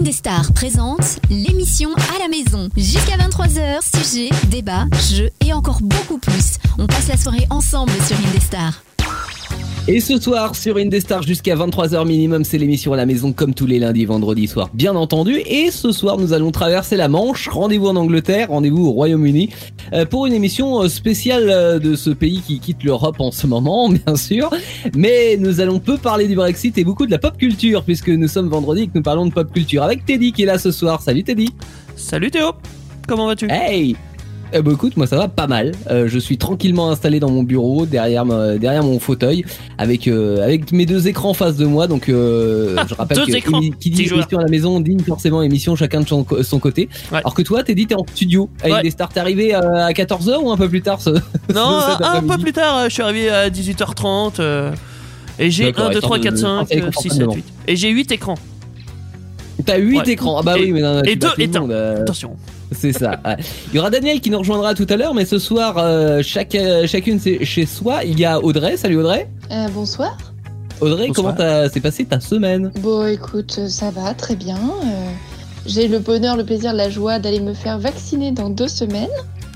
Indestar présente l'émission à la maison. Jusqu'à 23h, sujet, débat, jeux et encore beaucoup plus. On passe la soirée ensemble sur Indestar. Et ce soir sur Indestar jusqu'à 23h minimum, c'est l'émission à la maison comme tous les lundis vendredis soirs, bien entendu. Et ce soir, nous allons traverser la Manche. Rendez-vous en Angleterre, rendez-vous au Royaume-Uni euh, pour une émission euh, spéciale euh, de ce pays qui quitte l'Europe en ce moment, bien sûr. Mais nous allons peu parler du Brexit et beaucoup de la pop culture puisque nous sommes vendredi et que nous parlons de pop culture avec Teddy qui est là ce soir. Salut Teddy. Salut Théo. Comment vas-tu? Hey eh ben écoute, moi ça va pas mal. Euh, je suis tranquillement installé dans mon bureau, derrière ma- derrière mon fauteuil, avec euh, avec mes deux écrans en face de moi. Donc euh, je rappelle que écrans. émi- qui dit émission à la maison dit forcément émission chacun de son, côté. Ouais. Alors que toi, t'es dit t'es en studio avec Ouais. des stars. T'es arrivé euh, à 14h ou un peu plus tard ce, Non, cet un, un peu plus tard, je suis arrivé à 18h30 euh, et j'ai D'accord, 1, 2, 3, histoire 4, de 5, installer 6, 7, confortablement. 8. Et j'ai 8 écrans. T'as 8 Ouais. écrans. Ah bah Et- oui, mais non, et éteints. euh, Attention. C'est ça. Il y aura Daniel qui nous rejoindra tout à l'heure, mais ce soir, euh, chaque, euh, chacune c'est chez soi. Il y a Audrey. Salut Audrey. Euh, bonsoir. Audrey, Bonsoir. comment s'est passé ta semaine? Bon, écoute, euh, ça va très bien. Euh, J'ai le bonheur, le plaisir, la joie d'aller me faire vacciner dans deux semaines.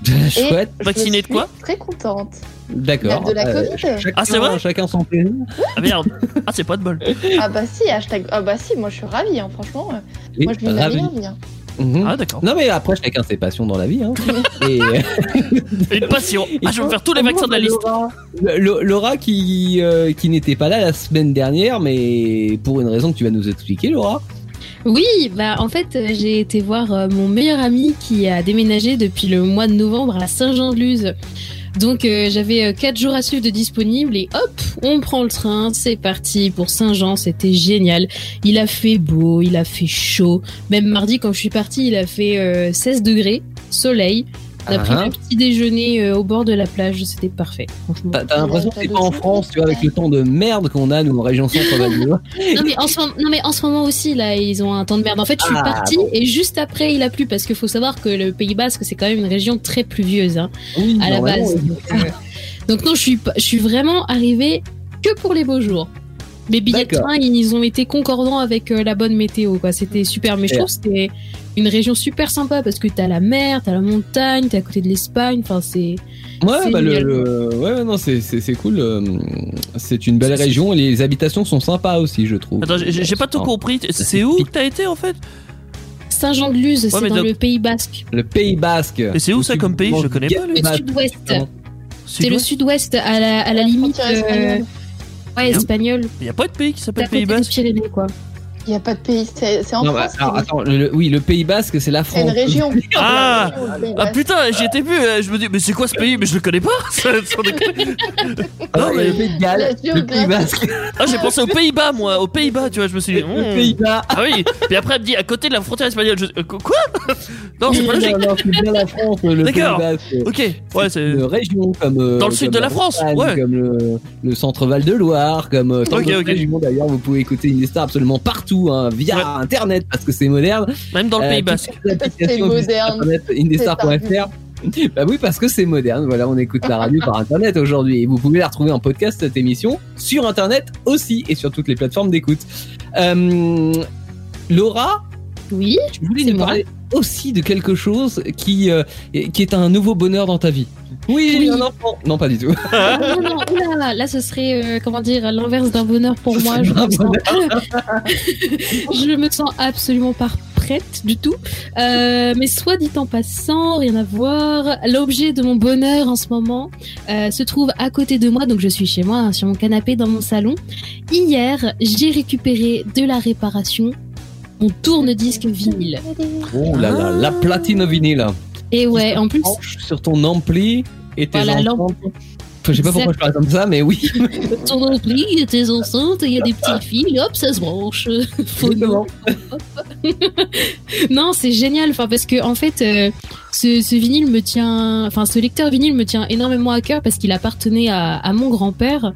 Chouette, Je Vacciné de quoi? Très contente. d'accord. de la Covid. chacun, Ah, c'est vrai? Chacun son plaisir. Ah merde. Ah, c'est pas de bol. Ah bah si, hashtag. Ah bah si, moi je suis ravie, hein, franchement. Et Moi je vis ma ravi. meilleure vie. hein. Mhm. Ah, d'accord. Non mais après chacun ses passions dans la vie. Hein. Et, Une passion. Ah, je vais me faire tous les vaccins de la liste. Laura, qui euh, qui n'était pas là la semaine dernière, mais pour une raison que tu vas nous expliquer, Laura. Oui, bah en fait, euh, j'ai été voir euh, mon meilleur ami qui a déménagé depuis le mois de novembre à Saint-Jean-de-Luz. Donc euh, j'avais euh, quatre jours à suivre de disponible et hop, on prend le train, c'est parti pour Saint-Jean, c'était génial. Il a fait beau, il a fait chaud. Même mardi quand je suis partie, il a fait euh, 16 degrés, soleil. On a pris Ah, le petit déjeuner euh, au bord de la plage, c'était parfait. Franchement. T'as l'impression que t'es le pas en. France, tu vois, avec le temps de merde qu'on a nous en région Loire. Non mais, en ce moment, non mais en ce moment aussi là ils ont un temps de merde. En fait je suis Ah, partie bon. et juste après il a plu parce qu'il faut savoir que le Pays Basque c'est quand même une région très pluvieuse hein, Oui, à la base. oui. Donc, non je suis je suis vraiment arrivée que pour les beaux jours. Mes billets de train ils ont été concordants avec euh, la bonne météo quoi. C'était super mais je trouve que c'était une région super sympa parce que t'as la mer, t'as la montagne, t'es à côté de l'Espagne. Enfin c'est Ouais, C'est bah le, ouais, non, c'est cool. euh, C'est une belle région. et Les habitations sont sympas aussi, je trouve. Attends, j'ai pas tout compris. C'est où que t'as été en fait? Saint-Jean-de-Luz, c'est dans donc- le Pays Basque. Le Pays Basque. Et c'est où ça comme pays? Je connais pas, Le Basque. sud-ouest. C'est le sud-ouest? à la, à la limite. euh, espagnole. Ouais, espagnol. Il y a pas de pays qui s'appelle Pays Basque? Pyrénées, quoi. Il n'y a pas de pays, c'est en Non, bah, France. alors, c'est- attends, le- oui, le Pays Basque, c'est la c'est une France. région. Ah C'est une région, Ah Basque. putain, j'y étais plus. euh, Je me dis, mais c'est quoi ce pays? Mais je le connais pas. Ça-. Ah, Non, mais- le Pays de Galles, le Pays. Basque, Ah, j'ai pensé aux Pays-Bas, moi. Aux Pays-Bas, tu vois. Je me suis dit. hmm. Pays-Bas. Ah oui. Puis après, elle me dit à côté de la frontière espagnole. Je... euh, Quoi? Non, c'est pas logique. Non, non, c'est bien la France, le Pays D'accord. Basque. Ok. Ouais, c'est. Une région comme euh, Dans le sud de la France, Bretagne, ouais. comme le, le centre Val de Loire, comme euh, Ok, ok. d'ailleurs. Vous pouvez écouter Indestar absolument partout hein, via Ouais. internet parce que c'est moderne. Même dans le Euh, Pays Basque. C'est moderne. indestar.fr. Bah oui, parce que c'est moderne. Voilà, on écoute la radio par internet aujourd'hui. Et vous pouvez la retrouver en podcast, cette émission, sur internet aussi et sur toutes les plateformes d'écoute. Euh, Laura, Oui. tu voulais nous parler aussi de quelque chose qui, euh, qui est un nouveau bonheur dans ta vie. Oui, j'ai Oui. un enfant. Non, pas du tout. non, non, oula, là, ce serait, euh, comment dire, l'inverse d'un bonheur pour moi. Je me, sens... je me sens absolument pas prête du tout. Euh, mais soit dit en passant, rien à voir. L'objet de mon bonheur en ce moment euh, se trouve à côté de moi, donc je suis chez moi, hein, sur mon canapé dans mon salon. Hier, j'ai récupéré de la réparation mon tourne-disque vinyle. Oh là là, la platine vinyle. Et ouais, en plus, sur ton ampli et tes Voilà, je sais pas pourquoi je parle comme ça, mais oui. ton a tes enceintes, il y a des petits fils, hop, ça se branche. Phono. non, c'est génial, enfin parce que en fait, euh, ce, ce vinyle me tient, enfin ce lecteur vinyle me tient énormément à cœur parce qu'il appartenait à, à mon grand-père.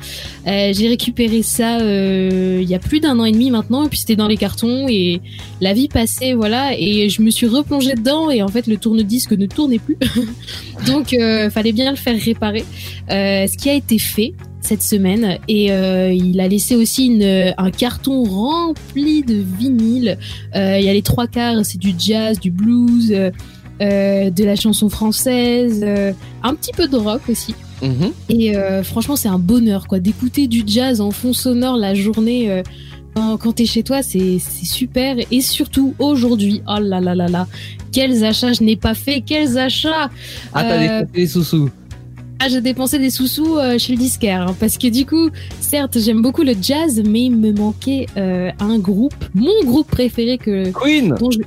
Euh, J'ai récupéré ça euh, il y a plus d'un an et demi maintenant, et puis c'était dans les cartons et la vie passait, voilà, et je me suis replongée dedans et en fait le tourne-disque ne tournait plus, donc fallait bien le faire réparer. Euh, ce qui a été fait, cette semaine et euh, il a laissé aussi une, un carton rempli de vinyles. Euh, il y a les trois quarts, c'est du jazz, du blues, euh, euh, de la chanson française, euh, un petit peu de rock aussi. Mhm. Et euh, franchement, c'est un bonheur quoi d'écouter du jazz en fond sonore la journée. euh, quand, quand t'es chez toi, c'est super. Et surtout aujourd'hui, oh là là là là, quels achats je n'ai pas fait, quels achats Ah, t'as Euh, les sous-sous. Ah, j'ai dépensé des sous-sous euh, chez le disquaire. hein, parce que du coup, certes, j'aime beaucoup le jazz, mais il me manquait euh, un groupe, mon groupe préféré que Queen dont je-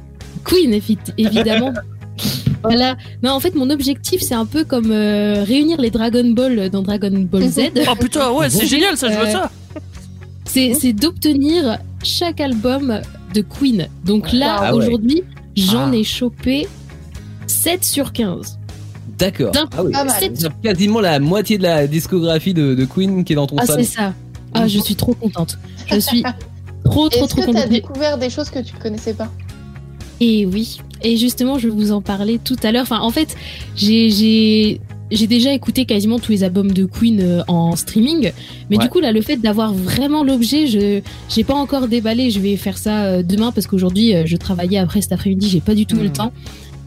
Queen, évi- évidemment. voilà. Non, en fait, mon objectif, c'est un peu comme euh, réunir les Dragon Ball dans Dragon Ball Z. Oh putain, ouais, c'est génial ça, je veux Euh, ça. c'est d'obtenir chaque album de Queen. Donc là, Ah ouais. aujourd'hui, j'en Ah. ai chopé 7 sur 15. D'accord. Ah oui. Quasiment la moitié de la discographie de, de Queen qui est dans ton Ah, salon. c'est ça. Ah, je suis trop contente. Je suis trop, trop, Est-ce trop que t'as contente. découvert des choses que tu connaissais pas? Et oui. Et justement, je vais vous en parler tout à l'heure. Enfin, en fait, j'ai, j'ai, j'ai déjà écouté quasiment tous les albums de Queen euh, en streaming. Mais Ouais. du coup, là, le fait d'avoir vraiment l'objet, je, j'ai pas encore déballé. Je vais faire ça euh, demain parce qu'aujourd'hui, euh, je travaillais après cet après-midi. J'ai pas du tout eu le Hmm. temps.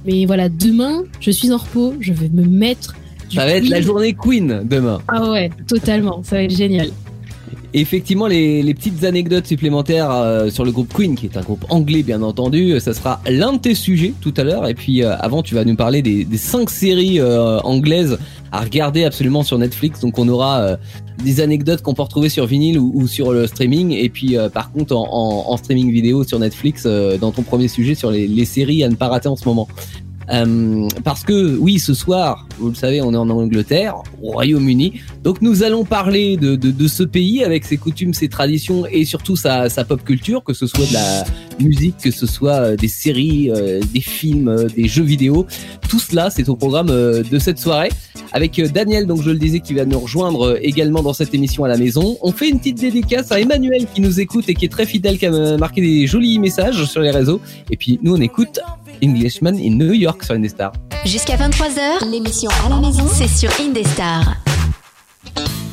Mais voilà, demain, je suis en repos. Je vais me mettre. Ça va être la journée Queen demain. Ah ouais, totalement. Ça va être génial. Effectivement, les, les petites anecdotes supplémentaires euh, sur le groupe Queen, qui est un groupe anglais bien entendu, euh, ça sera l'un de tes sujets tout à l'heure. Et puis euh, avant, tu vas nous parler des, des cinq séries euh, anglaises à regarder absolument sur Netflix. Donc on aura euh, des anecdotes qu'on peut retrouver sur vinyle ou, sur le streaming. Et puis euh, par contre en streaming vidéo sur Netflix, euh, dans ton premier sujet sur les, les séries à ne pas rater en ce moment. Euh, parce que oui, ce soir, vous le savez, on est en Angleterre, au Royaume-Uni. Donc nous allons parler de, de, de ce pays avec ses coutumes, ses traditions et surtout sa, sa pop culture, que ce soit de la musique, que ce soit euh, des séries, euh, des films, des jeux vidéo. Tout cela, c'est au programme de cette soirée. Avec Daniel, donc je le disais, qui va nous rejoindre également dans cette émission à la maison. On fait une petite dédicace à Emmanuel qui nous écoute et qui est très fidèle, qui a marqué des jolis messages sur les réseaux. Et puis nous, on écoute Englishman in New York sur Indestar. Jusqu'à 23h, l'émission à la maison, c'est sur Indestar.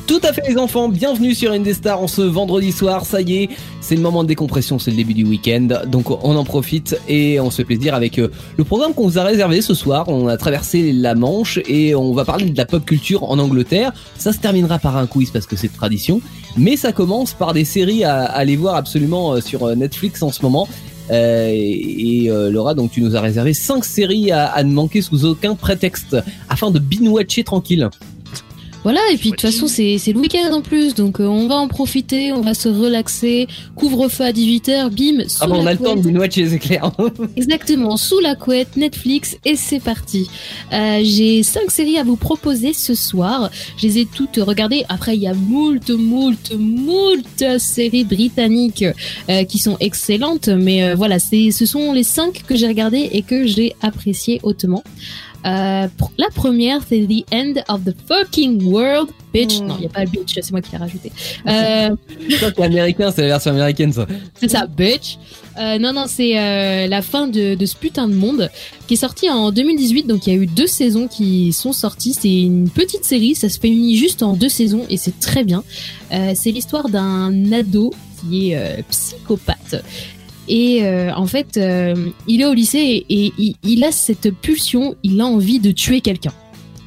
Tout à fait les enfants, bienvenue sur Indestar en ce vendredi soir, ça y est, c'est le moment de décompression, c'est le début du week-end, donc on en profite et on se fait plaisir avec euh, le programme qu'on vous a réservé ce soir, on a traversé la Manche et on va parler de la pop culture en Angleterre, ça se terminera par un quiz parce que c'est tradition, mais ça commence par des séries à, aller voir absolument euh, sur euh, Netflix en ce moment. Euh, et euh, Laura, donc tu nous as réservé 5 séries à, ne manquer sous aucun prétexte afin de binge-watcher tranquille. Voilà, et puis de toute façon, c'est c'est le week-end en plus, donc euh, on va en profiter, on va se relaxer. Couvre-feu à 18h, bim, sous Ah bon, on a le temps de binge-watcher, c'est clair. Exactement, sous la couette, Netflix, et c'est parti. Euh, J'ai cinq séries à vous proposer ce soir. Je les ai toutes regardées. Après, il y a moult, moult, moult séries britanniques euh, qui sont excellentes, mais euh, voilà, c'est ce sont les cinq que j'ai regardées et que j'ai appréciées hautement. Euh, la première, c'est The End of the Fucking World. Bitch. Mm. Non, il n'y a pas le bitch, c'est moi qui l'ai rajouté. Euh, c'est américain, c'est la version américaine, ça. c'est ça, bitch. Euh, non, non, c'est euh, la fin de, de ce putain de monde qui est sorti en 2018. Donc il y a eu deux saisons qui sont sorties. C'est une petite série, ça se finit juste en deux saisons et c'est très bien. C'est l'histoire d'un ado qui est psychopathe. Et euh, en fait, euh, il est au lycée et, et il, il a cette pulsion, il a envie de tuer quelqu'un.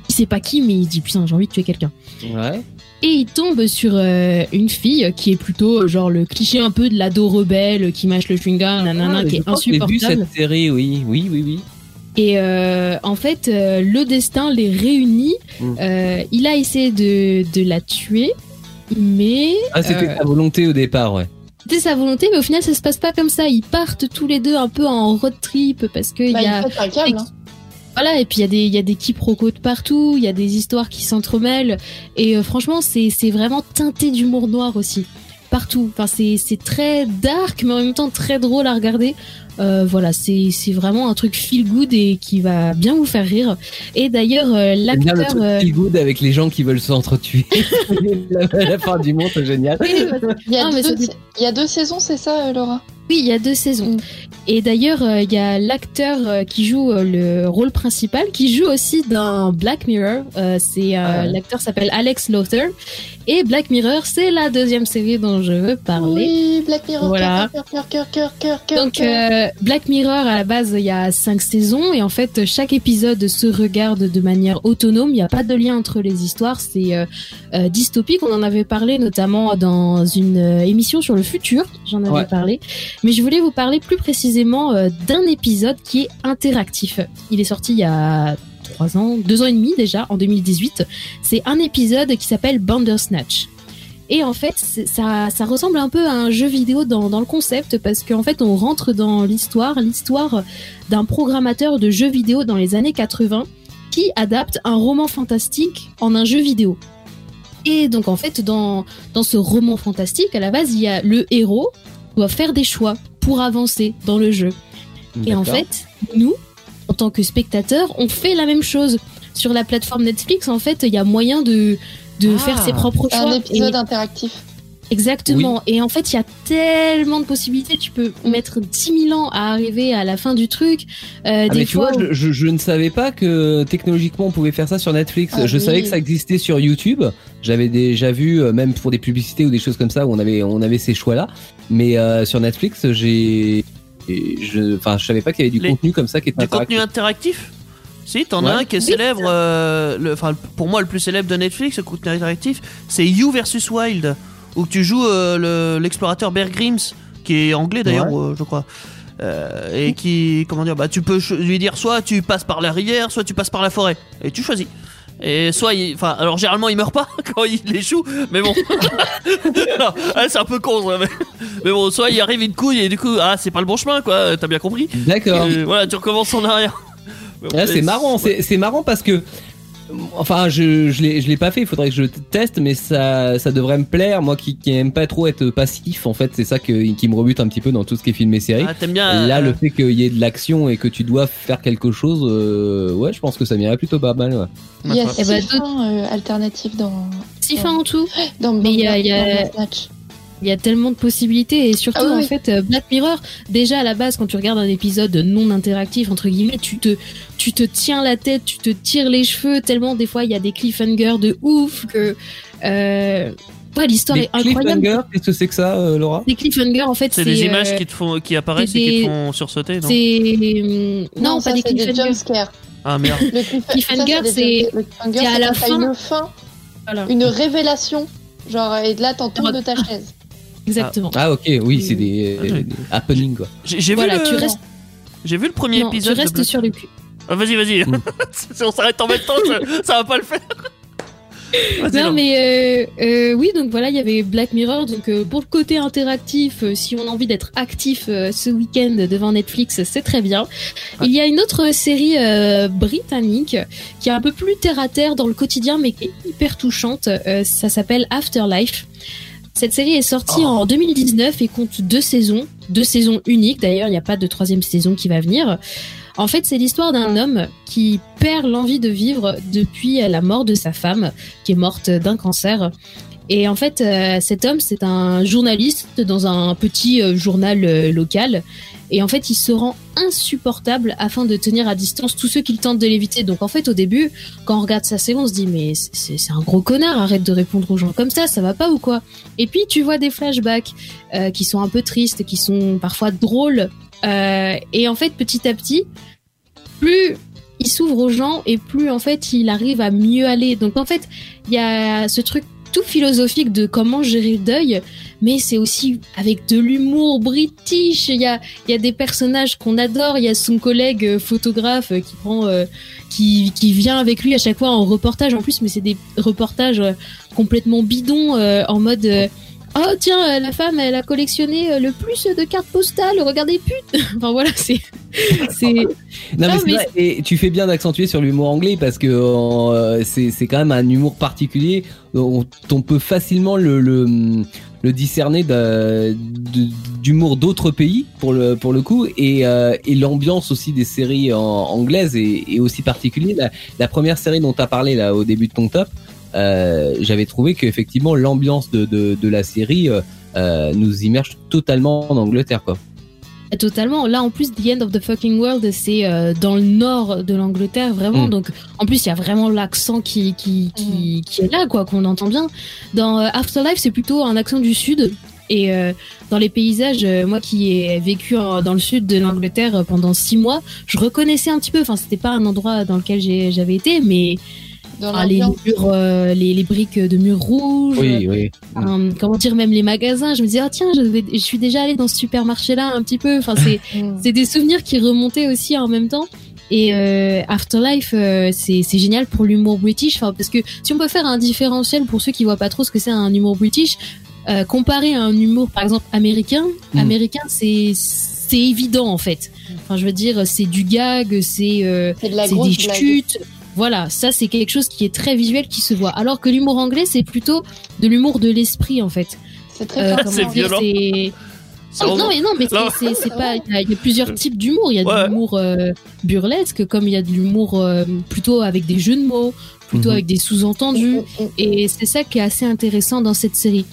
Il sait pas qui, mais il dit putain, j'ai envie de tuer quelqu'un Ouais. et il tombe sur euh, une fille qui est plutôt euh, genre le cliché un peu de l'ado rebelle qui mâche le chewing-gum, nanana, Ah, qui je est que j'ai vu insupportable. cette série, oui, oui, oui, oui. Et euh, en fait, euh, le destin les réunit. Mm. Euh, il a essayé de, de la tuer, mais Ah, c'était Euh, ta volonté au départ, ouais. C'était sa volonté. Mais au final, ça se passe pas comme ça. Ils partent tous les deux un peu en road trip parce que il Bah, y a un câble. hein. Voilà, et puis il y a des y a des quiproquos de partout, il y a des histoires qui s'entremêlent et euh, franchement, c'est c'est vraiment teinté d'humour noir aussi. Partout. Enfin, c'est c'est très dark mais en même temps très drôle à regarder. Euh, voilà, c'est c'est vraiment un truc feel good et qui va bien vous faire rire. Et d'ailleurs euh, J'aime bien le l'acteur truc euh, feel good avec les gens qui veulent s'entretuer. la, la fin du monde, c'est génial. Il y, a deux, il y a deux saisons, c'est ça, euh, Laura? Oui, il y a deux saisons. Mm. Et d'ailleurs, euh, il y a l'acteur qui joue euh, le rôle principal, qui joue aussi dans Black Mirror. Euh, c'est euh, Ah ouais. l'acteur s'appelle Alex Lothar Et Black Mirror, c'est la deuxième série dont je veux parler. Oui, Black Mirror. Voilà. Cœur, cœur, cœur, cœur, cœur, cœur. Donc cœur. euh, Black Mirror à la base il y a cinq saisons et en fait chaque épisode se regarde de manière autonome. Il n'y a pas de lien entre les histoires. C'est euh, euh, dystopique. On en avait parlé notamment dans une euh, émission sur le futur. J'en avais Ouais. parlé. Mais je voulais vous parler plus précisément euh, d'un épisode qui est interactif. Il est sorti il y a trois ans, deux ans et demi déjà, en 2018. C'est un épisode qui s'appelle Bandersnatch. Et en fait, ça, ça ressemble un peu à un jeu vidéo dans, dans le concept parce qu'en fait, on rentre dans l'histoire, l'histoire d'un programmateur de jeux vidéo dans les années 80 qui adapte un roman fantastique en un jeu vidéo. Et donc, en fait, dans, dans ce roman fantastique, à la base, il y a le héros doit faire des choix pour avancer dans le jeu. Et en fait, nous, tant que spectateurs, on fait la même chose. Sur la plateforme Netflix, en fait, il y a moyen de, de Ah. faire ses propres choix. Un épisode Et- interactif. Exactement. Et en fait, il y a tellement de possibilités. Tu peux mettre 10 000 ans à arriver à la fin du truc. Euh, Ah, des mais tu fois, vois, je, je- je ne savais pas que technologiquement on pouvait faire ça sur Netflix. Ah je oui. savais que ça existait sur YouTube. J'avais déjà vu, euh, même pour des publicités ou des choses comme ça, où on avait, on avait ces choix-là. Mais euh, sur Netflix, j'ai, et je, enfin, je savais pas qu'il y avait du Les- contenu comme ça qui était Du interactif. contenu interactif Si, t'en Ouais. as un qui est célèbre, euh, le- enfin pour moi le plus célèbre de Netflix, le contenu interactif, c'est You versus Wild, où tu joues euh, le- l'explorateur Bear Grylls, qui est anglais d'ailleurs, euh, je crois. Euh, et qui, comment dire, bah tu peux lui dire soit tu passes par la rivière, soit tu passes par la forêt, et tu choisis. Et soit, il- enfin, alors généralement il meurt pas quand il échoue, mais bon, ah, c'est un peu con, ça, mais, mais bon, soit il arrive une couille et du coup, ah c'est pas le bon chemin quoi, t'as bien compris. D'accord. Voilà, tu recommences en arrière. Ah, c'est marrant, c'est c'est marrant parce que. Enfin, je, je l'ai je l'ai pas fait, il faudrait que je teste, mais ça, ça devrait me plaire. Moi qui, qui aime pas trop être passif, en fait, c'est ça que, qui me rebute un petit peu dans tout ce qui est film et série. Ah, t'aimes bien. Là, euh, le fait qu'il y ait de l'action et que tu dois faire quelque chose, euh, ouais, je pense que ça m'irait plutôt pas mal. Ouais. Il y a fins euh, alternatives dans, six fins en tout. dans Mais il y a- y. Il y a tellement de possibilités et surtout Ah oui, en fait euh, Black Mirror déjà à la base quand tu regardes un épisode non interactif entre guillemets tu te tu te tiens la tête tu te tires les cheveux tellement des fois il y a des cliffhangers de ouf que euh, ouais l'histoire est incroyable cliffhangers, qu'est-ce que c'est que ça, euh, Laura? Les cliffhangers en fait C'est c'est des images euh, qui te font, qui apparaissent c'est et qui des- te font sursauter, non? c'est hum, non, ça, pas des c'est des cliffhangers jumpscares. Ah merde. Le cliff- Cliffhanger, des c'est- cliffhanger, à la fin. une fin, voilà une révélation. Genre, et de là, t'en tombes de ta chaise. Exactement Ah, ok, oui, c'est des, Ah, oui. des happenings, quoi. J'ai voilà vu tu le... restes J'ai vu le premier non, tu épisode. de restes Black- sur le cul Ah, vas-y, vas-y. Mm. si on s'arrête en même temps, ça, ça va pas le faire. Non mais euh, euh, oui donc voilà il y avait Black Mirror donc euh, pour le côté interactif euh, si on a envie d'être actif euh, ce week-end devant Netflix c'est très bien. Il y a une autre série euh, britannique qui est un peu plus terre à terre dans le quotidien mais qui est hyper touchante. Euh, ça s'appelle Afterlife. Cette série est sortie en 2019 et compte deux saisons, deux saisons uniques d'ailleurs, il n'y a pas de troisième saison qui va venir. En fait, c'est l'histoire d'un homme qui perd l'envie de vivre depuis la mort de sa femme, qui est morte d'un cancer. Et en fait, euh, cet homme, c'est un journaliste dans un petit euh, journal euh, local. Et en fait, il se rend insupportable afin de tenir à distance tous ceux qui tentent de l'éviter. Donc en fait, au début, quand on regarde sa série, on se dit mais c'est un gros connard, arrête de répondre aux gens comme ça, ça va pas ou quoi? Et puis tu vois des flashbacks euh, qui sont un peu tristes, qui sont parfois drôles. Euh, et en fait, petit à petit, plus il s'ouvre aux gens et plus en fait il arrive à mieux aller. Donc en fait, il y a ce truc tout philosophique de comment gérer le deuil, mais c'est aussi avec de l'humour british. Il y a, il y a des personnages qu'on adore. Il y a son collègue euh, photographe euh, qui prend, euh, qui, qui vient avec lui à chaque fois en reportage en plus, mais c'est des reportages complètement bidons euh, en mode. euh, Oh tiens, la femme, elle a collectionné le plus de cartes postales. Regardez pute. enfin voilà, c'est, c'est, Non, mais c'est mais vrai, et tu fais bien d'accentuer sur l'humour anglais parce que euh, c'est c'est quand même un humour particulier. On, on peut facilement le, le, le discerner d'humour d'autres pays pour le, pour le coup. Et, euh, et l'ambiance aussi des séries en, anglaises est, aussi particulière. La, première série dont tu as parlé là au début de ton top, euh, j'avais trouvé qu'effectivement l'ambiance de, de, la série euh, nous immerge totalement en Angleterre. Quoi. Totalement. Là, en plus, The End of the Fucking World, c'est euh, dans le nord de l'Angleterre, vraiment. Mm. Donc, en plus, il y a vraiment l'accent qui, qui, qui, qui est là, quoi, qu'on entend bien. Dans euh, Afterlife, c'est plutôt un accent du sud. Et euh, dans les paysages, euh, moi qui ai vécu en- dans le sud de l'Angleterre euh, pendant six mois, je reconnaissais un petit peu. Enfin, c'était pas un endroit dans lequel j'avais été, mais Dans les, murs, euh, les, les briques de murs rouges, Oui, oui. euh, comment dire, même les magasins. Je me disais, oh tiens, je, vais- je suis déjà allée dans ce supermarché-là un petit peu. Enfin, c'est Mm. c'est des souvenirs qui remontaient aussi en même temps. Et euh, Afterlife, euh, c'est c'est génial pour l'humour british, enfin, parce que si on peut faire un différentiel pour ceux qui voient pas trop ce que c'est un humour british, euh, comparé à un humour par exemple américain, Mm. américain c'est c'est évident en fait. Enfin, je veux dire, c'est du gag, c'est euh, C'est de la c'est grosse des blague. Voilà, ça c'est quelque chose qui est très visuel, qui se voit. Alors que l'humour anglais, c'est plutôt de l'humour de l'esprit en fait. C'est très Euh, C'est violent. C'est non, mais non, mais c'est- pas. Il y, a- il y a plusieurs types d'humour. Il y a Ouais. de l'humour euh, burlesque, comme il y a de l'humour euh, plutôt avec des jeux de mots, plutôt Mhm. avec des sous-entendus. Mm, mm, mm. Et c'est ça qui est assez intéressant dans cette série.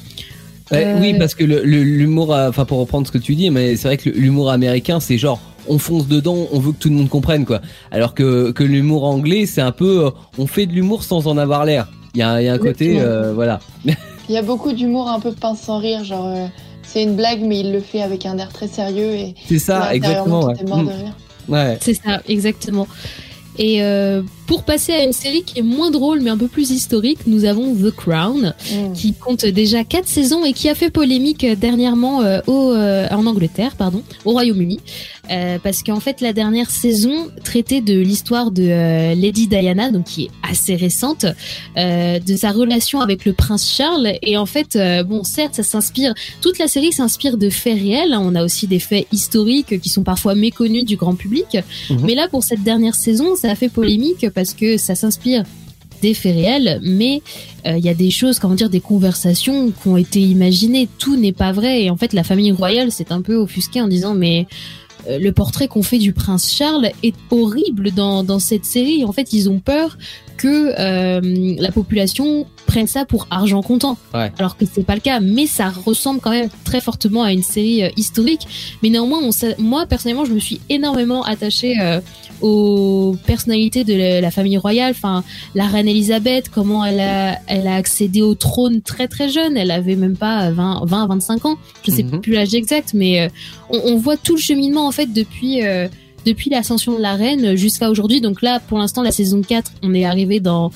Ouais, Euh, Oui, parce que l'humour, enfin pour reprendre ce que tu dis, mais c'est vrai que l'humour américain, c'est genre on fonce dedans, on veut que tout le monde comprenne quoi. Alors que, que l'humour anglais, c'est un peu euh, on fait de l'humour sans en avoir l'air. Il y a, il y a un côté, euh, voilà. Il y a beaucoup d'humour un peu pince sans rire, genre euh, c'est une blague mais il le fait avec un air très sérieux et C'est ça, exactement. intérieurement, Ouais. t'es mort de Mm. rire. Ouais. C'est ça, exactement. Et euh, pour passer à une série qui est moins drôle mais un peu plus historique, nous avons The Crown, Mm. qui compte déjà quatre saisons et qui a fait polémique euh, dernièrement euh, au, euh, en Angleterre, pardon, au Royaume-Uni, Euh, parce qu'en fait la dernière saison traitait de l'histoire de euh, Lady Diana, donc qui est assez récente, euh, de sa relation avec le prince Charles. Et en fait, euh, bon, certes, ça s'inspire, toute la série s'inspire de faits réels. hein. On a aussi des faits historiques qui sont parfois méconnus du grand public. Mhm. Mais là, pour cette dernière saison, ça a fait polémique parce que ça s'inspire des faits réels, mais euh, il y a des choses, comment dire, des conversations qui ont été imaginées. Tout n'est pas vrai. Et en fait, la famille royale s'est un peu offusquée en disant, mais le portrait qu'on fait du prince Charles est horrible dans, dans cette série. En fait, ils ont peur que euh, la population prenne ça pour argent comptant. Ouais. Alors que c'est pas le cas, mais ça ressemble quand même très fortement à une série euh, historique. Mais néanmoins, on moi personnellement, je me suis énormément attachée euh, aux personnalités de la, la famille royale. Enfin, la reine Elisabeth, comment elle a, elle a accédé au trône très très jeune. Elle avait même pas 20, 20 à 25 ans. Je sais Mhm. plus l'âge exact, mais euh, on, on voit tout le cheminement en fait depuis euh, depuis l'ascension de la reine jusqu'à aujourd'hui. Donc là, pour l'instant, la saison 4, on est arrivé dans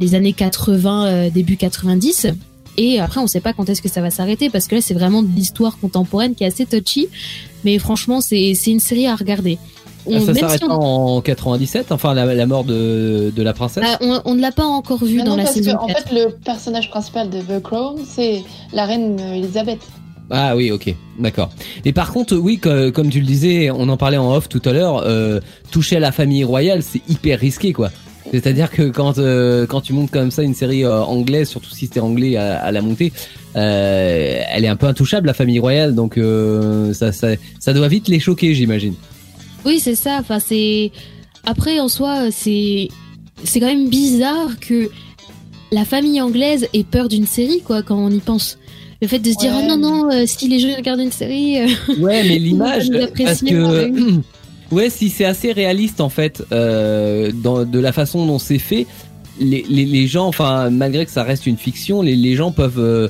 les années 80, euh, début 90. Et après, on sait pas quand est-ce que ça va s'arrêter parce que là, c'est vraiment de l'histoire contemporaine qui est assez touchy. Mais franchement, c'est c'est une série à regarder. On- Ah, ça même s'arrête si on- en 97, enfin la, la mort de, de la princesse. Ah, on, on ne l'a pas encore vu Mais dans non, la parce saison que, en 4. fait, le personnage principal de The Crown, c'est la reine euh, Elisabeth. Ah oui, ok, d'accord. Et par contre, oui, co- comme tu le disais, on en parlait en off tout à l'heure, euh, toucher à la famille royale, c'est hyper risqué, quoi. C'est-à-dire que quand euh, quand tu montes comme ça une série euh, anglaise, surtout si c'était anglais à, à la montée, euh, elle est un peu intouchable la famille royale, donc euh, ça, ça ça doit vite les choquer, j'imagine. Oui, c'est ça. Enfin, c'est après en soi, c'est c'est quand même bizarre que la famille anglaise ait peur d'une série, quoi, quand on y pense. Le fait de se dire oh non non, euh, si les jeunes regardent une série, euh, Ouais, mais l'image, parce que ouais, si c'est assez réaliste en fait, euh, dans, de la façon dont c'est fait, les, les, les gens, enfin malgré que ça reste une fiction, les, les gens peuvent euh,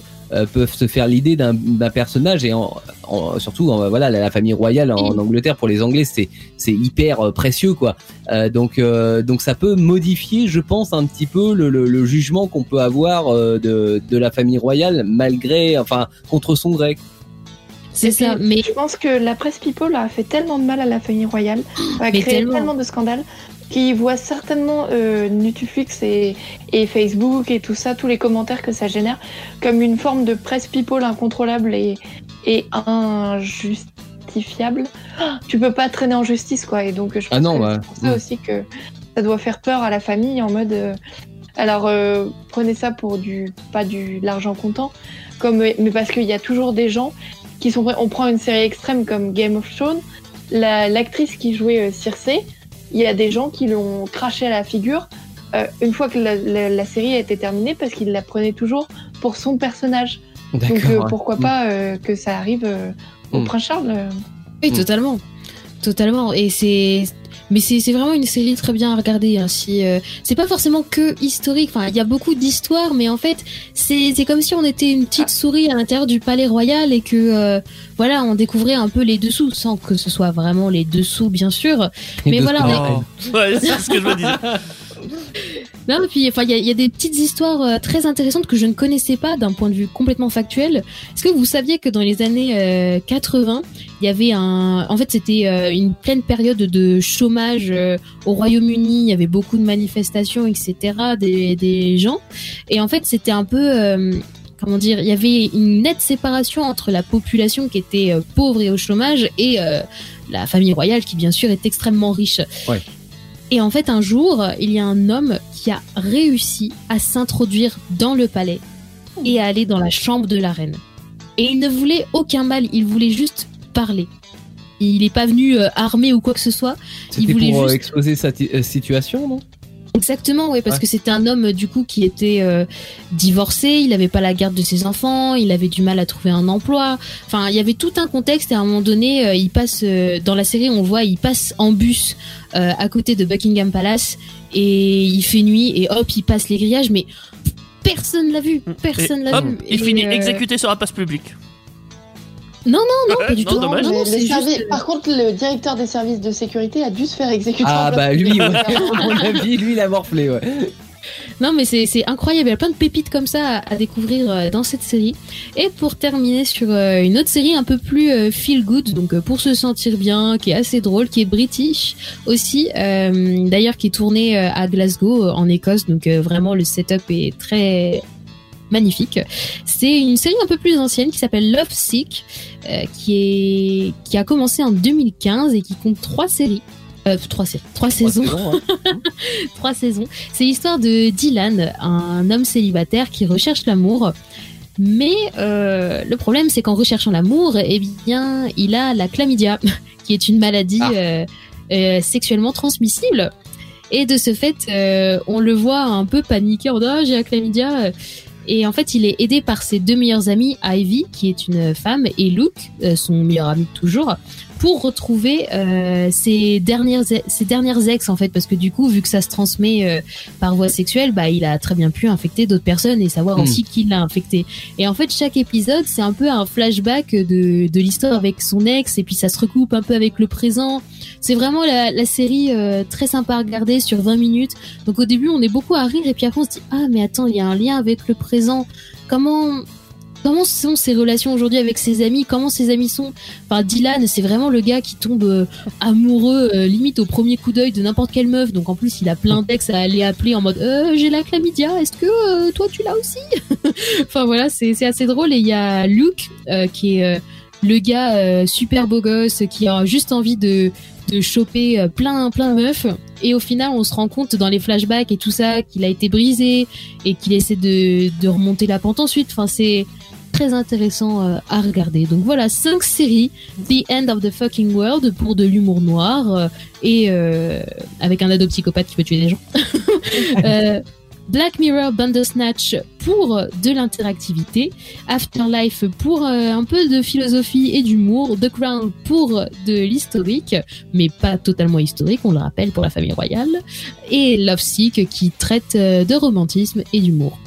peuvent se faire l'idée d'un d'un personnage et en, en- surtout en, voilà la, la famille royale en. Angleterre pour les Anglais c'est c'est hyper euh, précieux quoi. Euh, donc euh, donc ça peut modifier, je pense un petit peu le, le, le jugement qu'on peut avoir euh, de de la famille royale malgré enfin contre son gré. c'est ça. Mais Je pense que la presse People a fait tellement de mal à la famille royale, a Mais créé tellement. tellement. de scandales, qu'ils voient certainement euh, Netflix et, et Facebook et tout ça, tous les commentaires que ça génère, comme une forme de presse People incontrôlable et, et injustifiable. Ah, Tu peux pas traîner en justice, quoi. Et donc, je pense Ah non, que ouais. c'est pour ça aussi que ça doit faire peur à la famille en mode. euh, alors, euh, prenez ça pour du pas du de l'argent comptant, comme mais parce qu'il y a toujours des gens qui sont prêts. On prend une série extrême comme Game of Thrones, la- l'actrice qui jouait euh, Cersei, il y a des gens qui l'ont craché à la figure euh, une fois que la, la- la série a été terminée parce qu'ils la prenaient toujours pour son personnage. Donc euh, pourquoi Mm. pas euh, que ça arrive euh, au Mm. prince Charles. euh. Oui, Mm. totalement. Totalement. Et c'est. Mais c'est c'est vraiment une série très bien à regarder. Hein. Si, euh, c'est pas forcément que historique. Enfin, il y a beaucoup d'histoires, mais en fait, c'est c'est comme si on était une petite souris à l'intérieur du palais royal et que euh, voilà, on découvrait un peu les dessous, sans que ce soit vraiment les dessous, bien sûr. Mais voilà, on est- Oh. Ouais, c'est ce que je me disais. Non, et puis enfin, il y, a- des petites histoires euh, très intéressantes que je ne connaissais pas d'un point de vue complètement factuel. Est-ce que vous saviez que dans les années euh, 80, il y avait un, en fait, c'était euh, une pleine période de chômage euh, au Royaume-Uni. Il y avait beaucoup de manifestations, etc. Des, des gens, et en fait, c'était un peu euh, Comment dire Il y avait une nette séparation entre la population qui était euh, pauvre et au chômage et euh, la famille royale qui bien sûr est extrêmement riche. Ouais. Et en fait, un jour, il y a un homme qui a réussi à s'introduire dans le palais et à aller dans la chambre de la reine. Et il ne voulait aucun mal, il voulait juste parler. Il n'est pas venu euh, armé ou quoi que ce soit. C'était voulait pour euh, juste- exposer sa euh, situation, non? Exactement, oui, parce Ouais. que c'était un homme du coup qui était euh, divorcé, il n'avait pas la garde de ses enfants, il avait du mal à trouver un emploi. Enfin, il y avait tout un contexte et à un moment donné, euh, il passe euh, dans la série, on voit, il passe en bus euh, à côté de Buckingham Palace et il fait nuit et hop, il passe les grillages, mais personne l'a vu, personne Et l'a hop, vu. il Et, finit euh, exécuté sur la place publique. Non, pas du Non, tout. dommage. Non, les servi- juste, euh, Par contre, le directeur des services de sécurité a dû se faire exécuter. Ah bah lui, ouais. à mon avis, lui, il a morflé, ouais. Non, mais c'est c'est incroyable. Il y a plein de pépites comme ça à, à découvrir euh, dans cette série. Et pour terminer sur euh, une autre série un peu plus euh, feel good, donc euh, pour se sentir bien, qui est assez drôle, qui est british aussi, euh, d'ailleurs qui est tournée à Glasgow en Écosse. Donc vraiment le setup est très magnifique. C'est une série un peu plus ancienne qui s'appelle Love Sick, euh, qui est qui a commencé en 2015 et qui compte trois séries. Euh, trois séries, trois saisons trois saisons. C'est l'histoire de Dylan, un homme célibataire qui recherche l'amour. Mais euh, le problème, c'est qu'en recherchant l'amour, eh bien, il a la chlamydia, qui est une maladie Ah. sexuellement transmissible. Et de ce fait, euh, on le voit un peu paniquer en disant ah, j'ai la chlamydia. Et en fait, il est aidé par ses deux meilleurs amis, Ivy, qui est une femme, et Luke, euh, son meilleur ami toujours, pour retrouver euh, ses dernières ses dernières ex en fait parce que du coup vu que ça se transmet euh, par voie sexuelle bah il a très bien pu infecter d'autres personnes et savoir Hmm. aussi qui l'a infecté. Et en fait chaque épisode c'est un peu un flashback de de l'histoire avec son ex et puis ça se recoupe un peu avec le présent. C'est vraiment la, la série euh, très sympa à regarder sur 20 minutes. Donc au début on est beaucoup à rire et puis après on se dit ah mais attends il y a un lien avec le présent. Comment Comment sont ses relations aujourd'hui avec ses amis? Comment ses amis sont? Enfin, Dylan, c'est vraiment le gars qui tombe euh, amoureux, euh, limite au premier coup d'œil de n'importe quelle meuf. Donc en plus, il a plein d'ex à aller appeler en mode euh, j'ai la chlamydia. Est-ce que euh, toi tu l'as aussi? Enfin voilà, c'est assez drôle. Et il y a Luke qui est le gars super beau gosse qui a juste envie de de choper plein plein de meufs. Et au final, on se rend compte dans les flashbacks et tout ça qu'il a été brisé et qu'il essaie de de remonter la pente ensuite. Enfin c'est très intéressant euh, à regarder. Donc voilà, cinq séries, The End of the Fucking World pour de l'humour noir euh, et euh, avec un ado psychopathe qui peut tuer des gens. Euh, Black Mirror Bandersnatch pour de l'interactivité, Afterlife pour euh, un peu de philosophie et d'humour, The Crown pour de l'historique, mais pas totalement historique, on le rappelle pour la famille royale, et Love Sick qui traite euh, de romantisme et d'humour.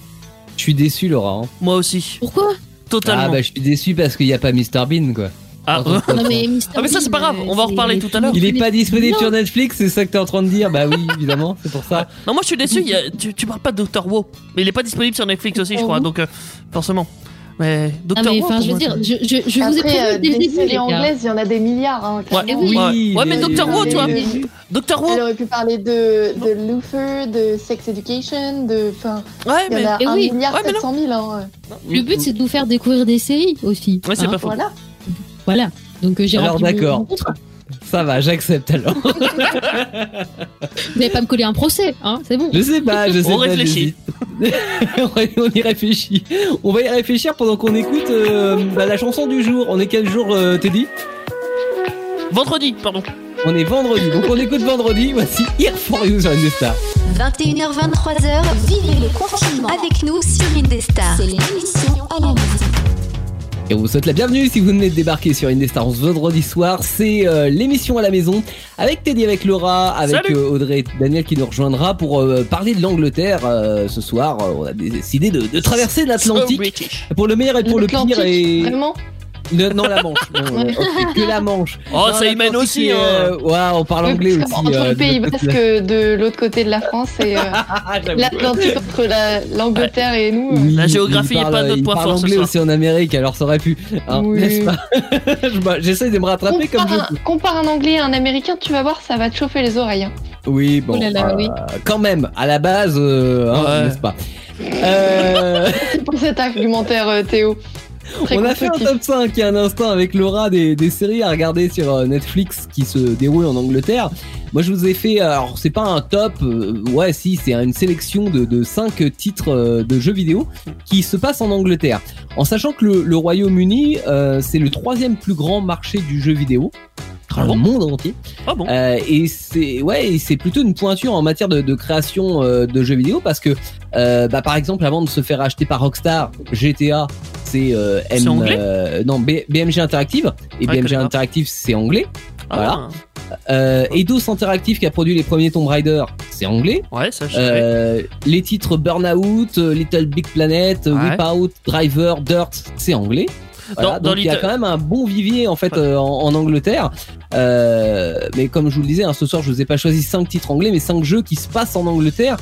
Je suis déçu, Laura. hein. Moi aussi, Pourquoi? Totalement. Ah bah je suis déçu parce qu'il n'y a pas Mr Bean, quoi. Ah. Non mais. Ah, mais ça, c'est pas grave, on va en reparler tout à l'heure. Il est pas disponible Non. sur Netflix, c'est ça que t'es en train de dire? Bah oui, évidemment, c'est pour ça. Non, moi je suis déçu, il y a- tu, tu parles pas de Dr. Who, mais il est pas disponible sur Netflix aussi, je crois, Who. donc euh, forcément. Mais Dr. Ah mais Who, je veux dire, je, vous ai prévenu euh, dès le début, séries anglaises, il y en a des milliards. Hein, Ouais, oui. ouais, mais les- Dr. Who, tu vois. Dr. Who Elle aurait pu parler de, de Luther, de Sex Education, de. Enfin, Ouais, il y mais. en a Eh 1 oui. milliard Ouais, mais 700 000. Hein. Le but, c'est de vous faire découvrir des séries aussi. Ouais, c'est hein. pas faux. Voilà. Voilà. Donc euh, j'ai Alors, d'accord. Ça va, j'accepte alors. Vous n'allez pas me coller un procès, hein C'est bon. Je sais pas, je sais On pas. réfléchit. on y réfléchit. On va y réfléchir pendant qu'on écoute euh, bah, la chanson du jour. On est quel jour, euh, Teddy? Vendredi, pardon. On est vendredi. Donc on écoute vendredi. Voici Here for You sur Indestar. 21h, 23h, vivez le confinement avec nous sur Indestar. C'est l'émission à la maison. Et on vous souhaite la bienvenue si vous venez de débarquer sur Indestar ce vendredi soir. C'est euh, l'émission à la maison avec Teddy, avec Laura, avec euh, Audrey et Daniel qui nous rejoindra pour euh, parler de l'Angleterre euh, ce soir. Euh, on a décidé de, de traverser l'Atlantique pour le meilleur et pour le pire. Et... Vraiment Non, la Manche. Non, que la Manche. Oh, Non, ça y mène l'Atlantique, aussi, c'est, hein. euh, ouais, on parle anglais aussi. qu'entre euh, le Pays de- Basque de l'autre côté de la France et euh, Ah, l'Atlantique entre la- l'Angleterre et nous. euh, Oui, La géographie il est parle- pas notre point parle fort anglais aussi en Amérique, alors ça aurait pu. hein, Oui. N'est-ce pas? J'essaie de me rattraper comme je compare, peux. un, compare un anglais à un américain, tu vas voir, ça va te chauffer les oreilles. hein. Oui, bon. Oh là là, euh, oui. Quand même, à la base, euh, hein, Ouais. n'est-ce pas? Euh, C'est pour cet argumentaire, euh, Théo. Très On a fait un top 5 il y a un instant avec Laura des, des séries à regarder sur euh, Netflix qui se déroulent en Angleterre. Moi je vous ai fait, alors c'est pas un top, euh, ouais si c'est une sélection de, de 5 titres euh, de jeux vidéo qui se passent en Angleterre. En sachant que le, le Royaume-Uni euh, c'est le troisième plus grand marché du jeu vidéo Ah dans bon le monde entier. Ah bon Euh, et c'est ouais, et c'est plutôt une pointure en matière de, de création euh, de jeux vidéo parce que euh, bah, par exemple avant de se faire acheter par Rockstar, GTA c'est euh, M- C'est anglais euh, non B- BMG Interactive et Ouais, BMG. Interactive c'est anglais. Ah, voilà. Euh, Eidos Interactive qui a produit les premiers Tomb Raider c'est anglais. Ouais, ça je savais. Les titres Burnout, Little Big Planet. Whip Out, Driver, Dirt c'est anglais. Voilà, Dans- dans donc il y a quand même un bon vivier en fait euh, en, en Angleterre. Euh, mais comme je vous le disais, hein, ce soir je vous ai pas choisi cinq titres anglais, mais cinq jeux qui se passent en Angleterre,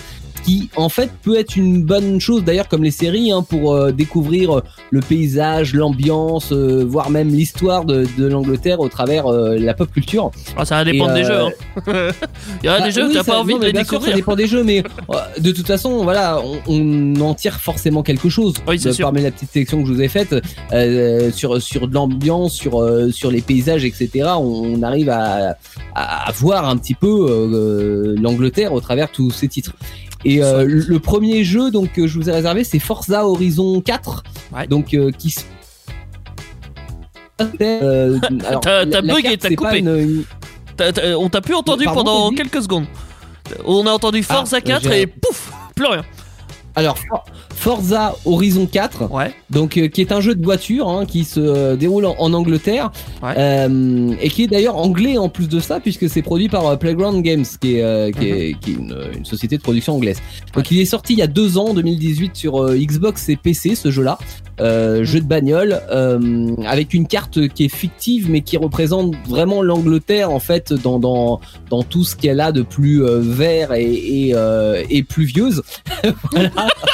qui en fait peut être une bonne chose d'ailleurs comme les séries hein, pour euh, découvrir euh, le paysage, l'ambiance, euh, voire même l'histoire de, de l'Angleterre au travers euh, la pop culture. Ah, ça va dépendre des jeux. Hein. Il y a Bah, des jeux oui, que t'as pas envie non, de les sûr, découvrir. ça dépend des jeux, mais de toute façon, voilà, on, on en tire forcément quelque chose. Oui, de-. Parmi la petite sélection que je vous ai faite, sur sur de l'ambiance, sur sur les paysages, etc. On arrive à, à, à voir un petit peu l'Angleterre au travers tous ces titres. Et euh, le premier jeu donc que je vous ai réservé, c'est Forza Horizon 4, Ouais. donc euh, qui se euh, T'as- bugué, t'as coupé. une- On t'a plus entendu Pardon, pendant quelques secondes. On a entendu Ah, Forza euh, 4 j'ai- et pouf Plus rien. Alors Forza Horizon 4, Ouais. donc euh, qui est un jeu de voiture hein, qui se euh, déroule en, en Angleterre Ouais. euh, et qui est d'ailleurs anglais en plus de ça puisque c'est produit par Playground Games qui est, euh, qui est, qui est une, une société de production anglaise. Donc il est sorti il y a deux ans, en 2018 sur Xbox et PC ce jeu-là, euh, jeu de bagnole euh, avec une carte qui est fictive mais qui représente vraiment l'Angleterre en fait dans dans dans tout ce qu'elle a de plus euh, vert et et, euh, et pluvieuse. voilà.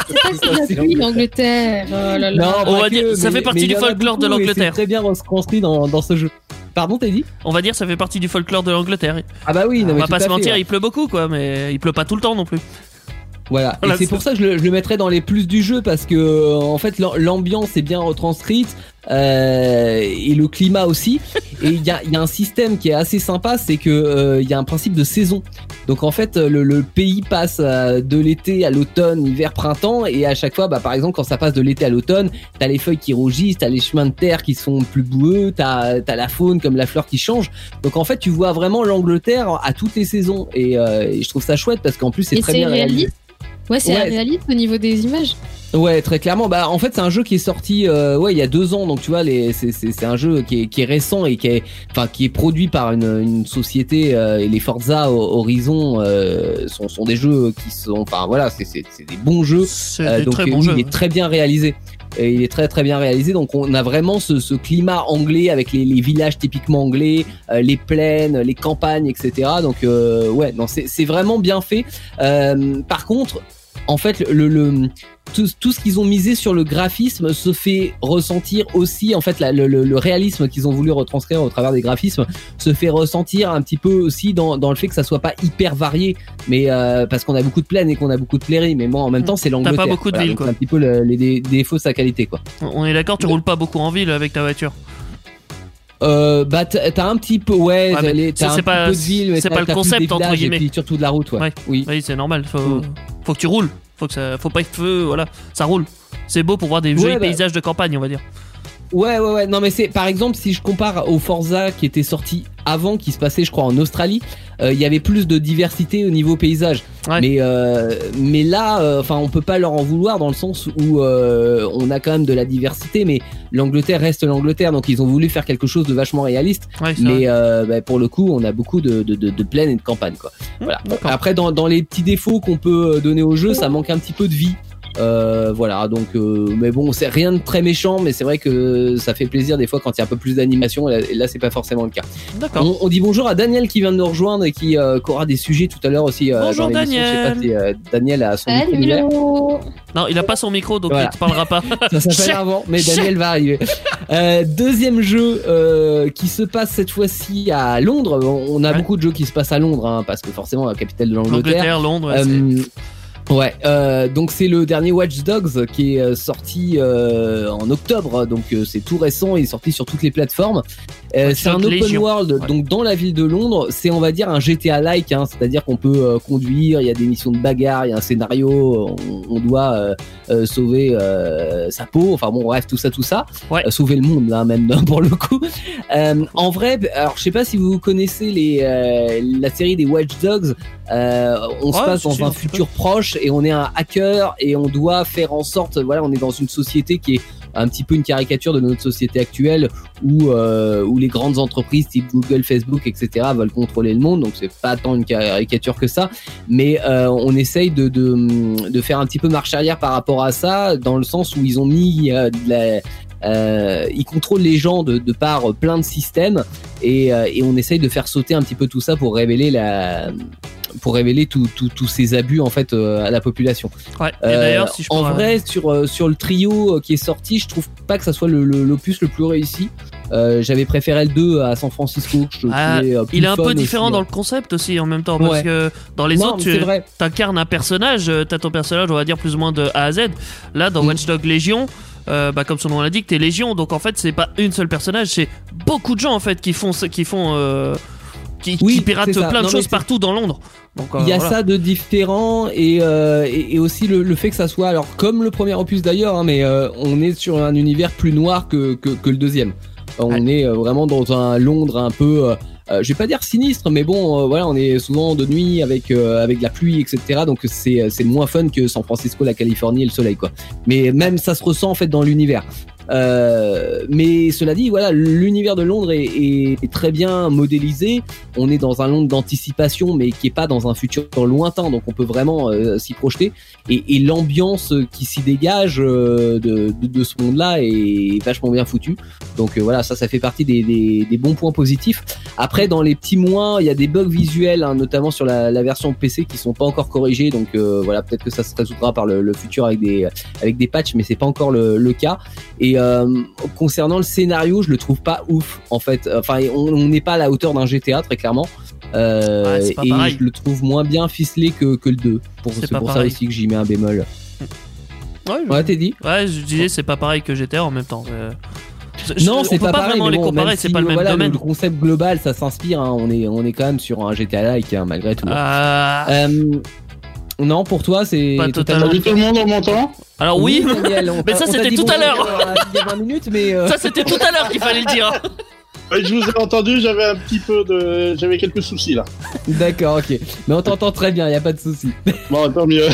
C'est pas si la pluie, l'Angleterre. Oh là là. Non, On va que, dire, ça mais- fait partie du folklore de l'Angleterre. Très bien reconstruit dans, dans ce jeu. Pardon, t'as dit? On va dire ça fait partie du folklore de l'Angleterre. Ah bah oui, non, On mais va pas se fait, mentir, ouais. il pleut beaucoup quoi, mais il pleut pas tout le temps non plus. Voilà. Voilà, et c'est pour ça que je le, je le mettrais dans les plus du jeu parce que euh, en fait l'am- l'ambiance est bien retranscrite euh, et le climat aussi. et il y a, il y a un système qui est assez sympa, c'est que euh, il y a un principe de saison. Donc en fait le, le pays passe euh, de l'été à l'automne, hiver, printemps et à chaque fois, bah, par exemple quand ça passe de l'été à l'automne, t'as les feuilles qui rougissent, t'as les chemins de terre qui sont plus boueux, t'as as la faune comme la fleur qui change. Donc en fait tu vois vraiment l'Angleterre à toutes les saisons et, euh, et je trouve ça chouette parce qu'en plus c'est très bien réalisé. Ouais, c'est Ouais. réaliste au niveau des images. Ouais, très clairement. Bah, en fait, c'est un jeu qui est sorti, euh, ouais, il y a deux ans. Donc, tu vois, les, c'est, c'est, c'est un jeu qui est, qui est récent et qui est, enfin, qui est produit par une, une société. euh, et les Forza Horizon euh, sont, sont des jeux qui sont, enfin, voilà, c'est, c'est, c'est des bons jeux. C'est Euh, des donc, très euh, bons oui, jeux. il est très bien réalisé. Et il est très très bien réalisé. Donc, on a vraiment ce, ce climat anglais avec les, les villages typiquement anglais, euh, les plaines, les campagnes, etc. Donc, euh, ouais, non, c'est, vraiment bien fait. Euh, par contre, en fait, le, le tout, tout ce qu'ils ont misé sur le graphisme se fait ressentir aussi. En fait, la- le, réalisme qu'ils ont voulu retranscrire au travers des graphismes se fait ressentir un petit peu aussi dans, dans le fait que ça soit pas hyper varié, mais euh, parce qu'on a beaucoup de plaines et qu'on a beaucoup de prairies. Mais bon, en même temps, c'est l'Angleterre. pas beaucoup de villes, donc quoi. Un petit peu le- les, dé- défauts de sa qualité, quoi. On est d'accord, tu roules pas beaucoup en ville avec ta voiture. Euh, bah t'as un petit peu ouais, Ouais, mais les- ça, t'as un pas- peu de ville c'est pas le concept, entre guillemets. et puis surtout de la route ouais. Ouais. oui Oui, c'est normal. Faut, Mm. faut que tu roules. Faut que ça, faut pas que feu, voilà, ça roule. C'est beau pour voir des jolis bah- paysages de campagne, on va dire. Ouais, ouais, ouais. Non, mais c'est par exemple si je compare au Forza qui était sorti avant, qui se passait, je crois, en Australie, euh, il y avait plus de diversité au niveau paysage. Ouais. Mais euh, mais là, euh, enfin, on peut pas leur en vouloir dans le sens où euh, on a quand même de la diversité, mais l'Angleterre reste l'Angleterre, donc ils ont voulu faire quelque chose de vachement réaliste. Ouais, Mais euh, bah, pour le coup, on a beaucoup de, de, de, de plaines et de campagnes, quoi. Voilà. d'accord. Après, dans, dans les petits défauts qu'on peut donner au jeu, ça manque un petit peu de vie. Euh, voilà, donc, euh, mais bon, c'est rien de très méchant, mais c'est vrai que ça fait plaisir des fois quand il y a un peu plus d'animation. Et là, c'est pas forcément le cas. D'accord. On, on dit bonjour à Daniel qui vient de nous rejoindre et qui, euh, qui aura des sujets tout à l'heure aussi. euh, Bonjour, dans l'émission. Je sais pas Daniel. si euh, Daniel a son micro Non, il a pas son micro, donc Voilà. il te parlera pas. Ça s'appelle avant, mais Daniel va arriver. Euh, deuxième jeu euh, qui se passe cette fois-ci à Londres. On on a Ouais. beaucoup de jeux qui se passent à Londres, hein, parce que forcément la capitale de l'Angleterre. L'Angleterre, Londres, ouais, c'est- ouais, euh, donc c'est le dernier Watch Dogs qui est euh, sorti euh, en octobre, donc euh, c'est tout récent, il est sorti sur toutes les plateformes. Euh, c'est un open Légion. world, Ouais. donc dans la ville de Londres, c'est on va dire un GTA-like, hein, c'est-à-dire qu'on peut euh, conduire, il y a des missions de bagarre, il y a un scénario, on, on doit euh, euh, sauver euh, sa peau, enfin bon bref tout ça tout ça, Ouais. Sauver le monde là même pour le coup. Euh, en vrai, alors je sais pas si vous connaissez les euh, la série des Watch Dogs. Euh, on se passe dans un futur proche et on est un hacker et on doit faire en sorte, voilà, on est dans une société qui est un petit peu une caricature de notre société actuelle où euh, où les grandes entreprises type Google, Facebook, etc. veulent contrôler le monde. Donc c'est pas tant une caricature que ça, mais euh, on essaye de, de de faire un petit peu marche arrière par rapport à ça, dans le sens où ils ont mis euh, de la euh, ils contrôlent les gens de, de par plein de systèmes et, euh, et on essaye de faire sauter un petit peu tout ça pour révéler la pour révéler tous ces abus en fait euh, à la population. Ouais. Et d'ailleurs, si je en pourrais- vrai, sur sur le trio qui est sorti, je trouve pas que ça soit le- le- l'opus le, plus réussi. J'avais préféré le 2 à San Francisco. Que je Ah, il est un peu aussi, différent dans ouais. le concept aussi en même temps parce Ouais. que dans les Non, autres tu incarnes un personnage, t'as ton personnage on va dire plus ou moins de A à Z. Là dans Mm. Watch Dogs Légion, euh, bah, comme son nom l'indique, t'es Légion donc en fait c'est pas une seule personnage, c'est beaucoup de gens en fait qui font qui font euh, qui, Oui, qui piratent plein de Non, choses partout dans Londres. Donc euh, Il y a voilà. ça de différent et, euh, et, et aussi le, le fait que ça soit alors comme le premier opus d'ailleurs, hein, mais euh, on est sur un univers plus noir que, que, que le deuxième. On est vraiment dans un Londres un peu, euh, je vais pas dire sinistre, mais bon, euh, voilà, on est souvent de nuit avec euh, avec la pluie, etc. Donc c'est c'est moins fun que San Francisco, la Californie et le soleil, quoi. Mais même ça se ressent en fait dans l'univers. Euh, mais cela dit, voilà, l'univers de Londres est, est- est très bien modélisé. On est dans un Londres d'anticipation, mais qui est pas dans un futur lointain, donc on peut vraiment euh, s'y projeter. Et, et l'ambiance qui s'y dégage euh, de, de, de ce monde-là est vachement bien foutue. Donc euh, voilà, ça, ça fait partie des, des, des bons points positifs. Après, dans les petits moins, il y a des bugs visuels, hein, notamment sur la, la version PC, qui sont pas encore corrigés. Donc voilà, peut-être que ça se résoudra par le, le futur avec des avec des patchs, mais c'est pas encore le, le cas. Et euh, concernant le scénario, je le trouve pas ouf en fait. Enfin, on n'est pas à la hauteur d'un GTA très clairement. Euh, Ouais, et pareil. je le trouve moins bien ficelé que, que le 2. Pour, C'est pour ça pareil. aussi que j'y mets un bémol. Ouais, je- Ouais, t'es dit Ouais, je disais c'est pas pareil que GTA en même temps. Euh, Non, on c'est pas, pas pareil. vraiment mais les bon, comparer, même c'est si, pas le même voilà, domaine. Le concept global, ça s'inspire. hein, on est on est quand même sur un GTA like hein, malgré tout. Euh, non, pour toi, c'est Pas totalement. Salut tout le monde, on m'entend Alors oui, Daniel, on Mais ça, c'était tout à l'heure. euh, Il y a 20 minutes, mais euh, ça c'était tout à l'heure qu'il fallait le dire. Je vous ai entendu, j'avais un petit peu de. J'avais quelques soucis là. d'accord, ok. Mais on t'entend très bien, il y a pas de souci. Bon, tant mieux.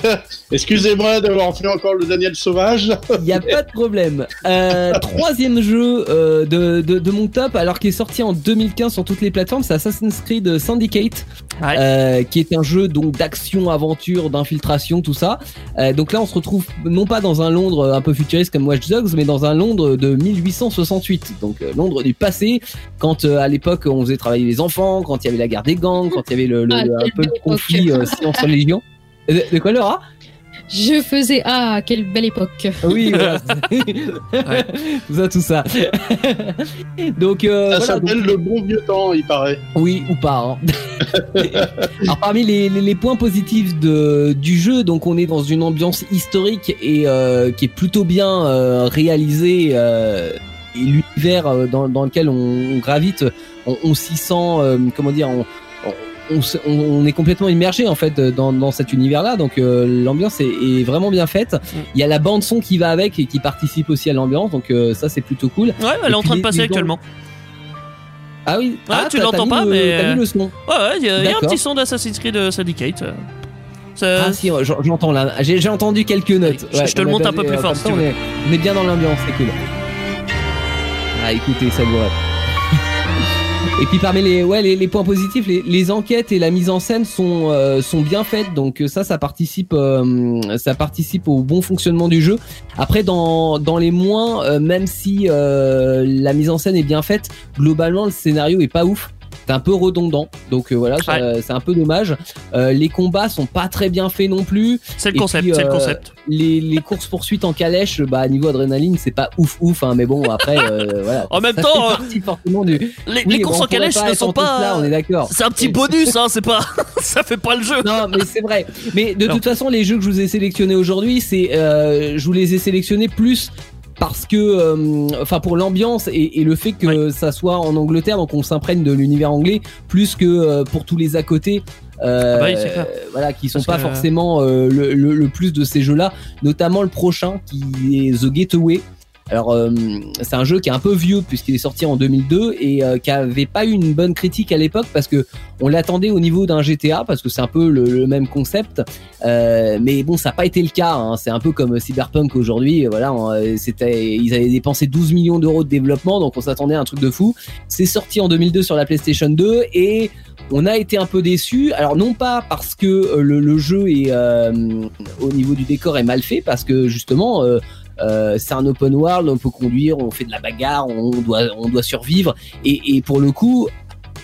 Excusez-moi d'avoir fait encore le Daniel Sauvage. Il y a pas de problème. Euh, troisième jeu euh, de, de, de mon top, alors qui est sorti en 2015 sur toutes les plateformes, c'est Assassin's Creed Syndicate, Ouais. euh, qui est un jeu donc d'action, aventure, d'infiltration, tout ça. Euh, donc là, on se retrouve non pas dans un Londres un peu futuriste comme Watch Dogs, mais dans un Londres de 1868, donc euh, Londres du passé, quand euh, à l'époque on faisait travailler les enfants, quand il y avait la guerre des gangs, quand il y avait le, le- Ah, le- un peu le conflit euh, science-religion. De, de quoi Laura? Je faisais ah quelle belle époque. Oui, voilà. tout ça, tout ça. donc, euh, Ça voilà, s'appelle donc- le bon vieux temps, il paraît. oui ou pas. hein. Alors parmi les, les- les points positifs de, du jeu, donc on est dans une ambiance historique et euh, qui est plutôt bien euh, réalisée. euh, et l'univers euh, dans, dans lequel on, on gravite, on, on s'y sent, euh, comment dire, on, on- est complètement immergé en fait dans, dans cet univers-là, donc euh, l'ambiance est, est vraiment bien faite. Il y a la bande son qui va avec et qui participe aussi à l'ambiance, donc euh, ça c'est plutôt cool. Ouais, elle est en train de passer actuellement. Ah oui, Ouais, ah, tu l'entends pas, le- mais, t'as euh, mis le son. Ouais, ouais, il y, a- il y a un petit son d'Assassin's Creed euh, Syndicate. euh. Ça- Ah si, j'en- j'entends là. J'ai entendu quelques notes. Je- je te le monte un peu plus euh, fort, si ça, tu on, veux. est, on est bien dans l'ambiance, c'est cool. Ah écoutez, ça vous Et puis parmi les, ouais, les, points positifs, les, enquêtes et la mise en scène sont, euh, sont bien faites, donc euh, ça, ça participe, euh, ça participe au bon fonctionnement du jeu. Après, dans, dans les moins, même si la mise en scène est bien faite, globalement le scénario est pas ouf. C'est un peu redondant, donc euh, voilà, c'est un peu dommage. Euh, les combats sont pas très bien faits non plus. C'est le concept, puis, le euh, concept. Les, les courses poursuites en calèche, bah niveau adrénaline, c'est pas ouf ouf, hein, mais bon après, voilà. En même temps, forcément du. Les, Oui, les mais courses en calèche ne sont pas. Là, on est d'accord. C'est un petit bonus, hein, c'est pas. ça fait pas le jeu. Non, mais c'est vrai. Mais de Non. toute façon, les jeux que je vous ai sélectionnés aujourd'hui, c'est, je vous les ai sélectionnés plus parce que, euh, enfin, pour l'ambiance et, et le fait que ça soit en Angleterre, donc on s'imprègne de l'univers anglais, plus que euh, pour tous les à côté. Euh, Ah bah oui, voilà, qui sont Parce pas que- forcément euh, le, le- le plus de ces jeux-là, notamment le prochain qui est The Gateway. Alors euh, c'est un jeu qui est un peu vieux puisqu'il est sorti en 2002 et euh, qui avait pas eu une bonne critique à l'époque parce que on l'attendait au niveau d'un GTA parce que c'est un peu le, le même concept. Euh, mais bon, ça n'a pas été le cas. hein. C'est un peu comme Cyberpunk aujourd'hui. Voilà, euh, c'était, ils avaient dépensé 12 millions d'euros de développement, donc on s'attendait à un truc de fou. C'est sorti en 2002 sur la PlayStation 2 et on a été un peu déçus. Alors non pas parce que euh, le, le jeu est euh, au niveau du décor est mal fait, parce que justement. euh, euh, c'est un open world, on peut conduire, on fait de la bagarre, on doit, on doit survivre. Et, pour le coup,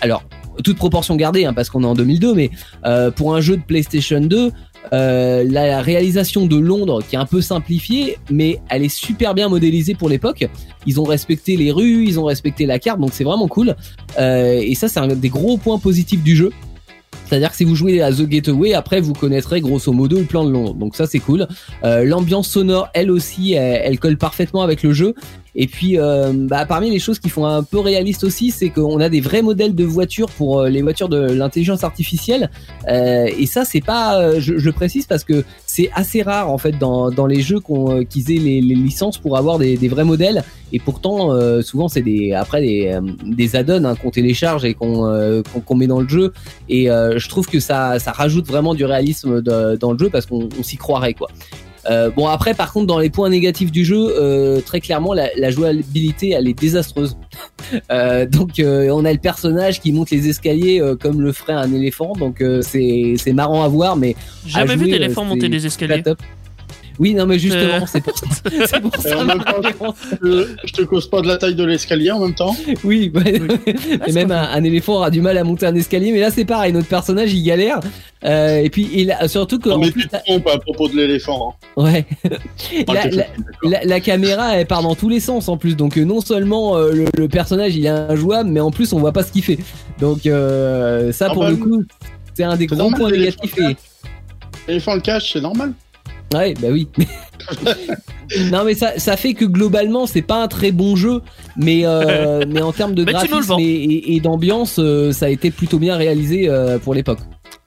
alors toute proportion gardée, hein, parce qu'on est en 2002, mais euh, pour un jeu de PlayStation 2, euh, la réalisation de Londres qui est un peu simplifiée, mais elle est super bien modélisée pour l'époque. Ils ont respecté les rues, ils ont respecté la carte, donc c'est vraiment cool. Et ça, c'est un des gros points positifs du jeu. C'est-à-dire que si vous jouez à The Gateway, après vous connaîtrez grosso modo le plan de Londres. Donc ça c'est cool. Euh, L'ambiance sonore, elle aussi, elle, elle colle parfaitement avec le jeu. Et puis, euh, bah, parmi les choses qui font un peu réaliste aussi, c'est qu'on a des vrais modèles de voitures pour euh, les voitures de l'intelligence artificielle. Euh, et ça, c'est pas, je, je précise parce que c'est assez rare en fait dans, dans les jeux qu'on, qu'ils aient les, les licences pour avoir des, des vrais modèles. Et pourtant, euh, souvent c'est des après des, des add-ons hein, qu'on télécharge et qu'on euh, qu'on met dans le jeu. Et je trouve que ça, ça rajoute vraiment du réalisme dans le jeu parce qu'on on s'y croirait quoi. Euh, bon après par contre dans les points négatifs du jeu euh, très clairement la, la jouabilité elle est désastreuse Euh, donc euh, on a le personnage qui monte les escaliers euh, comme le ferait un éléphant donc euh, c'est c'est marrant à voir mais J'ai jamais vu d'éléphant monter des pas escaliers. top. Oui non mais justement Euh. c'est pour ça c'est pour ça en même temps, je, te cause pas de la taille de l'escalier en même temps. oui, ouais. Ah, et même un, un éléphant aura du mal à monter un escalier mais là c'est pareil notre personnage il galère Euh, et puis il a, surtout que Non, mais plus, tu te à propos de l'éléphant. hein. ouais Ah, la, caméra elle part dans tous les sens en plus donc euh, non seulement euh, le, le personnage il est injouable mais en plus on voit pas ce qu'il fait donc euh, ça Ah pour bah, le coup c'est un des normal, points négatifs L'éléphant le cache, c'est normal. Ouais, bah oui. non, mais ça, ça fait que globalement, c'est pas un très bon jeu, mais, euh, mais en termes de Mais tu nous le graphisme vends. et, et- et d'ambiance, euh, ça a été plutôt bien réalisé euh, pour l'époque.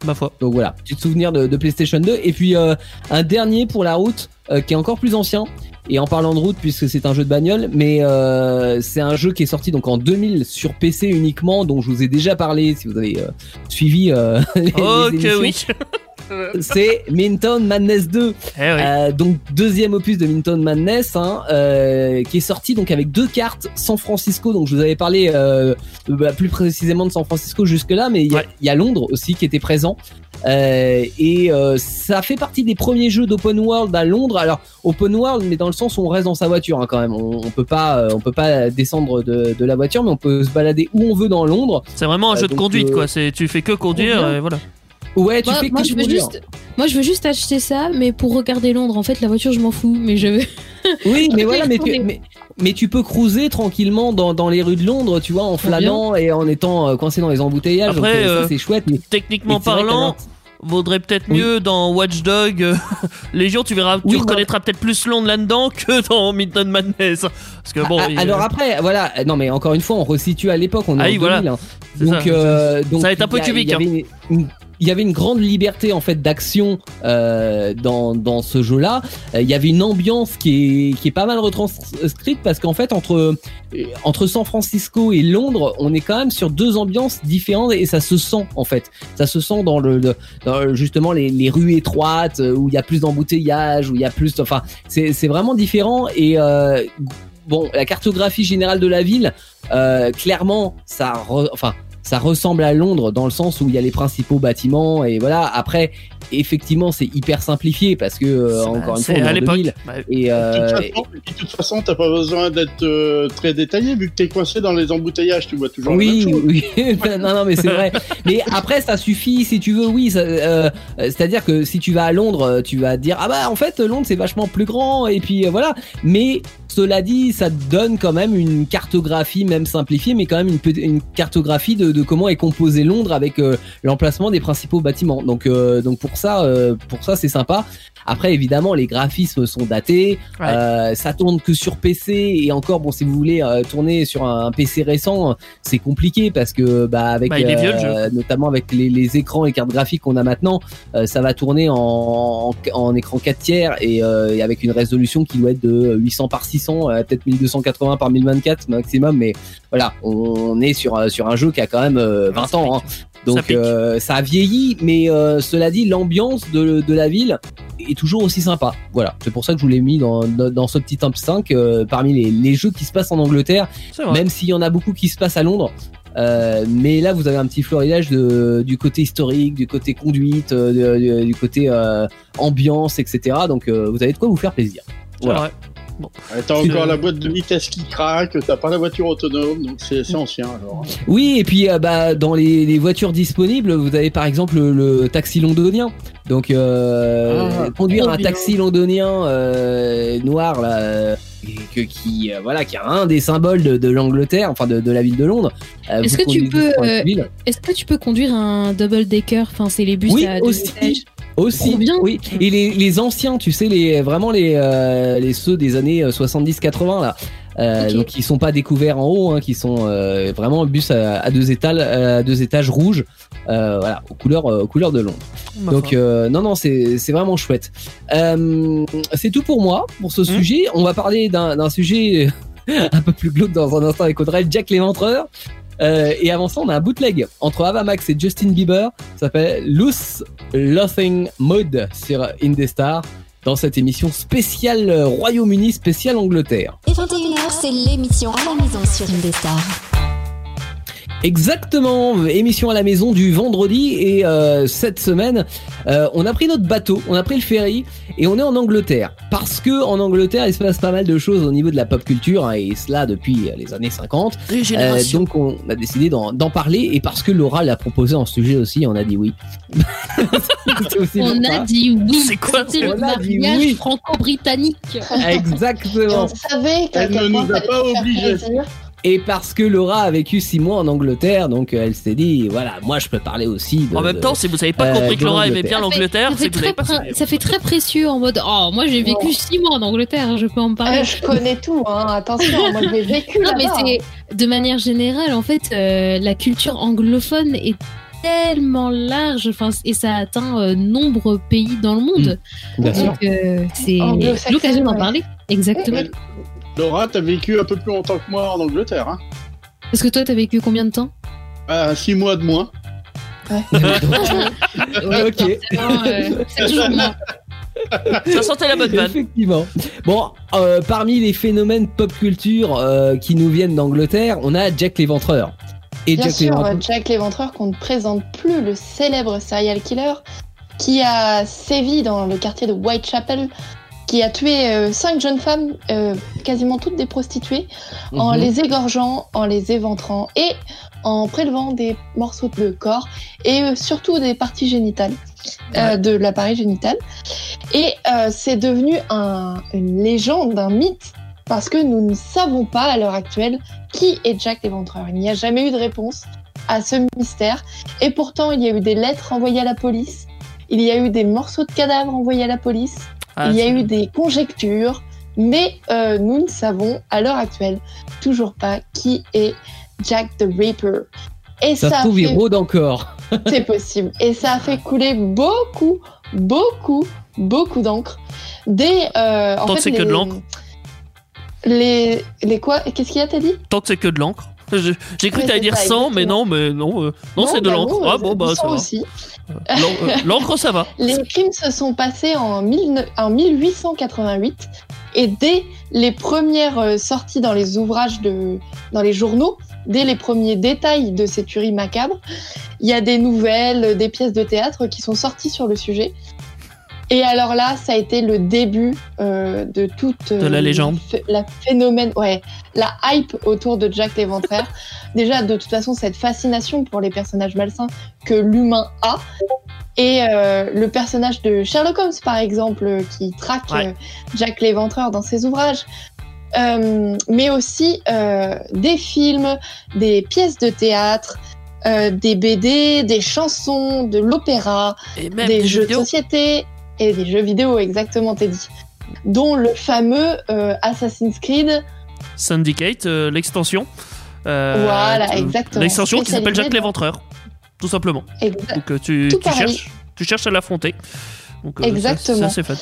Ma foi. Donc voilà, petit souvenir de, de PlayStation 2. Et puis euh, un dernier pour la route, euh, qui est encore plus ancien. Et en parlant de route, puisque c'est un jeu de bagnole, mais euh, c'est un jeu qui est sorti donc en 2000 sur PC uniquement, dont je vous ai déjà parlé si vous avez euh, suivi euh, les, les Ok, émissions. oui. C'est Minton Madness 2. Eh oui. Euh, donc deuxième opus de Minton Madness, hein, euh, qui est sorti donc avec deux cartes San Francisco. Donc je vous avais parlé euh, bah, plus précisément de San Francisco jusque là, mais il y, a- Ouais. il y a Londres aussi qui était présent. Et ça fait partie des premiers jeux d'open world à Londres. Alors open world, mais dans le sens où on reste dans sa voiture hein, quand même. On, on peut pas, on peut pas descendre de, de la voiture, mais on peut se balader où on veut dans Londres. C'est vraiment un jeu de conduite, quoi. C'est tu fais que conduire, et voilà. Ouais, tu Moi, fais moi, que je veux juste, moi, je veux juste acheter ça, mais pour regarder Londres. En fait, la voiture, je m'en fous, mais je veux. Oui, mais voilà, mais tu, mais, mais tu peux cruiser tranquillement dans, dans les rues de Londres, tu vois, en flânant et en étant euh, coincé dans les embouteillages. Après, donc, euh, euh, ça c'est chouette. Mais, Techniquement mais parlant, vaudrait peut-être mieux dans Watch Dog euh, Légion. Tu verras, tu reconnaîtras peut-être plus Londres là-dedans que dans Midnight Madness. Parce que bon, Ah, il- Alors après, voilà, non mais encore une fois, on resitue à l'époque, on est Ah en oui, voilà. 2000, hein. Donc, ça. euh, donc Ça va être un peu il y a- cubique, Il y avait, une, grande liberté en fait d'action euh, dans, dans ce jeu-là. Euh, il y avait une ambiance qui est, qui est pas mal retranscrite parce qu'en fait entre euh, entre San Francisco et Londres, on est quand même sur deux ambiances différentes et ça se sent en fait. Ça se sent dans le, le- justement les, les rues étroites euh, où il y a plus d'embouteillages, où il y a plus, enfin c'est vraiment différent et euh, bon la cartographie générale de la ville, clairement ça, re- enfin ça ressemble à Londres dans le sens où il y a les principaux bâtiments et voilà. Après, effectivement, c'est hyper simplifié parce que euh, encore une fois, on est à en l'époque. 2000 Bah, et, De euh, et de toute façon, t'as pas besoin d'être euh, très détaillé vu que t'es coincé dans les embouteillages, tu vois toujours oui, la même chose. oui, non, non, mais c'est vrai. Mais après, ça suffit si tu veux. Oui, euh, c'est-à-dire que si tu vas à Londres, tu vas te dire ah bah en fait Londres c'est vachement plus grand et puis euh, voilà. Mais cela dit, ça donne quand même une cartographie, même simplifiée, mais quand même une, cartographie de, de comment est composé Londres avec euh, l'emplacement des principaux bâtiments. Donc, euh, donc pour ça, euh, pour ça c'est sympa. Après, évidemment, les graphismes sont datés. Ouais. Euh, ça tourne que sur PC et encore, bon, si vous voulez euh, tourner sur un PC récent, c'est compliqué parce que bah avec Bah, vieux, notamment avec les, les écrans et cartes graphiques qu'on a maintenant, euh, ça va tourner en, en, en écran 4 tiers et, euh, et avec une résolution qui doit être de 800 par 600, euh, peut-être 1280 par 1024 maximum, mais voilà, on est sur euh, sur un jeu qui a quand même euh, 20 ans. hein. Ça Donc pique. euh, ça a vieilli, mais euh, cela dit, l'ambiance de, de la ville est toujours aussi sympa. Voilà, c'est pour ça que je vous l'ai mis dans, dans, dans ce petit top 5 euh, parmi les, les jeux qui se passent en Angleterre, même s'il y en a beaucoup qui se passent à Londres. Euh, mais là, vous avez un petit florilège de, du côté historique, du côté conduite, euh, de- du côté euh, ambiance, etc. Donc euh, vous avez de quoi vous faire plaisir. Voilà. Vrai. Ouais, T'as encore la boîte de vitesse qui craque, t'as pas la voiture autonome, donc c'est c'est ancien alors. Oui, et puis euh, bah, dans les, les voitures disponibles, vous avez par exemple le, le taxi londonien. Donc euh, Ah, conduire trop un bien. taxi londonien euh, noir là, euh, que, qui euh, voilà qui a un des symboles de, de l'Angleterre, enfin de, de la ville de Londres. euh, Est-ce vous que tu peux, euh. Est-ce que tu peux conduire un double decker Enfin, c'est les bus Oui, à deux aussi. Aussi, bien. oui. Et les, les anciens, tu sais, les vraiment les euh, les ceux des années 70-80 là, euh, Ok. donc qui sont pas découverts en haut, hein, qui sont euh, vraiment bus à, à deux étages, à deux étages rouges, euh, voilà, aux couleurs euh, aux couleurs de Londres. Donc euh, non non c'est c'est vraiment chouette. Euh, c'est tout pour moi pour ce Hmm. sujet. On va parler d'un d'un sujet un peu plus glauque dans un instant avec Audrey, Jack l'éventreur. Euh, et avant ça, on a un bootleg entre Avamax et Justin Bieber. Ça s'appelle Loose Laughing Mode sur Indestar dans cette émission spéciale Royaume-Uni, spéciale Angleterre. Et 21h, c'est l'émission à la maison sur Indestar. Exactement, émission à la maison du vendredi et euh, cette semaine, euh, on a pris notre bateau, on a pris le ferry et on est en Angleterre parce que en Angleterre il se passe pas mal de choses au niveau de la pop culture hein, et cela depuis les années 50. Euh, donc on a décidé d'en d'en parler et parce que Laura l'a proposé en sujet aussi, on a dit oui. C'est aussi On a dit oui. C'est quoi C'était le mariage oui. franco-britannique. Exactement. On savait qu'à Elle quel ne nous a pas obligés. Et parce que Laura a vécu six mois en Angleterre, donc euh, elle s'est dit voilà, moi je peux parler aussi. De, En même de- temps, si vous avez pas euh, compris que de Laura aimait bien l'Angleterre. ça, c'est fait très, ça fait très précieux en mode Oh, moi j'ai vécu six mois en Angleterre, je peux en parler. Euh, je connais tout, hein. attention, moi je l'ai vécu Non, mais là-bas. c'est de manière générale, en fait, euh, la culture anglophone est tellement large, et ça atteint euh, nombreux pays dans le monde. Bien sûr. Donc, euh, c'est l'occasion d'en parler. Exactement. Laura, t'as vécu un peu plus longtemps que moi en Angleterre, hein Parce que toi, t'as vécu combien de temps? Bah, six mois de moins. ok. forcément, euh, c'est toujours moi. Ça sentait la bonne vanne. Effectivement. Bon, euh, parmi les phénomènes pop culture euh, qui nous viennent d'Angleterre, on a Jack l'Éventreur. Et Bien Jack sûr, l'Éventreur. Jack l'Éventreur qu'on ne présente plus, le célèbre serial killer qui a sévi dans le quartier de Whitechapel, qui a tué euh, cinq jeunes femmes, euh, quasiment toutes des prostituées, en Mhm. les égorgeant, en les éventrant et en prélevant des morceaux de corps et euh, surtout des parties génitales de l'appareil génital. Et c'est devenu un- une légende, un mythe, parce que nous ne savons pas à l'heure actuelle qui est Jack l'Éventreur. Il n'y a jamais eu de réponse à ce mystère. Et pourtant, il y a eu des lettres envoyées à la police il y a eu des morceaux de cadavres envoyés à la police, Ah, il y a eu des conjectures, mais euh, nous ne savons à l'heure actuelle toujours pas qui est Jack the Ripper. Et Ça ça, se trouve, il fait- rôde encore. c'est possible. Et ça a fait couler beaucoup, beaucoup, beaucoup d'encre. Des, euh, en Tant que c'est que de l'encre. Les, les quoi? Qu'est-ce qu'il y a, t'as dit? Tant que c'est que de l'encre. J'ai cru c'est dire ça, 100, mais non, mais non. euh, non, c'est de bah l'encre. Ah euh, bon, bah ça va. aussi. L'en- euh, L'encre, ça va. Les crimes se sont passés en, 19 en 1888 et dès les premières euh, sorties dans les ouvrages de, dans les journaux, dès les premiers détails de ces tueries macabres, il y a des nouvelles, euh, des pièces de théâtre qui sont sorties sur le sujet. Et alors là, ça a été le début euh, de toute euh, De la légende. la phénomène, ouais, la hype autour de Jack l'Éventreur. Déjà, de toute façon, cette fascination pour les personnages malsains que l'humain a. Et euh, le personnage de Sherlock Holmes, par exemple, euh, qui traque Ouais. euh, Jack l'Éventreur dans ses ouvrages. Euh, mais aussi euh, des films, des pièces de théâtre, euh, des BD, des chansons, de l'opéra, des, des jeux de société et des jeux vidéo, exactement, t'es dit. Dont le fameux euh, Assassin's Creed. Syndicate, euh, l'extension. Euh, Voilà, exactement. L'extension qui s'appelle Jack l'Éventreur. Tout simplement. Exa- Donc tu, cherches, tu cherches à l'affronter. Donc, Exactement. Ça, c'est fait.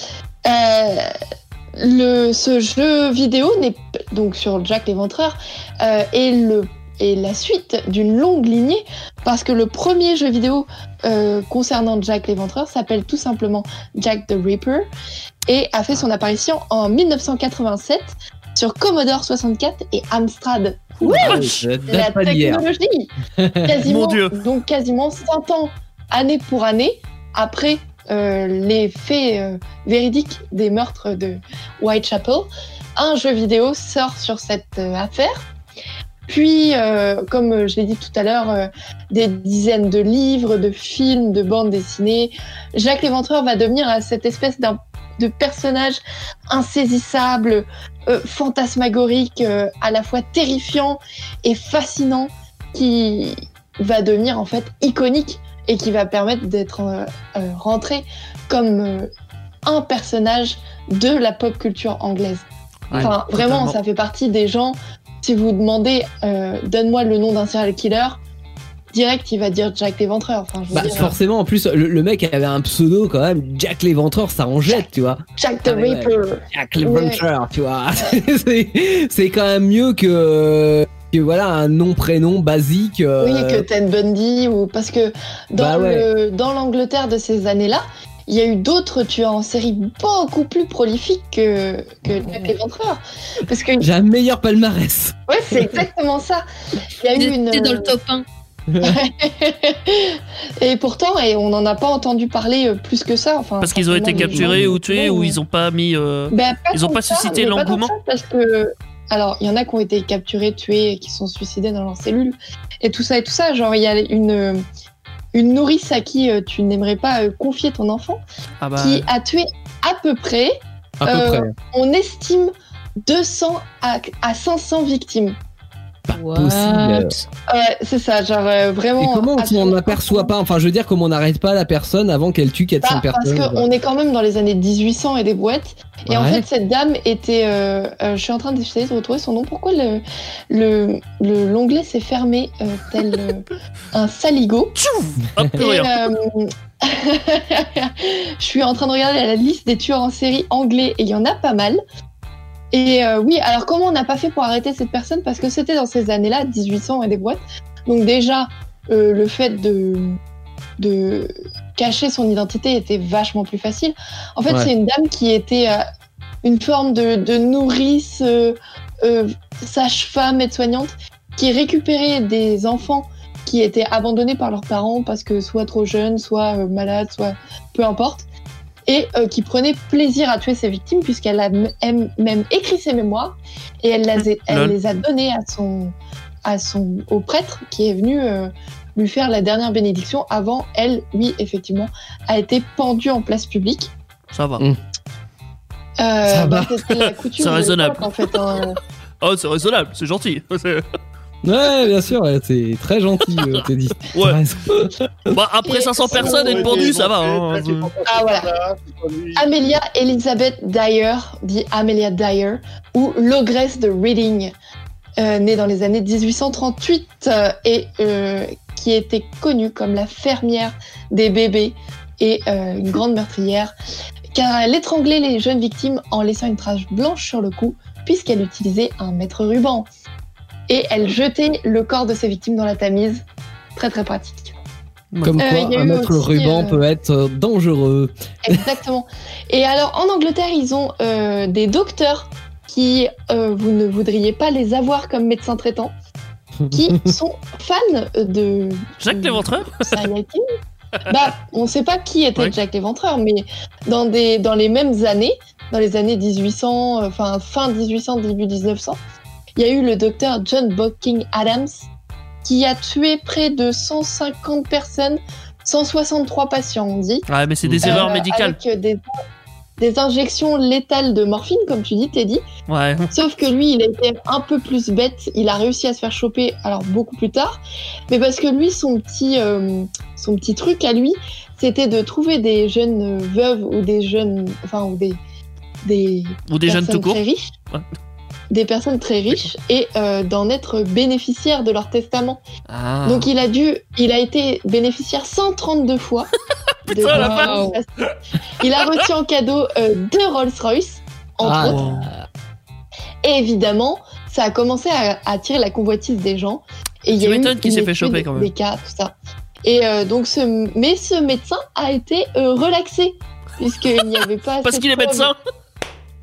Le, ce jeu vidéo n'est donc sur Jack l'Éventreur est le est la suite d'une longue lignée parce que le premier jeu vidéo euh, concernant Jack l'Éventreur s'appelle tout simplement Jack the Ripper et a fait son apparition en 1987 sur Commodore 64 et Amstrad. Oui, La technologie quasiment, Mon Dieu. Donc quasiment 100 ans, année pour année, après euh, les faits euh, véridiques des meurtres de Whitechapel, un jeu vidéo sort sur cette euh, affaire. Puis, euh, comme je l'ai dit tout à l'heure, euh, des dizaines de livres, de films, de bandes dessinées. Jacques l'Éventreur va devenir à cette espèce d'un de personnage insaisissable, euh, fantasmagorique, euh, à la fois terrifiant et fascinant, qui va devenir en fait iconique et qui va permettre d'être euh, euh, rentré comme euh, un personnage de la pop culture anglaise. Ouais, enfin, vraiment, totalement. ça fait partie des gens. Si vous demandez, euh, donne-moi le nom d'un serial killer, direct, il va dire Jack l'Éventreur. Enfin, je veux Bah, dire, forcément, en plus, le, le mec avait un pseudo quand même, Jack l'Éventreur, ça en jette, tu vois. Jack the Ah, ouais. Ripper. Jack l'Éventreur, tu vois. C'est- quand même mieux que, que voilà, un nom-prénom basique. euh, Oui, que Ted Bundy ou parce que dans Bah ouais. le dans l'Angleterre de ces années-là, il y a eu d'autres tueurs en série beaucoup plus prolifiques que que Jack l'Éventreur. Parce que J'ai un meilleur palmarès. ouais, c'est exactement ça. Il y a eu une dans le top 1. et pourtant et on n'en a pas entendu parler euh, plus que ça. Enfin, Parce qu'ils ont été capturés gens- ou tués ou ils ont pas mis. euh, Ben, pas Ils ont tant pas suscité l'engouement Parce que, alors, il y en a qui ont été capturés, tués, qui sont suicidés dans leurs cellules, et tout ça et tout ça. Genre, il y a une, une nourrice à qui euh, tu n'aimerais pas euh, confier ton enfant, Ah bah. qui a tué à peu près, À peu Euh, près. on estime 200 à, à 500 victimes. What? possible. Ouais, c'est ça, genre euh, vraiment. Et comment on absolument n'aperçoit pas Enfin, je veux dire, comment on n'arrête pas la personne avant qu'elle tue 400 Bah, parce personnes quoi. qu'on est quand même dans les années 1800 et des brouettes. Et en fait, cette dame était. euh, euh, je suis en train d'essayer de retrouver son nom. Pourquoi le le- le- l'onglet s'est fermé euh, tel euh, un saligot? Hop, Et, Je suis en train de regarder la liste des tueurs en série anglais et il y en a pas mal. Et euh, oui, alors comment on n'a pas fait pour arrêter cette personne? Parce que c'était dans ces années-là, 1800 et des boîtes. Donc déjà, euh, le fait de, de cacher son identité était vachement plus facile. En fait, Ouais. c'est une dame qui était euh, une forme de, de nourrice, sage-femme, aide-soignante, qui récupérait des enfants qui étaient abandonnés par leurs parents parce que soit trop jeunes, soit malades, soit peu importe, et euh, qui prenait plaisir à tuer ses victimes puisqu'elle a même écrit ses mémoires et elle, les a- elle Lol. les a données à son, à son, au prêtre qui est venu euh, lui faire la dernière bénédiction avant elle, oui, effectivement, a été pendue en place publique. Ça va. Euh, Ça bah, va. La coutume C'est raisonnable. l'époque, en fait. hein. Oh, c'est raisonnable, c'est gentil. Ouais, bien sûr, ouais, c'est très gentil, euh, Teddy. Ouais. Bah, après 500 personnes être pendu, ça va. hein. Ah, voilà. Amelia Elizabeth Dyer, dit Amelia Dyer, ou l'ogresse de Reading, euh, née dans les années 1838 euh, et euh, qui était connue comme la fermière des bébés et euh, une grande meurtrière, car elle étranglait les jeunes victimes en laissant une trace blanche sur le cou, puisqu'elle utilisait un mètre ruban. Et elle jetait le corps de ses victimes dans la Tamise. Très très pratique. Comme Euh, quoi, un aussi, ruban euh, peut être euh, dangereux. Exactement. Et alors, en Angleterre, ils ont euh, des docteurs qui, euh, vous ne voudriez pas les avoir comme médecins traitants, qui sont fans de Jacques Léventreur. Bah, on ne sait pas qui était Ouais. Jack l'Éventreur, mais dans, des, dans les mêmes années, dans les années 1800, euh, enfin fin 1800, début 1900, il y a eu le docteur John Bocking Adams qui a tué près de 150 personnes, 163 patients, on dit. Ouais, mais c'est des Euh, erreurs médicales. Avec euh, des, des injections létales de morphine, comme tu dis, Teddy. Ouais. Sauf que lui, il a été un peu plus bête. Il a réussi à se faire choper, alors beaucoup plus tard. Mais parce que lui, son petit, euh, son petit truc à lui, c'était de trouver des jeunes veuves ou des jeunes, enfin, ou des, des Ou des jeunes tout court. très riches. Ouais. Des personnes très riches et euh, d'en être bénéficiaire de leur testament. Ah. Donc il a dû, il a été bénéficiaire 132 fois. de la. Il a reçu en cadeau euh, deux Rolls-Royce, entre Ah, autres. Et évidemment, ça a commencé à, à attirer la convoitise des gens. Et il y a qu'il s'est fait choper, quand même. Des cas, tout ça. Et euh, donc, ce, mais ce médecin a été relaxé puisqu'il n'y avait pas. Parce qu'il est médecin Mais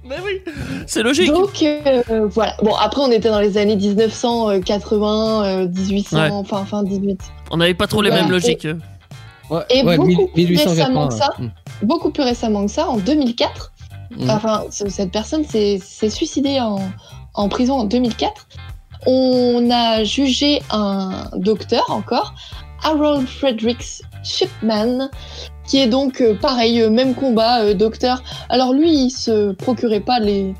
oui C'est logique Donc euh, voilà. Bon, après, on était dans les années 1980, euh, 1800, Ouais. enfin fin 18. On n'avait pas trop les mêmes logiques. Ouais, Et ouais, beaucoup plus 1880, récemment que ça. ouais. Beaucoup plus récemment que ça, en 2004, Mm. enfin, ce- cette personne s'est s'est suicidée en, en prison en 2004. On a jugé un docteur encore, Harold Fredericks Shipman, qui est donc euh, pareil, euh, même combat, euh, docteur. Alors lui, il se procurait pas les,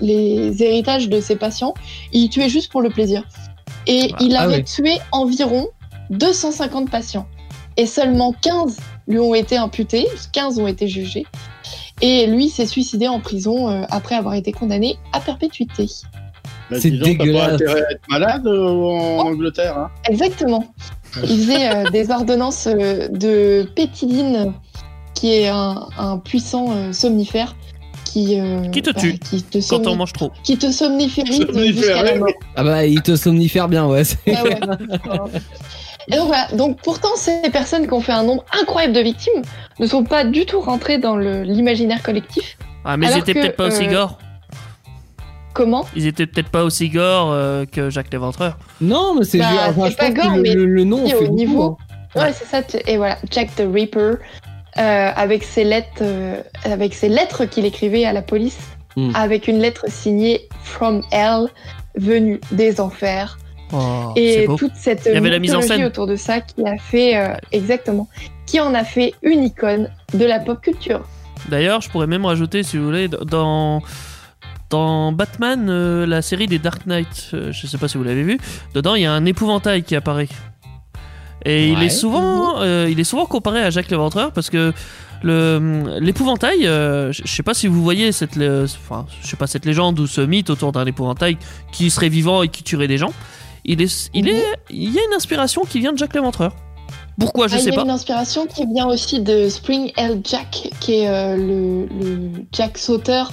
les héritages de ses patients, il tuait juste pour le plaisir. Et il Ah avait tué environ 250 patients. Et seulement 15 lui ont été imputés, 15 ont été jugés. Et lui s'est suicidé en prison euh, après avoir été condamné à perpétuité. Bah, C'est dégueulasse. pas intérêt à être malade euh, en Angleterre. Hein. Exactement. Il faisait euh, des ordonnances euh, de pétiline, qui est un, un puissant euh, somnifère qui, euh, Qui te tue qui te, Quand on somni- mange trop. qui te somniférise Somnifère, jusqu'à la ouais. mort. Ah bah, il te somnifère bien, ouais. Ah ouais. Et donc voilà. Donc pourtant, ces personnes qui ont fait un nombre incroyable de victimes ne sont pas du tout rentrées dans l'imaginaire collectif. Ah, mais ils étaient peut-être pas aussi euh, gore. Comment Ils étaient peut-être pas aussi gore euh, que Jacques Léventreur. Non, mais c'est Bah, juste- enfin, pas gore, mais le- le nom fait au beaucoup, niveau- hein. Ouais, c'est ça. Et voilà, Jack the Ripper, euh, avec ses lettres, euh, avec ses lettres qu'il écrivait à la police, Mm. avec une lettre signée From Hell, venue des enfers, Oh, et toute cette Il y avait la mise en mythologie scène. autour de ça qui a fait euh, exactement, qui en a fait une icône de la pop culture. D'ailleurs, je pourrais même rajouter, si vous voulez, dans, dans Batman, euh, la série des Dark Knight, euh, je sais pas si vous l'avez vu, dedans il y a un épouvantail qui apparaît. Et il est souvent, euh, il est souvent comparé à Jacques Léventreur parce que le l'épouvantail, euh, je sais pas si vous voyez cette, enfin, je sais pas cette légende ou ce mythe autour d'un épouvantail qui serait vivant et qui tuerait des gens. Il est, il est, il y a une inspiration qui vient de Jacques Léventreur. Pourquoi je Ah, il y a une inspiration qui vient aussi de Spring L. Jack, qui est euh, le, le Jack sauteur,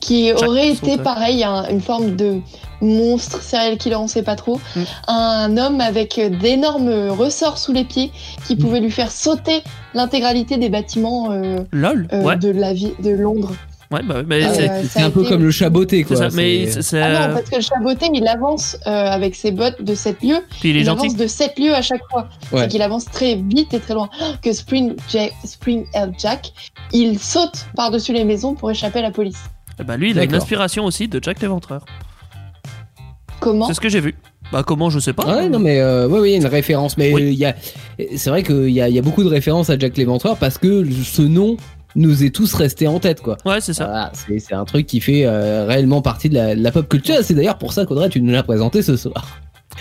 qui Jack aurait été pareil, un- une forme de monstre serial killer, on sait pas trop. Mm. Un homme avec d'énormes ressorts sous les pieds qui Mm. pouvait lui faire sauter l'intégralité des bâtiments euh, Lol. euh, ouais. de la vie de Londres. Ouais, bah, mais Euh, c'est un peu été- comme le chaboté, quoi. ça. Mais Ah euh, non, parce que le chaboté, il avance euh, avec ses bottes de 7 lieues. puis il est il gentil. avance de 7 lieues à chaque fois. Ouais. C'est qu'il avance très vite et très loin. Que Spring, Jack, Spring L. Jack, il saute par-dessus les maisons pour échapper à la police. Bah lui, il a une inspiration aussi de Jack l'Éventreur. Comment C'est ce que j'ai vu. Bah comment, je sais pas. Ouais, non, mais euh, ouais, oui, il y a une référence. Mais Oui. euh, il y a, c'est vrai qu'il y a, y a beaucoup de références à Jack l'Éventreur parce que ce nom nous est tous resté en tête, quoi. Ouais, c'est ça. Voilà, c'est, c'est un truc qui fait euh, réellement partie de la, de la pop culture. C'est d'ailleurs pour ça qu'Audrey, tu nous l'as présenté ce soir.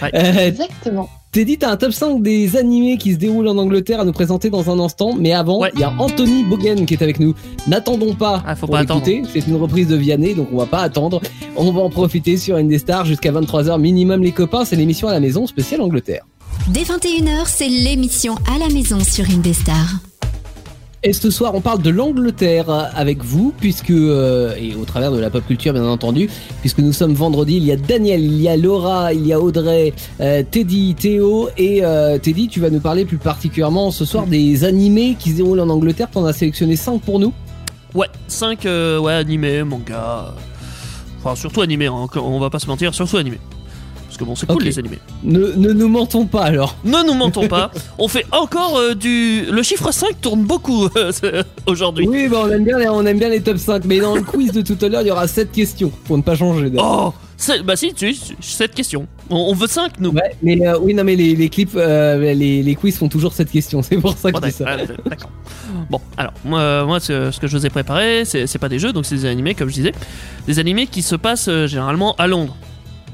Ouais. Euh, Exactement. Teddy, t'as un top 5 des animés qui se déroulent en Angleterre à nous présenter dans un instant. Mais avant, il Ouais. y a Anthony Bogen qui est avec nous. N'attendons pas Ah, faut pour pas attendre. l'écouter. C'est une reprise de Vianney, donc on va pas attendre. On va en profiter sur Indestar jusqu'à 23h minimum les copains. C'est l'émission à la maison spéciale Angleterre. Dès 21h, c'est l'émission à la maison sur Indestar. Et ce soir, on parle de l'Angleterre avec vous, puisque euh, et au travers de la pop culture, bien entendu, puisque nous sommes vendredi. Il y a Daniel, il y a Laura, il y a Audrey, euh, Teddy, Théo et euh, Teddy. Tu vas nous parler plus particulièrement ce soir des animés qui se déroulent en Angleterre. T'en as sélectionné 5 pour nous. Ouais, 5 ouais, animés, manga. Enfin, surtout animés, hein, on va pas se mentir, surtout animés. Parce que bon, c'est cool les animés. Ne, ne nous mentons pas alors. Ne nous mentons pas, on fait encore euh, du. Le chiffre 5 tourne beaucoup euh, aujourd'hui. Oui, bah on aime bien les, on aime bien les top 5, mais dans le quiz de tout à l'heure, il y aura 7 questions pour ne pas changer. d'ailleurs. Oh Bah si, tu cette question. On, on veut 5 nous. Ouais, mais euh, oui, non, mais les, les clips, euh, les, les quiz font toujours cette question, c'est pour ça que je dis ça. d'accord. Bon, alors, moi, moi ce, ce que je vous ai préparé, c'est pas des jeux, donc c'est des animés, comme je disais. Des animés qui se passent généralement à Londres.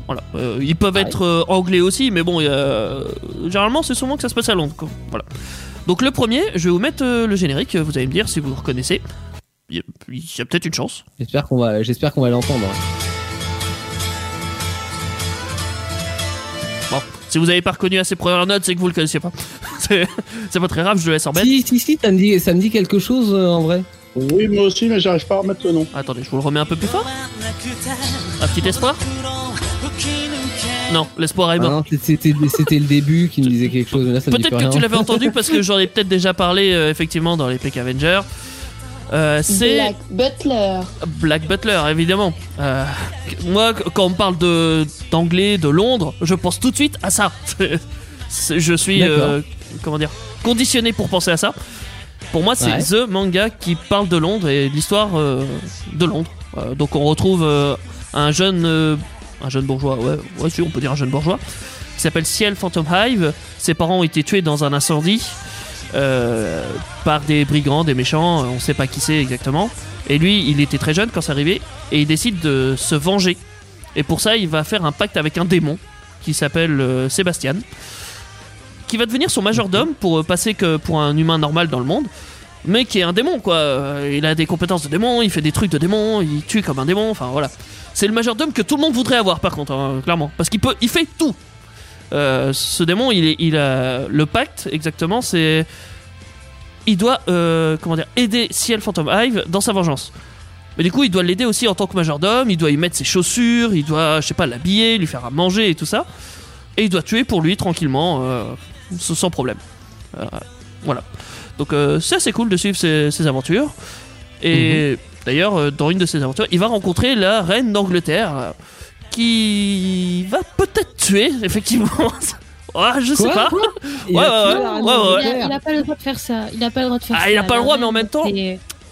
Voilà. Euh, ils peuvent Ouais. être euh, anglais aussi, mais bon, il y a- euh, généralement, c'est souvent que ça se passe à Londres. quoi. Voilà. Donc, le premier, je vais vous mettre euh, le générique, vous allez me dire si vous le reconnaissez. Il y a, il y a peut-être une chance. J'espère qu'on va, j'espère qu'on va l'entendre. Bon, si vous n'avez pas reconnu à ses premières notes, c'est que vous le connaissiez pas. c'est c'est pas très grave, je le laisse en bête. Si, si, si, ça me dit, ça me dit quelque chose euh, en vrai. Oui, moi aussi, mais j'arrive pas à remettre le nom. Attendez, je vous le remets un peu plus fort. Un petit espoir Non, l'espoir est Ah mort. non, c'était, le début qui me disait quelque chose. Peut-être que tu l'avais entendu parce que j'en ai peut-être déjà parlé euh, effectivement dans les Peck Avengers. Euh, c'est Black Butler. Black Butler, évidemment. Euh, moi, qu- quand on me parle de d'anglais, de Londres, je pense tout de suite à ça. Je suis, euh, comment dire, conditionné pour penser à ça. Pour moi, c'est Ouais. The Manga qui parle de Londres et de l'histoire euh, de Londres. Euh, donc, on retrouve euh, un jeune, euh, un jeune bourgeois, ouais, ouais, on peut dire un jeune bourgeois, qui s'appelle Ciel Phantom Hive. Ses parents ont été tués dans un incendie euh, par des brigands, des méchants, on sait pas qui c'est exactement. Et lui, il était très jeune quand c'est arrivé, et il décide de se venger. Et pour ça, il va faire un pacte avec un démon qui s'appelle euh, Sébastien, qui va devenir son majordome pour euh, passer que pour un humain normal dans le monde, mais qui est un démon quoi. Euh, Il a des compétences de démon, il fait des trucs de démon, il tue comme un démon, enfin voilà. C'est le majordome que tout le monde voudrait avoir par contre, hein, clairement, parce qu'il peut, il fait tout. Euh, ce démon, il, a le pacte exactement, c'est il doit euh, comment dire aider Ciel Phantom Hive dans sa vengeance. Mais du coup, il doit l'aider aussi en tant que majordome, il doit y mettre ses chaussures, il doit, je sais pas, l'habiller, lui faire à manger et tout ça. Et il doit tuer pour lui tranquillement, euh, sans problème. Voilà. Donc c'est assez cool de suivre ses, ses aventures. Et d'ailleurs, euh, dans une de ses aventures, il va rencontrer la reine d'Angleterre, qui va peut-être tuer, effectivement. Ah, je sais Quoi pas. Il Ouais, a ouais, ouais, Il d'Angleterre. a, il a pas le droit de faire ça. Il a pas le droit de faire Ah, ça. il a pas le droit, mais en même temps-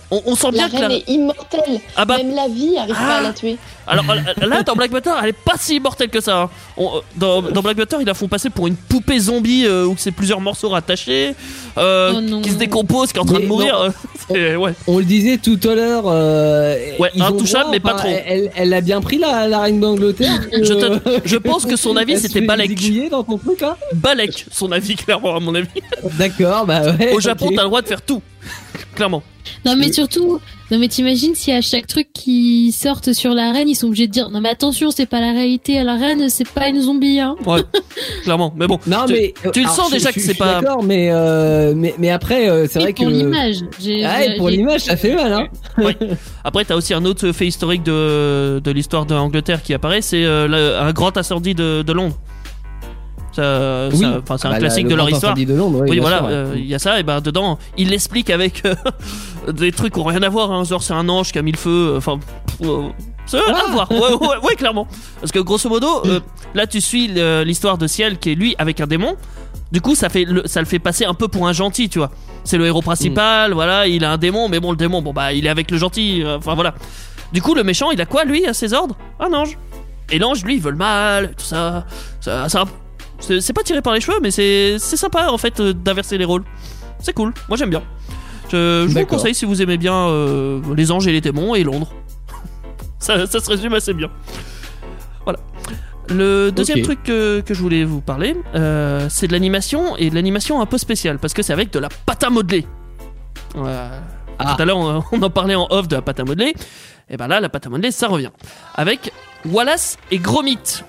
On, on sent La bien que la... reine est immortelle. Ah bah, Même la vie arrive pas à la tuer. Alors euh, là, dans Black Panther, elle est pas si immortelle que ça. hein. On- euh, dans, dans Black Panther, ils la font passer pour une poupée zombie euh, où c'est plusieurs morceaux rattachés, euh, Oh non. qui se décompose, qui est en train Mais de mourir. ouais. On le disait tout à l'heure. euh, Ouais, intouchable, droit, mais pas trop. Elle, elle a bien pris la, la reine d'Angleterre. Je, te- je pense que son avis c'était Balek. dans ton truc, hein Balek, son avis, clairement, à mon avis. D'accord, bah ouais. Au Japon, t'as le droit de faire tout. Clairement. Non mais surtout, non mais t'imagines si à chaque truc qui sortent sur la reine, ils sont obligés de dire non mais attention, c'est pas la réalité, la reine c'est pas une zombie hein. Ouais, clairement. Mais bon, Non, tu- mais tu le sens je- déjà je- que je c'est suis pas- D'accord, mais, euh, mais mais après, euh, c'est vrai que pour l'image. J'ai- pour l'image, ça fait mal, hein. Après, t'as aussi un autre fait historique de, de l'histoire d'Angleterre qui apparaît, c'est euh, un grand incendie de, de Londres. Oui. enfin, c'est un bah, classique le de leur histoire. incendie de Londres, Oui, voilà, euh, il y a ça, et ben dedans, il l'explique avec euh, des trucs qui ont rien à voir. Hein. Genre, c'est un ange qui a mis le feu. euh, Enfin, euh, ça Ah. à voir. Ouais, ouais, ouais, clairement. Parce que grosso modo, euh, là, tu suis l'histoire de Ciel qui est lui avec un démon. Du coup, ça, fait le, ça le fait passer un peu pour un gentil, tu vois. C'est le héros Mm. principal, voilà, il a un démon, mais bon, le démon, bon, bah, il est avec le gentil, euh, enfin voilà. Du coup, le méchant, il a quoi, lui, à ses ordres? Un ange. Et l'ange, lui, il veut le mal, tout ça. ça, ça- c'est pas tiré par les cheveux, mais c'est sympa, en fait, euh, d'inverser les rôles. C'est cool, moi j'aime bien. Je, je vous conseille si vous aimez bien euh, les anges et les démons et Londres. ça, ça se résume assez bien. Voilà. Le deuxième truc que, que je voulais vous parler, euh, c'est de l'animation et de l'animation un peu spéciale parce que c'est avec de la pâte à modeler. Euh, Ah. Tout à l'heure, on, on en parlait en off de la pâte à modeler. Et ben là, la pâte à modeler, ça revient. Avec Wallace et Gromit.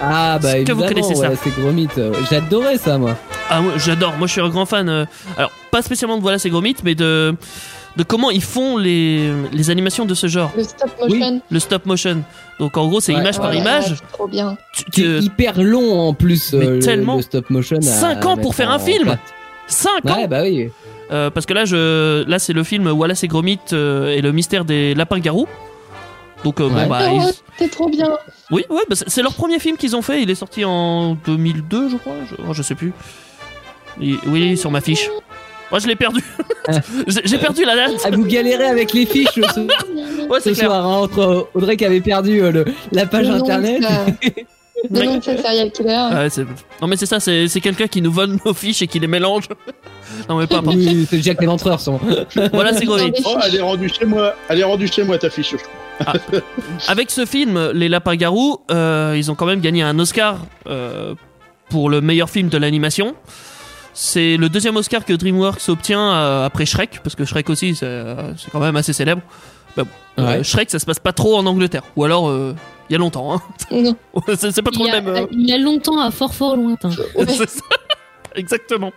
Ah bah que vous évidemment, connaissez ça ouais, c'est Gromit. J'adorais ça moi. Ah, moi, j'adore. Moi, je suis un grand fan. euh, alors, pas spécialement de Wallace et Gromit, mais de, de comment ils font les, les animations de ce genre. Le stop motion. Le stop motion. Donc, en gros, c'est Ouais. image par image. c'est trop bien. Tu- C'est hyper long en plus. Mais euh, le- tellement. Le, stop motion. à Cinq ans pour faire un film. place. 5 ans Ouais bah oui. Euh, parce que là, je, là c'est le film Wallace et Gromit euh, et le mystère des lapins garous. Donc, euh, bon, bah, ils- c'est trop bien. oui, ouais, bah, c'est leur premier film qu'ils ont fait. Il est sorti en 2002, je crois. Je, oh, je sais plus. Il- oui, sur ma fiche. Moi, je l'ai perdu. J'ai perdu la date. Ah, vous galérez avec les fiches ce, Ouais, ce clair. soir hein, entre Audrey qui avait perdu euh, le, la page internet. Le nom de ce serial killer. Ah ouais, c'est- non, mais c'est ça, c'est quelqu'un qui nous vole nos fiches et qui les mélange. non, mais importe. Oui, c'est Jack l'entreur son. Voilà, c'est. Des Oh, elle est rendue chez moi. Elle est rendue chez moi ta fiche. Avec ce film, Les Lapins Garous, euh, ils ont quand même gagné un Oscar euh, pour le meilleur film de l'animation. C'est le deuxième Oscar que DreamWorks obtient euh, après Shrek, parce que Shrek aussi, c'est euh, c'est quand même assez célèbre. Bah, bon, euh, Ouais. Shrek, ça se passe pas trop en Angleterre, ou alors euh, il y a longtemps. Hein. Non. c'est c'est pas trop il, y le a, même. euh, il y a longtemps à fort fort lointain. c'est ça. Exactement.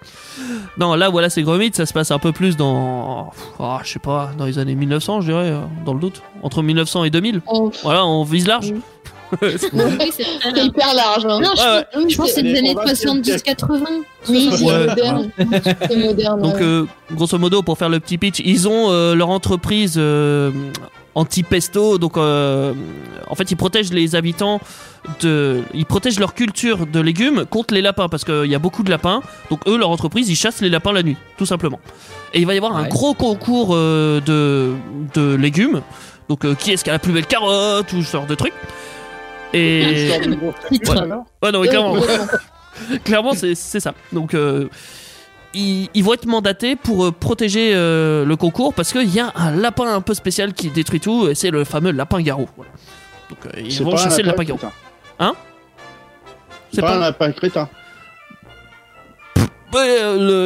Non, là, voilà, c'est Gromit, ça se passe un peu plus dans. ah, je sais pas, dans les années 1900, je dirais, euh, dans le doute. Entre 1900 et 2000. Oh, Voilà, on vise large. Oui, c'est hyper large. Hein. Non, je, Ouais, pense- je pense que c'est des années au 20e 70-80. Oui, c'est Ouais. moderne. Donc, ouais. euh, grosso modo, pour faire le petit pitch, ils ont euh, leur entreprise euh, anti-pesto. Donc, euh, en fait, ils protègent les habitants de. Ils protègent leur culture de légumes contre les lapins parce qu'il y a beaucoup de lapins. Donc, eux, leur entreprise, ils chassent les lapins la nuit, tout simplement. Et il va y avoir un Ouais. gros concours euh, de, de légumes. Donc, euh, qui est-ce qui a la plus belle carotte ou ce genre de trucs. Et. Alors. Ouais, non, mais clairement. Ouais. Clairement, c'est c'est ça. Donc, euh, ils, ils vont être mandatés pour euh, protéger euh, le concours parce qu'il y a un lapin un peu spécial qui détruit tout, et c'est le fameux lapin garou. Voilà. Donc, euh, ils vont chasser le lapin garou. crétin. Hein? C'est pas, pas- un lapin crétin.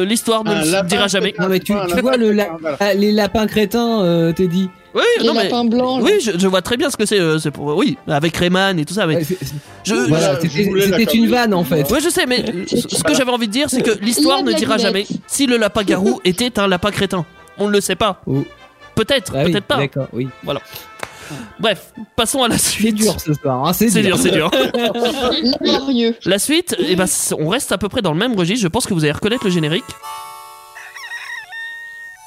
L'histoire ne le dira jamais. crétin, Non, mais tu- tu vois le la-. Ah, les lapins crétins, euh, t'es dit. Oui, Les non, mais. lapins blancs. là. Oui, je, je vois très bien ce que c'est. euh, c'est pour oui, avec Rayman et tout ça. Mais Ouais, c'est- c'est- je, voilà, je c'était une vanne en fait. Ouais, je sais, mais euh, ce que j'avais envie de dire, c'est que l'histoire ne dira jamais si le lapin garou était un lapin crétin. On ne le sait pas. Oh. Peut-être, Ah oui, peut-être pas. D'accord, oui. Bref, passons à la C'est suite. dur ce soir. Hein, c'est C'est dur, c'est dur. La suite, eh ben, on reste à peu près dans le même registre. Je pense que vous allez reconnaître le générique.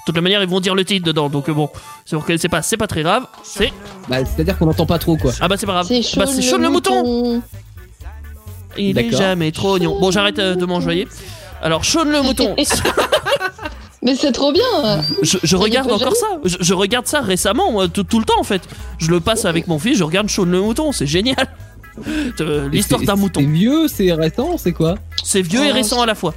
De toute la manière, ils vont dire le titre dedans, donc euh, bon, si vous reconnaissez pas, c'est pas très grave. C'est Bah, C'est-à-dire qu'on n'entend pas trop quoi. ah bah c'est pas grave. C'est Bah, chaud c'est le mouton. Il est D'accord. jamais trop oignon. Bon, j'arrête euh, de m'enjoyer. Alors Shaun le mouton, Mais c'est trop bien. je, je regarde encore ça. Je, je regarde ça récemment, moi, tout, tout le temps en fait. Je le passe avec mon fils, je regarde Shaun le mouton, c'est génial. Euh, L'histoire C'est- d'un C'est mouton. vieux, c'est récent, c'est quoi? C'est vieux et Oh, récent à la fois.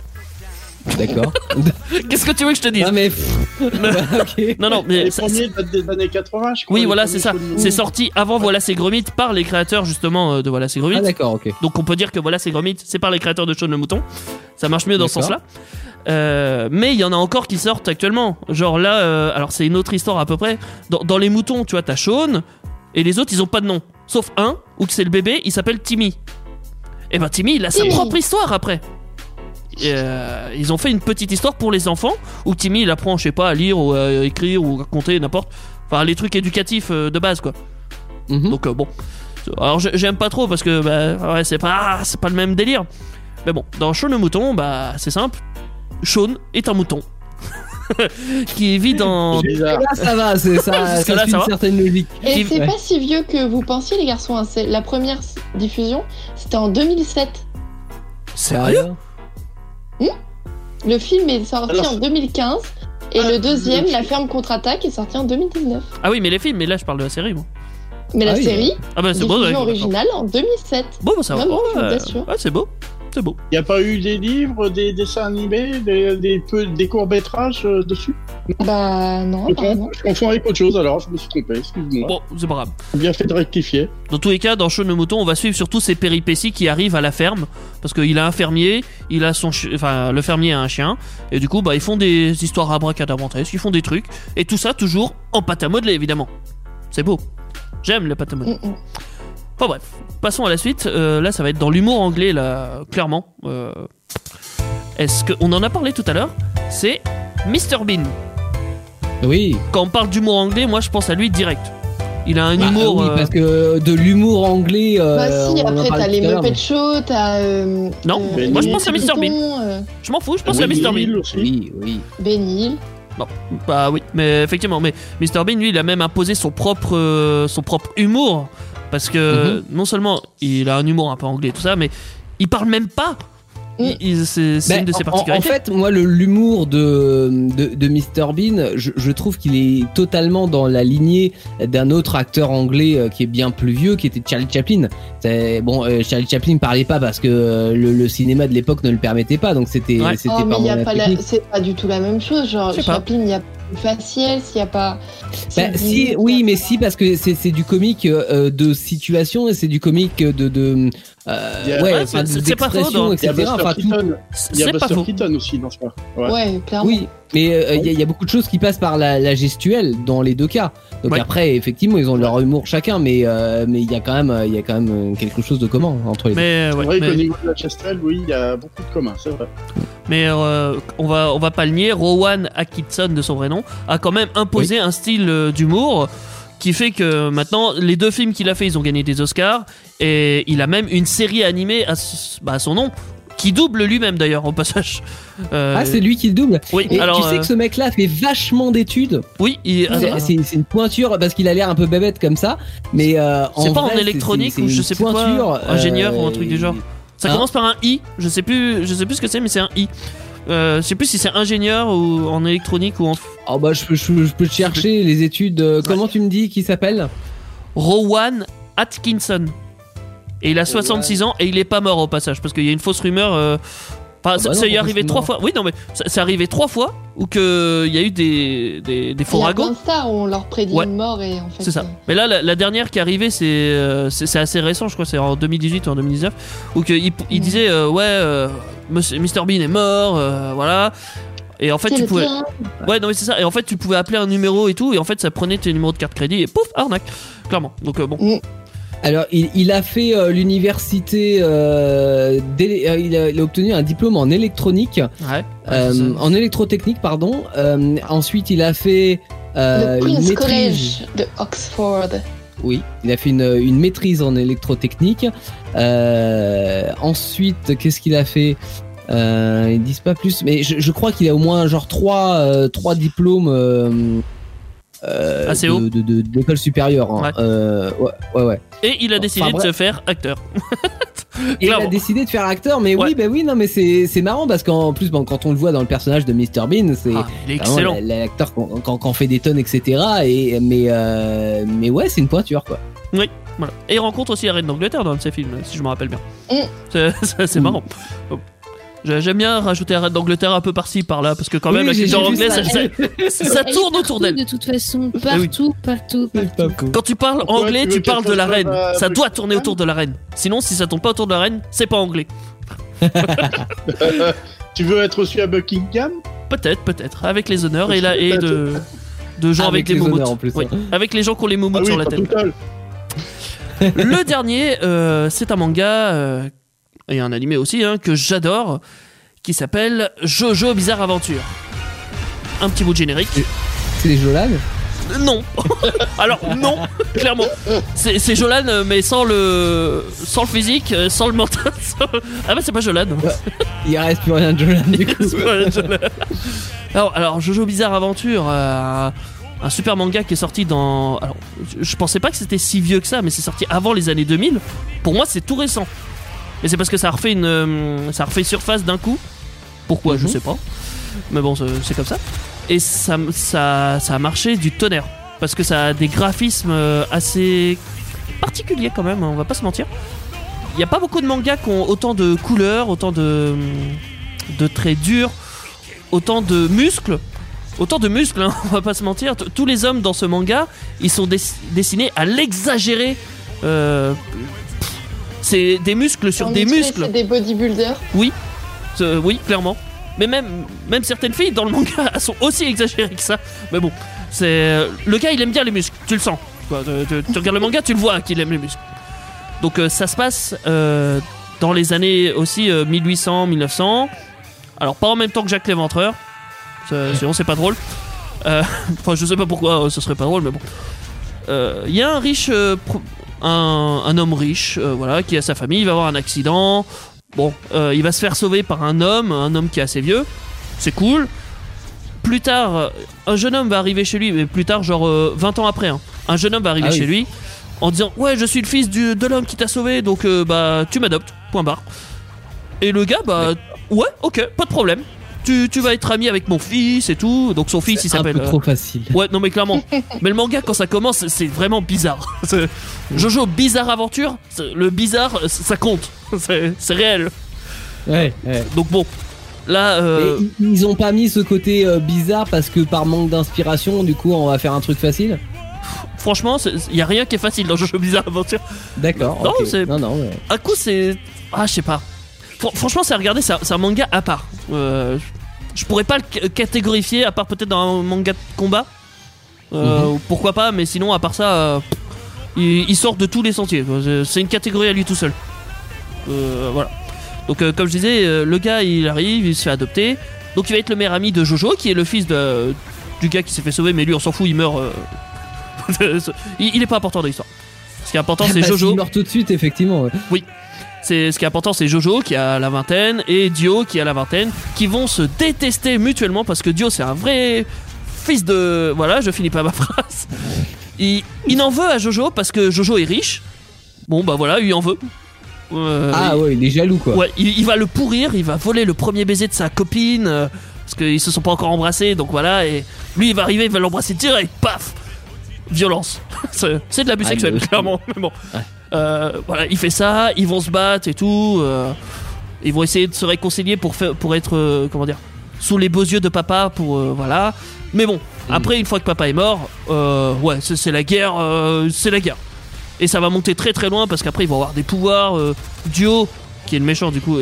D'accord. Qu'est-ce que tu veux que je te dise ah mais. bah. Non, non, mais Les ça- premiers datent des années 80, je crois. Oui, voilà, c'est ça. C'est sorti avant Voilà, c'est Gromit par les créateurs justement euh, de Voilà, c'est Gromit. Ah d'accord, ok. Donc on peut dire que Voilà, c'est Gromit, c'est par les créateurs de Shaun le Mouton. Ça marche mieux dans ce sens-là. Euh, mais il y en a encore qui sortent actuellement. Genre là, euh, alors c'est une autre histoire à peu près. Dans, dans les moutons, tu vois, t'as Shaun et les autres, ils ont pas de nom. Sauf un, où c'est le bébé, il s'appelle Timmy. Et ben Timmy, il a sa Timmy. propre histoire après. Euh, ils ont fait une petite histoire pour les enfants où Timmy il apprend, je sais pas, à lire ou à écrire ou à compter, n'importe. Enfin, les trucs éducatifs euh, de base quoi. Mhm. Donc euh, bon. Alors j'ai- j'aime pas trop parce que bah, ouais, c'est pas c'est pas le même délire. Mais bon, dans Shaun le mouton, bah c'est simple. Shaun est un mouton qui vit dans. Là ça va, c'est ça, ça suit ça une va certaine logique. Et Qui- c'est ouais. pas si vieux que vous pensiez, les garçons. hein. C'est la première diffusion, c'était en 2007. sérieux? Le film est sorti Alors- en 2015. Et Ah, le deuxième, La ferme contre-attaque, est sorti en 2019. Ah oui, mais les films, mais là je parle de la série moi. Mais Ah la oui. série, Ah bah c'est beau. ouais, originale en 2007. Bon, bah ça va. Vraiment, Ouais, ouais, c'est beau. C'est beau. Il n'y a pas eu des livres, des dessins animés, des, des, peu- des courts-métrages euh, dessus? Bah non, Je confonds- je confonds avec autre chose alors, je me suis trompé, excuse-moi. Bon, c'est pas grave. Bien fait de rectifier. Dans tous les cas, dans Shaun le mouton, on va suivre surtout ses péripéties qui arrivent à la ferme. Parce qu'il a un fermier, il a son enfin, le fermier a un chien. Et du coup, bah, ils font des histoires abracadabrantesques, ils font des trucs. Et tout ça, toujours en pâte à modeler, évidemment. C'est beau. J'aime les pâte à modeler. Mm, mm. Enfin bref, passons à la suite. Euh, là, ça va être dans l'humour anglais, là, clairement. Euh, Est-ce que on en a parlé tout à l'heure C'est Mr Bean. Oui. Quand on parle d'humour anglais, moi, je pense à lui direct. Il a un Bah, humour. oui, euh, parce que de l'humour anglais. euh, Bah si, après t'as les à. Muppet Show, t'as... Euh, Non, euh, moi, je pense à Mr. Bean. euh, Je m'en fous, je pense à Oui, Mr Bean. Aussi. Oui, oui. Ben Hill. Bah oui, mais effectivement, mais Mr Bean, lui, il a même imposé son propre, euh, son propre humour. Parce que Mhm. non seulement il a un humour un peu anglais et tout ça, mais il parle même pas. Il- c'est Ben, une de ses en- en, particularités. fait, moi, l'humour de, de, de Mr Bean, je, je trouve qu'il est totalement dans la lignée d'un autre acteur anglais euh, qui est bien plus vieux, qui était Charlie Chaplin. Bon, euh, Charlie Chaplin parlait pas parce que euh, le, le cinéma de l'époque ne le permettait pas, donc c'était Ouais. c'était Oh, mais pas pas la... technique. c'est pas du tout la même chose. Genre. Chaplin, il y a facial, s'il y a pas. Bah, si, oui, mais si parce que c'est c'est du comique euh, de situation et c'est du comique de de euh, ouais, Ouais, enfin, c'est- c'est pas faux, d'expression, dans- Il y a etc. Il y a Buster. Keaton aussi dans ce cas. Ouais. Ouais, clairement. Oui, mais euh, il y, a- il y a beaucoup de choses qui passent par la, la gestuelle dans les deux cas. Donc Ouais. après, effectivement, ils ont leur humour chacun, mais euh, mais il y a quand même il y a quand même euh, quelque chose de commun entre les deux. Mais, ouais, vrai mais- qu'au niveau de la gestuelle, oui, il y a beaucoup de communs, c'est vrai. Mais euh, on va on va pas le nier, Rowan Atkinson de son vrai nom a quand même imposé un style d'humour qui fait que maintenant les deux films qu'il a fait ils ont gagné des Oscars et il a même une série animée à, s- bah, à son nom qui double lui-même d'ailleurs au passage. Euh, Ah, c'est lui qui le double. oui Et alors tu sais euh, que ce mec-là fait vachement d'études. oui il- C'est- une pointure parce qu'il a l'air un peu bébête comme ça, mais euh, C'est pas en électronique ou je sais plus quoi, ingénieur ou un euh, truc du genre. ça hein commence par un i je sais plus je sais plus ce que c'est mais c'est un i. Euh, je sais plus si c'est ingénieur ou en électronique ou en Oh bah je peux je, je peux chercher les études. euh, Comment tu me dis qu'il s'appelle? Rowan Atkinson. Et il a 66 ans et il est pas mort au passage parce qu'il y a une fausse rumeur. euh, Enfin, Ah ça, bah ça non, y est arrivé trois fois. Oui, non, mais ça, c'est arrivé trois fois où que il y a eu des, des, des faux Il y a ragots. plein de stars où on leur prédit Ouais. une mort et en fait. C'est ça. euh, Mais là, la, la dernière qui est arrivée, c'est euh, c'est c'est assez récent, je crois, c'est en 2018 ou en 2019, où que il, il disait euh, ouais, euh, Mr Bean est mort, euh, voilà. Et en fait, tu pouvais. terrain. Ouais, non, mais c'est ça. Et en fait, tu pouvais appeler un numéro et tout, et en fait, ça prenait tes numéros de carte crédit et pouf, arnaque. Clairement. Donc, euh, bon. Alors, il, il a fait euh, l'université, euh, euh, il, a, il a obtenu un diplôme en électronique, Ouais. euh, Ouais, en électrotechnique, pardon. Euh, ensuite, il a fait euh, le une maîtrise. College de Oxford. Oui, il a fait une, une maîtrise en électrotechnique. Euh, ensuite, qu'est-ce qu'il a fait? Euh, Ils disent pas plus, mais je, je crois qu'il a au moins genre trois, euh, trois diplômes. Euh, Assez de, haut. de, de- d'école supérieure. hein. Ouais. Euh, ouais, ouais, ouais. Et il a décidé Enfin, de se faire acteur. Et il a décidé de faire acteur, mais Ouais. oui, bah oui, non, mais c'est c'est marrant parce qu'en plus, bon, quand on le voit dans le personnage de Mr Bean, c'est Ah, excellent. la- l'acteur qu'on qu'on- qu'on fait des tonnes, etc. Et mais euh, mais ouais, c'est une pointure quoi. Voilà. Et il rencontre aussi la reine d'Angleterre dans un de ses films, si je me rappelle bien. Mm. C'est- C'est c'est Mm. marrant. J'ai- J'aime bien rajouter la reine d'Angleterre un peu par-ci, par-là, parce que quand même, Oui, la culture anglaise, ça, ça. tourne autour partout, d'elle. De toute façon, Ah partout, partout, partout. Quand tu parles anglais, tu parles de la reine. Ça doit tourner autour de la reine. Sinon, si ça tourne pas autour de la reine, c'est pas anglais. Tu veux être reçu à Buckingham? Peut-être, peut-être. Avec les honneurs et, la, et de, de gens avec, Avec les les honneurs, en plus, Oui, hein. Avec les gens qui ont les moumoutes Ah oui, sur la tête. Le dernier, euh, c'est un manga euh, et un animé aussi hein, que j'adore, qui s'appelle Jojo Bizarre Aventure. Un petit bout de générique. C'est les Jolan? Non. Alors non, clairement. C'est Jolan, euh, mais sans le sans le physique, euh, sans le mental. sans- Ah bah c'est pas Jolan. Il reste plus rien de Jolan du coup. Jolan. alors, alors Jojo Bizarre Aventure, euh, un super manga qui est sorti dans. Alors, je- je pensais pas que c'était si vieux que ça, mais c'est sorti avant les années 2000. Pour moi, c'est tout récent. Mais c'est parce que ça refait une, euh, ça refait surface d'un coup. Pourquoi Je Mhm. sais pas. Mais bon, c'est comme ça. Et ça, ça, ça a marché du tonnerre. Parce que ça a des graphismes euh, assez particuliers quand même, hein, on va pas se mentir. Il n'y a pas beaucoup de mangas qui ont autant de couleurs, autant de, de traits durs, autant de muscles. autant de muscles, hein, on va pas se mentir. T- Tous les hommes dans ce manga, ils sont dess- dessinés à l'exagérer. Euh, c'est des muscles sur des muscles. C'est des bodybuilders. Euh, oui, clairement. Mais même, même certaines filles dans le manga sont aussi exagérées que ça. Mais bon, c'est euh, le gars, il aime bien les muscles. Tu le sens. quoi. Tu, tu- tu regardes le manga, tu le vois qu'il aime les muscles. Donc euh, ça se passe euh, dans les années aussi 1800, 1900. Alors pas en même temps que Jacques l'Éventreur. Sinon c'est pas drôle. Euh, Enfin je sais pas pourquoi euh, ce serait pas drôle, mais bon. Euh, Il y a un riche, euh, un, un homme riche, euh, voilà, qui a sa famille. Il va avoir un accident. Bon, euh, il va se faire sauver par un homme, un homme qui est assez vieux. C'est cool. Plus tard, euh, un jeune homme va arriver chez lui, mais plus tard, genre euh, 20 ans après, hein, un jeune homme va arriver Ah oui. chez lui en disant Ouais, je suis le fils du- de l'homme qui t'a sauvé, donc bah tu m'adoptes, point barre. Et le gars, bah ouais, ok, pas de problème. Tu, tu vas être ami avec mon fils et tout. Donc son fils, il C'est un s'appelle. peu euh, trop facile. Ouais, non mais clairement. mais le manga quand ça commence, c'est vraiment bizarre. Jojo bizarre aventure, le bizarre ça compte. C'est réel. Ouais, ouais. Donc bon, là euh, Et ils- ont pas mis ce côté euh, bizarre parce que par manque d'inspiration, du coup, on va faire un truc facile? franchement, il y a rien qui est facile dans Jojo bizarre aventure. D'accord. Non, non, non. ouais. Un coup c'est ah, je sais pas. Fran- franchement, c'est à regarder, c'est un- manga à part. Euh, je pourrais pas le ca- catégorifier à part peut-être dans un manga de combat. Euh, Pourquoi pas, mais sinon à part ça, euh, il, il sort de tous les sentiers. C'est- une catégorie à lui tout seul. Voilà. Donc comme je disais, le gars il arrive, il se fait adopter. Donc il va être le meilleur ami de Jojo, qui est le fils de, du gars qui s'est fait sauver, mais lui on s'en fout, il meurt. il, il est pas important dans l'histoire. Ce qui est important c'est Bah, Jojo. s'il meurt tout de suite, effectivement. ouais. C'est ce qui est important, c'est Jojo qui a la vingtaine et Dio qui a la vingtaine, qui vont se détester mutuellement parce que Dio c'est un vrai fils de voilà, je finis pas ma phrase. Il, il en veut à Jojo parce que Jojo est riche. Bon bah voilà, lui en veut. Euh, Ah ouais, il est jaloux quoi. Ouais, il, il va le pourrir, il va voler le premier baiser de sa copine euh, parce qu'ils se sont pas encore embrassés, donc voilà. Et lui, il va arriver, il va l'embrasser direct, paf, violence. c'est de l'abus Ah, sexuel, clairement. Mais bon, Ouais. Euh, voilà, il fait ça, ils vont se battre et tout. euh, ils vont essayer de se réconcilier pour faire, pour être, euh, comment dire, sous les beaux yeux de papa, pour euh, voilà. Mais bon, après une fois que papa est mort, euh, ouais, c'est la guerre, euh, c'est la guerre. Et ça va monter très très loin parce qu'après ils vont avoir des pouvoirs. Dio, qui est le méchant du coup,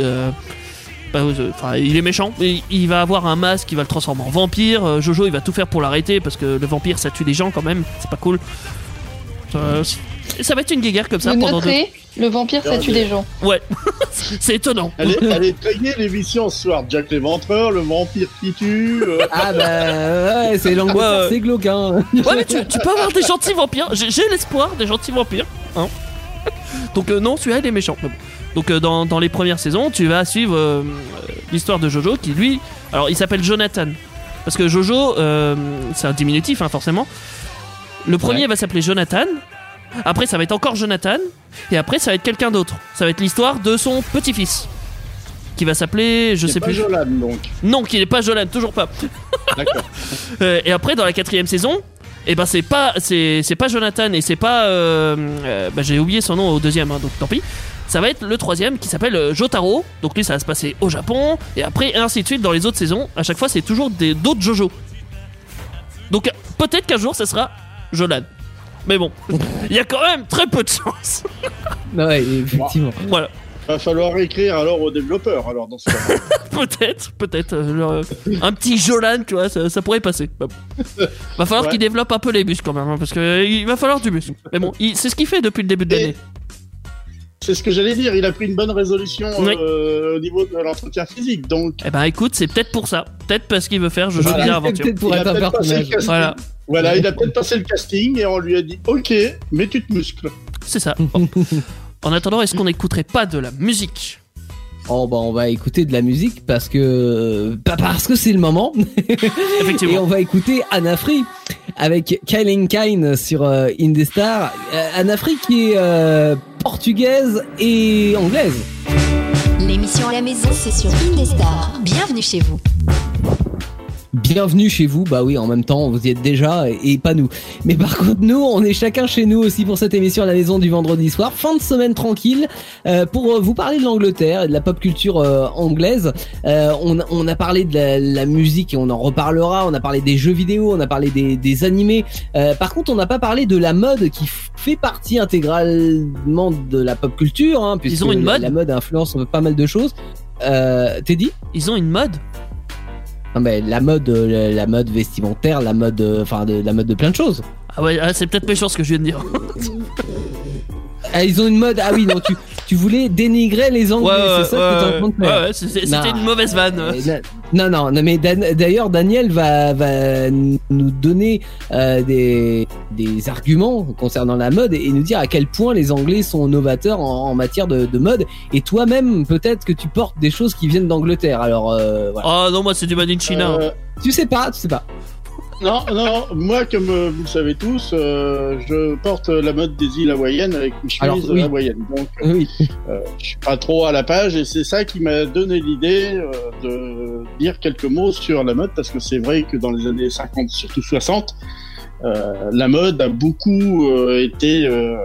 bah, il est méchant, mais il va avoir un masque qui va le transformer en vampire. Jojo il va tout faire pour l'arrêter parce que le vampire ça tue des gens quand même, c'est pas cool. Euh, ça va être une guéguerre comme ça Vous pendant deux. le vampire, ça tue des gens. Ouais, c'est étonnant. Elle est, elle est très gaie, l'émission ce soir. Jack l'éventreur, le vampire qui tue. euh, Ah bah ouais, c'est ouais. c'est glauque hein. Ouais, mais tu, tu peux avoir des gentils vampires. J'ai j'ai l'espoir des gentils vampires. Hein Donc, euh, non, celui-là, il est méchant. Donc, euh, dans, dans les premières saisons, tu vas suivre l'histoire de Jojo qui, lui, alors il s'appelle Jonathan. Parce que Jojo, euh, c'est un diminutif, hein, forcément. Le premier Ouais. va s'appeler Jonathan. Après, ça va être encore Jonathan. Et après, ça va être quelqu'un d'autre. Ça va être l'histoire de son petit-fils. Qui va s'appeler, je sais pas plus. Jolan, donc. Non, qui n'est pas Jonathan, toujours pas. D'accord. Euh, et après, dans la quatrième saison, et ben c'est pas c'est c'est pas Jonathan et c'est pas euh, euh, bah, j'ai oublié son nom au deuxième, hein, donc tant pis. Ça va être le troisième qui s'appelle Jotaro. Donc lui, ça va se passer au Japon et après et ainsi de suite dans les autres saisons. À chaque fois, c'est toujours des d'autres Jojo. Donc peut-être qu'un jour, ça sera Jolan. Mais bon, il y a quand même très peu de chance. Ouais, effectivement. voilà, Va falloir écrire alors aux développeurs, alors, dans ce cas. peut-être, peut-être euh, euh, un petit Jolan, tu vois, ça, ça pourrait passer. Bah bon. Va falloir Ouais. qu'il développe un peu les muscles quand même, hein, parce que euh, il va falloir du muscle. Mais bon, c'est ce qu'il fait depuis le début de Et- l'année. C'est ce que j'allais dire, il a pris une bonne résolution Oui. euh, au niveau de l'entretien physique, donc Eh ben écoute, c'est peut-être pour ça. Peut-être parce qu'il veut faire Jojo Voilà, Aventure. peut-être pour il a être un peut-être passé le personnage. casting. Voilà, Voilà, il a peut-être passé le casting et on lui a dit Ok, mais tu te muscles. c'est ça. Bon. En attendant, est-ce qu'on n'écouterait pas de la musique? Oh bah on va écouter de la musique parce que pas parce que c'est le moment et Effectivement. on va écouter Anna Free avec Kylie Kine sur euh, Indestar. Euh, Anna Free qui est euh, portugaise et anglaise. L'émission à la maison, c'est sur Indestar. Bienvenue chez vous. Bienvenue chez vous. Bah oui, en même temps, vous y êtes déjà et, et pas nous. Mais par contre, nous, on est chacun chez nous aussi pour cette émission à la maison du vendredi soir. Fin de semaine tranquille euh, pour euh, vous parler de l'Angleterre et de la pop culture euh, anglaise. Euh, on, a- on a parlé de la, la musique et on en reparlera. On a parlé des jeux vidéo, on a parlé des, des animés. Euh, par contre, on n'a pas parlé de la mode qui fait partie intégralement de la pop culture. Hein, puisque ont une mode La mode influence pas mal de choses. Euh, T'es dit Ils ont une mode? Non, mais la mode, euh, la, la mode vestimentaire, la mode, euh, enfin, de, la mode de plein de choses. Ah ouais, ah, c'est peut-être méchant ce que je viens de dire. Ah, ils ont une mode. Ah oui, non, tu, tu voulais dénigrer les Anglais, c'est ça que en train de faire. ouais, ouais, c'était une mauvaise vanne. Euh, Non, non, non, mais d'ailleurs, Daniel va, va nous donner euh, des, des arguments concernant la mode et nous dire à quel point les Anglais sont novateurs en, en matière de, de mode. Et toi-même, peut-être que tu portes des choses qui viennent d'Angleterre. Alors, euh, voilà. Ah non, moi c'est du Made in China. Euh, Tu sais pas, tu sais pas. Non, non, moi, comme euh, vous le savez tous, euh, je porte la mode des îles hawaïennes avec une chemise Alors, oui. hawaïenne. Donc, Oui. euh, je suis pas trop à la page et c'est ça qui m'a donné l'idée euh, de dire quelques mots sur la mode parce que c'est vrai que dans les années 50, surtout 60, euh, la mode a beaucoup euh, été euh,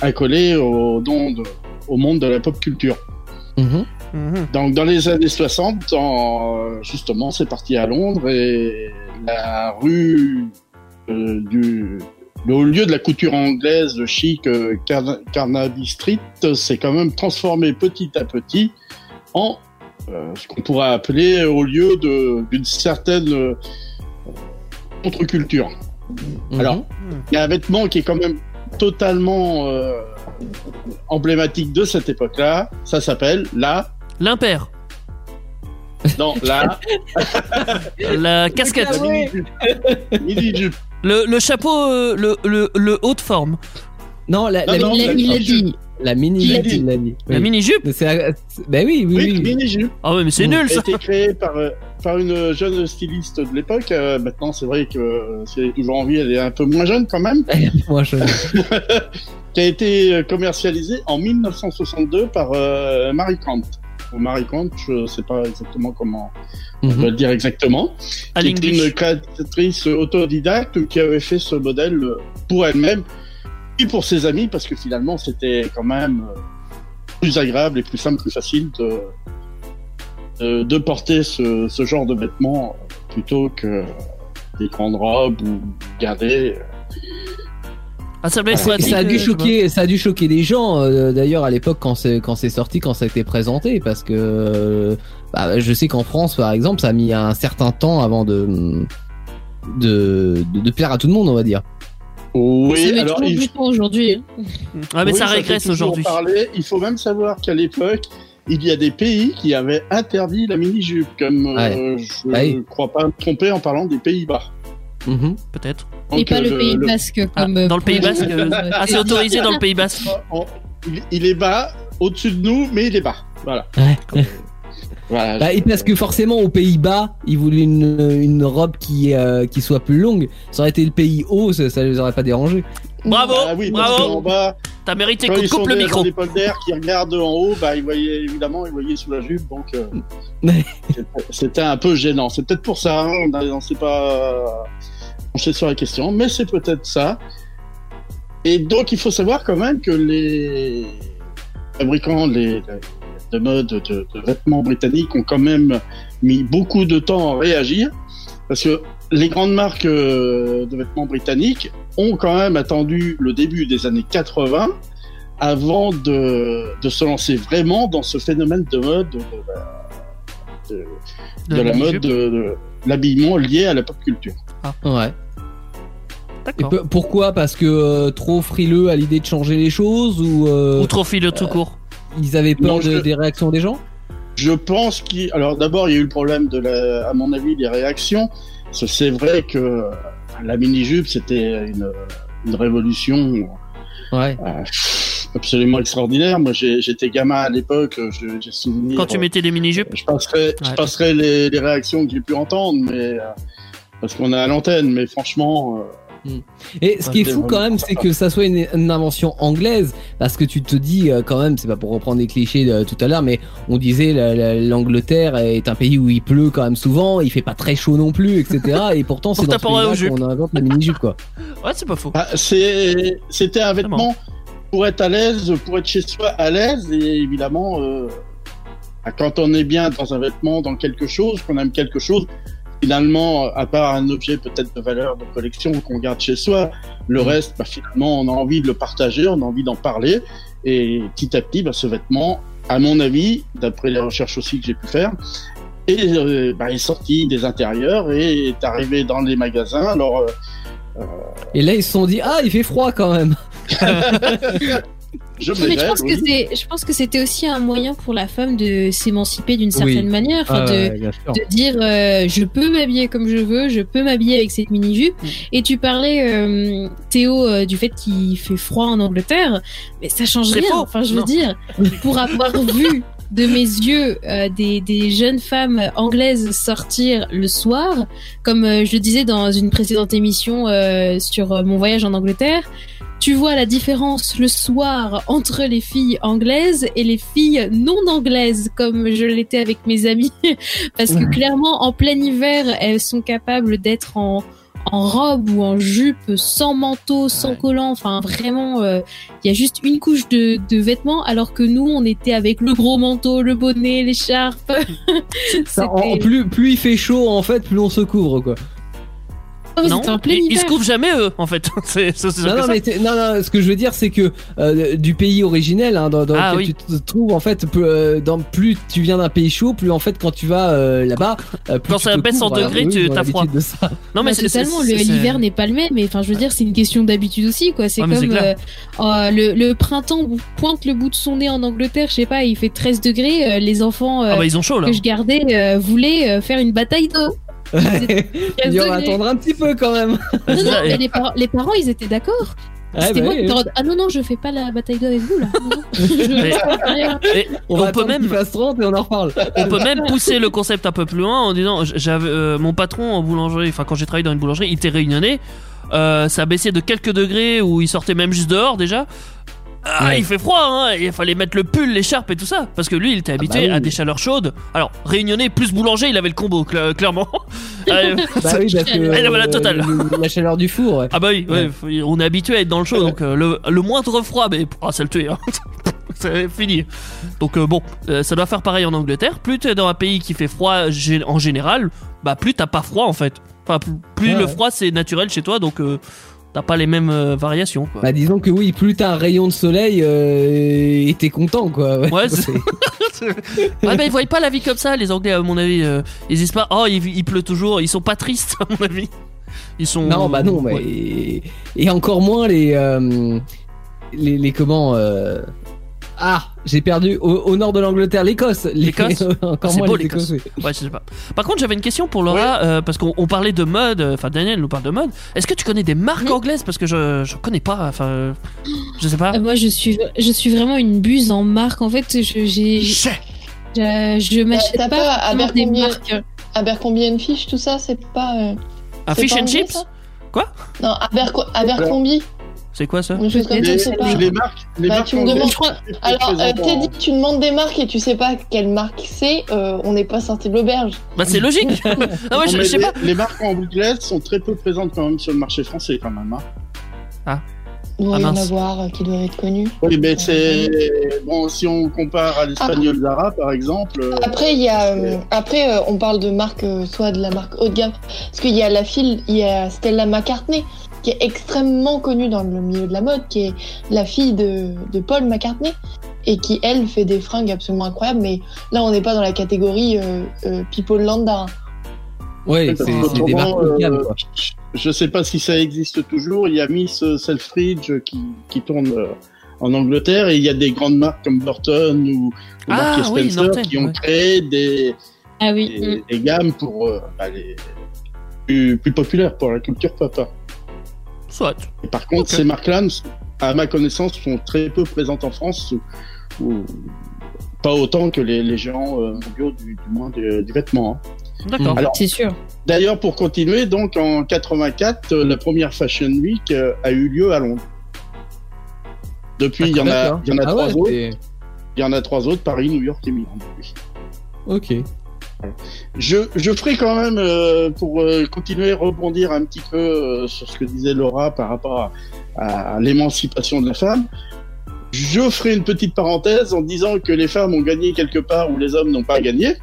accolée au, don de- au monde de la pop culture. Mhm. Mhm. Donc dans les années 60, en- justement, c'est parti à Londres et la rue euh, du le lieu de la couture anglaise chic euh, Car- Carnaby Street s'est quand même transformé petit à petit en euh, ce qu'on pourrait appeler au lieu d'une certaine contre-culture. Mhm. Alors, il y a un vêtement qui est quand même totalement emblématique de cette époque-là. Ça s'appelle la L'impair, non la la casquette, Ah ouais. mini-jupe. le, le chapeau, euh, le, le, le haut de forme, non, la, Non, la, non, l'a- il l'a dit. la mini l'a jupe, dit. l'a la la- c'est- Ben oui, oui, Oui, oui. mini-jupe. Ah ouais, mais c'est nul a ça. été créé par, euh, par une jeune styliste de l'époque. Euh, maintenant, c'est vrai que euh, si elle est toujours en vie, elle est un peu moins jeune quand même. Moi, je... qui a été commercialisée en 1962 par euh, Marie Quant. Marie Quant, je sais pas exactement comment on Mhm. va le dire exactement. À qui une créatrice autodidacte qui avait fait ce modèle euh, pour elle-même et pour ses amis parce que finalement c'était quand même euh, plus agréable et plus simple, plus facile de, de, de porter ce, ce genre de vêtements euh, plutôt que des grandes robes ou garder. Euh, Ah, ça doit être Ça, pratique, ça a euh, dû choquer, ça a dû choquer des gens euh, d'ailleurs à l'époque quand c'est quand c'est sorti, quand ça a été présenté, parce que euh, bah, je sais qu'en France par exemple, ça a mis un certain temps avant de de, de, de plaire à tout le monde, on va dire. Oui, ça met alors il aujourd'hui. hein. Ah, mais Oui, ça régresse aujourd'hui. Il faut même savoir qu'à l'époque, il y a des pays qui avaient interdit la mini-jupe, comme euh, je ne Ouais. crois pas me tromper en parlant des Pays-Bas. Mhm. Peut-être. Et Donc, pas euh, le Pays Basque Ah, comme. euh, dans le Pays Basque. euh, euh, Ah, c'est autorisé dans le Pays Basque. il, est bas au-dessus de nous, mais il est bas. Voilà. Ouais. Voilà, Bah, je- et parce que forcément aux Pays-Bas, ils voulaient une, une robe qui euh, qui soit plus longue. Ça aurait été le pays haut, ça, ça les aurait pas dérangé. Bravo, Ah oui, bravo. T'as mérité qu'on coupe sont le micro. les poltères qui regardent en haut, bah, ils voyaient, évidemment, ils voyaient sous la jupe, donc euh, c'était- un peu gênant. C'est peut-être pour ça, hein, on on s'est pas penché sur la question, mais c'est peut-être ça. Et donc, il faut savoir quand même que les fabricants les, de mode de, de vêtements britanniques ont quand même mis beaucoup de temps à réagir, parce que les grandes marques euh, de vêtements britanniques ont quand même attendu le début des années 80 avant de, de se lancer vraiment dans ce phénomène de mode, de, la- de- de la mode, de, de l'habillement lié à la pop culture. Ouais. D'accord. pourquoi? Parce que euh, trop frileux à l'idée de changer les choses ou euh, Ou trop fileux tout court? ils avaient peur Non, de- je- des réactions des gens? Je pense qu'il. Alors d'abord, il y a eu le problème de la, à mon avis, des réactions. C'est vrai que la mini jupe c'était une, une révolution Ouais. euh, absolument extraordinaire. Moi, j'ai- j'étais gamin à l'époque. je- J'ai souvenir. Quand tu mettais des mini-jupes? Je passerai, je Ouais. passerai les, les réactions que j'ai pu entendre, mais euh, parce qu'on est à l'antenne. Mais franchement, euh, Et ce qui est fou quand même, c'est que ça soit une, une invention anglaise, parce que tu te dis euh, quand même, c'est pas pour reprendre des clichés de tout à l'heure, mais on disait la- la- l'Angleterre est un pays où il pleut quand même souvent, il fait pas très chaud non plus, etc. Et pourtant, c'est dans ce qu'on invente la mini jupe quoi. Ouais, c'est pas faux. Ah, C'était un vêtement pour être à l'aise, pour être chez soi à l'aise, et évidemment, euh, bah, quand on est bien dans un vêtement, dans quelque chose, qu'on aime quelque chose, finalement, à part un objet peut-être de valeur de collection qu'on garde chez soi, le Mm. reste, bah, finalement, on a envie de le partager, on a envie d'en parler, et petit à petit, bah, ce vêtement, à mon avis, d'après les recherches aussi que j'ai pu faire, est, euh, bah, est sorti des intérieurs et est arrivé dans les magasins. Alors, euh, Et là, ils se sont dit, ah, il fait froid quand même. je me Mais je gêne, pense que oui. c'est, je pense que c'était aussi un moyen pour la femme de s'émanciper d'une certaine Oui. manière, enfin de, de dire euh, je peux m'habiller comme je veux, je peux m'habiller avec cette mini jupe. Mm. Et tu parlais euh, Théo euh, du fait qu'il fait froid en Angleterre, mais ça change rien. faux. Enfin, je veux Non. dire, pour avoir vu de mes yeux euh, des, des jeunes femmes anglaises sortir le soir, comme euh, je le disais dans une précédente émission euh, sur euh, mon voyage en Angleterre. Tu vois la différence le soir entre les filles anglaises et les filles non anglaises, comme je l'étais avec mes amis. Parce que clairement, en plein hiver, elles sont capables d'être en, en robe ou en jupe, sans manteau, sans Ouais. collant. Enfin, vraiment, euh, il y a juste une couche de, de vêtements, alors que nous, on était avec le gros manteau, le bonnet, l'écharpe. En- plus, plus il fait chaud, en fait, plus on se couvre quoi. Oh, non, plein ils, se couvrent jamais eux, en fait. c'est c'est- c'est Non, non, ça. mais t'es- non, non, ce que je veux dire, c'est que euh, du pays originel, hein, dans, dans Ah, lequel oui. tu te trouves, en fait, plus, euh, dans, plus tu viens d'un pays chaud, plus en fait, quand tu vas euh, là-bas, euh, plus Quand tu ça te baisse en degrés, tu- t'as froid. l'habitude de ça. Non, mais Bah, c'est- c'est- totalement, c'est- le- c'est- l'hiver n'est pas le même, mais enfin, je veux dire, c'est une question d'habitude aussi, quoi. C'est Ouais, mais c'est comme euh, euh, le, le printemps où pointe le bout de son nez en Angleterre, je sais pas, il fait 13 degrés, euh, les enfants euh, Ah bah ils ont chaud là. que je gardais euh, voulaient faire une bataille d'eau. 13 Il y on va degrés. attendre un petit peu quand même. Non, non, mais les, par- les parents, ils étaient d'accord. C'était bah moi oui, dis, Ah non, non, je fais pas la bataille d'eau avec vous, là. Non. Je et on, on peut même qu'il fasse 30 et on en reparle. on peut même pousser le concept un peu plus loin en disant j'avais euh, mon patron en boulangerie enfin quand j'ai travaillé dans une boulangerie il était réunionnais euh, ça baissait de quelques degrés où il sortait même juste dehors déjà ah, Ouais. il fait froid, hein, il fallait mettre le pull, l'écharpe et tout ça. Parce que lui, il était habitué bah oui. à des chaleurs chaudes. Alors, réunionnais plus boulanger, il avait le combo, cla- clairement. Euh, Bah oui, parce que Ah, voilà, total. le- la chaleur du four. ouais. ah bah oui, ouais, on est habitué à être dans le chaud, donc euh, le, le moindre froid, mais ah, ça le tue. Hein. C'est fini. Donc euh, bon, euh, ça doit faire pareil en Angleterre. Plus tu es dans un pays qui fait froid en général, bah plus t'as pas froid en fait. Enfin, plus, plus Ouais, le ouais. froid c'est naturel chez toi, donc euh, t'as pas les mêmes euh, variations. Quoi. Bah disons que oui, plus t'as un rayon de soleil euh, et t'es content quoi. Ouais, c'est- c'est- Ouais, bah ils voient pas la vie comme ça, les Anglais, à mon avis. euh, ils disent pas, oh, il, il pleut toujours. Ils sont pas tristes, à mon avis. Ils sont. Non, bah non, mais Ouais. et, et encore moins les euh, les, les comment Ah, j'ai perdu au, au nord de l'Angleterre, l'Écosse. L'Écosse encore C'est moins beau, l'Écosse. Écossais. Ouais, je sais pas. Par contre, j'avais une question pour Laura, euh, parce qu'on on parlait de mode, euh, enfin Daniel nous parle de mode. Est-ce que tu connais des marques Oui. anglaises? Parce que je, je connais pas, enfin, je sais pas. Euh, Moi, je suis, je suis vraiment une buse en marque. En fait, je, j'ai, je, je m'achète t'as pas, pas vraiment des Abercrombie- marques. Abercrombie Fish, tout ça, c'est pas. euh, Un c'est fish pas and anglais, chips Quoi? Non, Aberco- Abercrombie, C'est quoi ça comme ça, Les- c'est pas. Les marques, les Bah, marques tu me demandes- Je crois- Alors, euh, en- Teddy, tu demandes des marques et tu sais pas quelle marque c'est, euh, on n'est pas sorti de l'auberge. Bah c'est logique. ah ouais, je, je sais les, pas. les marques anglaises sont très peu présentes quand même sur le marché français quand même. hein. Il doit Ah, y en avoir euh, qui doivent être connus. Oui, mais c'est bon si on compare à l'espagnol Zara par exemple. Après, il y a, après, on parle de marque, soit de la marque haut de gamme, parce qu'il y a la fille, il y a Stella McCartney, qui est extrêmement connue dans le milieu de la mode, qui est la fille de, de Paul McCartney, et qui, elle, fait des fringues absolument incroyables, mais là, on n'est pas dans la catégorie euh, euh, People Landa. Ouais, parce c'est des marques gamme. euh, quoi. Je sais pas si ça existe toujours. Il y a Miss Selfridge qui, qui tourne euh, en Angleterre et il y a des grandes marques comme Burton ou, ou Ah, oui, Spencer Norton, qui ont ouais. créé des, Ah oui. des, mm. des gammes pour euh, bah, les plus, plus populaires pour la culture papa. Soit. Et par contre, ces marques-là, à ma connaissance, sont très peu présentes en France, ou, ou pas autant que les, les géants euh, mondiaux du, du moins du, du vêtement. hein. D'accord. C'est sûr. D'ailleurs, pour continuer, donc en 84, euh, la première Fashion Week euh, a eu lieu à Londres. Depuis, il y en a, D'accord. il y en a Ah trois ouais, autres. Il y en a trois autres Paris, New York et Milan. Ok. Je, je ferai quand même, euh, pour euh, continuer à rebondir un petit peu euh, sur ce que disait Laura par rapport à, à l'émancipation de la femme, je ferai une petite parenthèse en disant que les femmes ont gagné quelque part où les hommes n'ont pas gagné,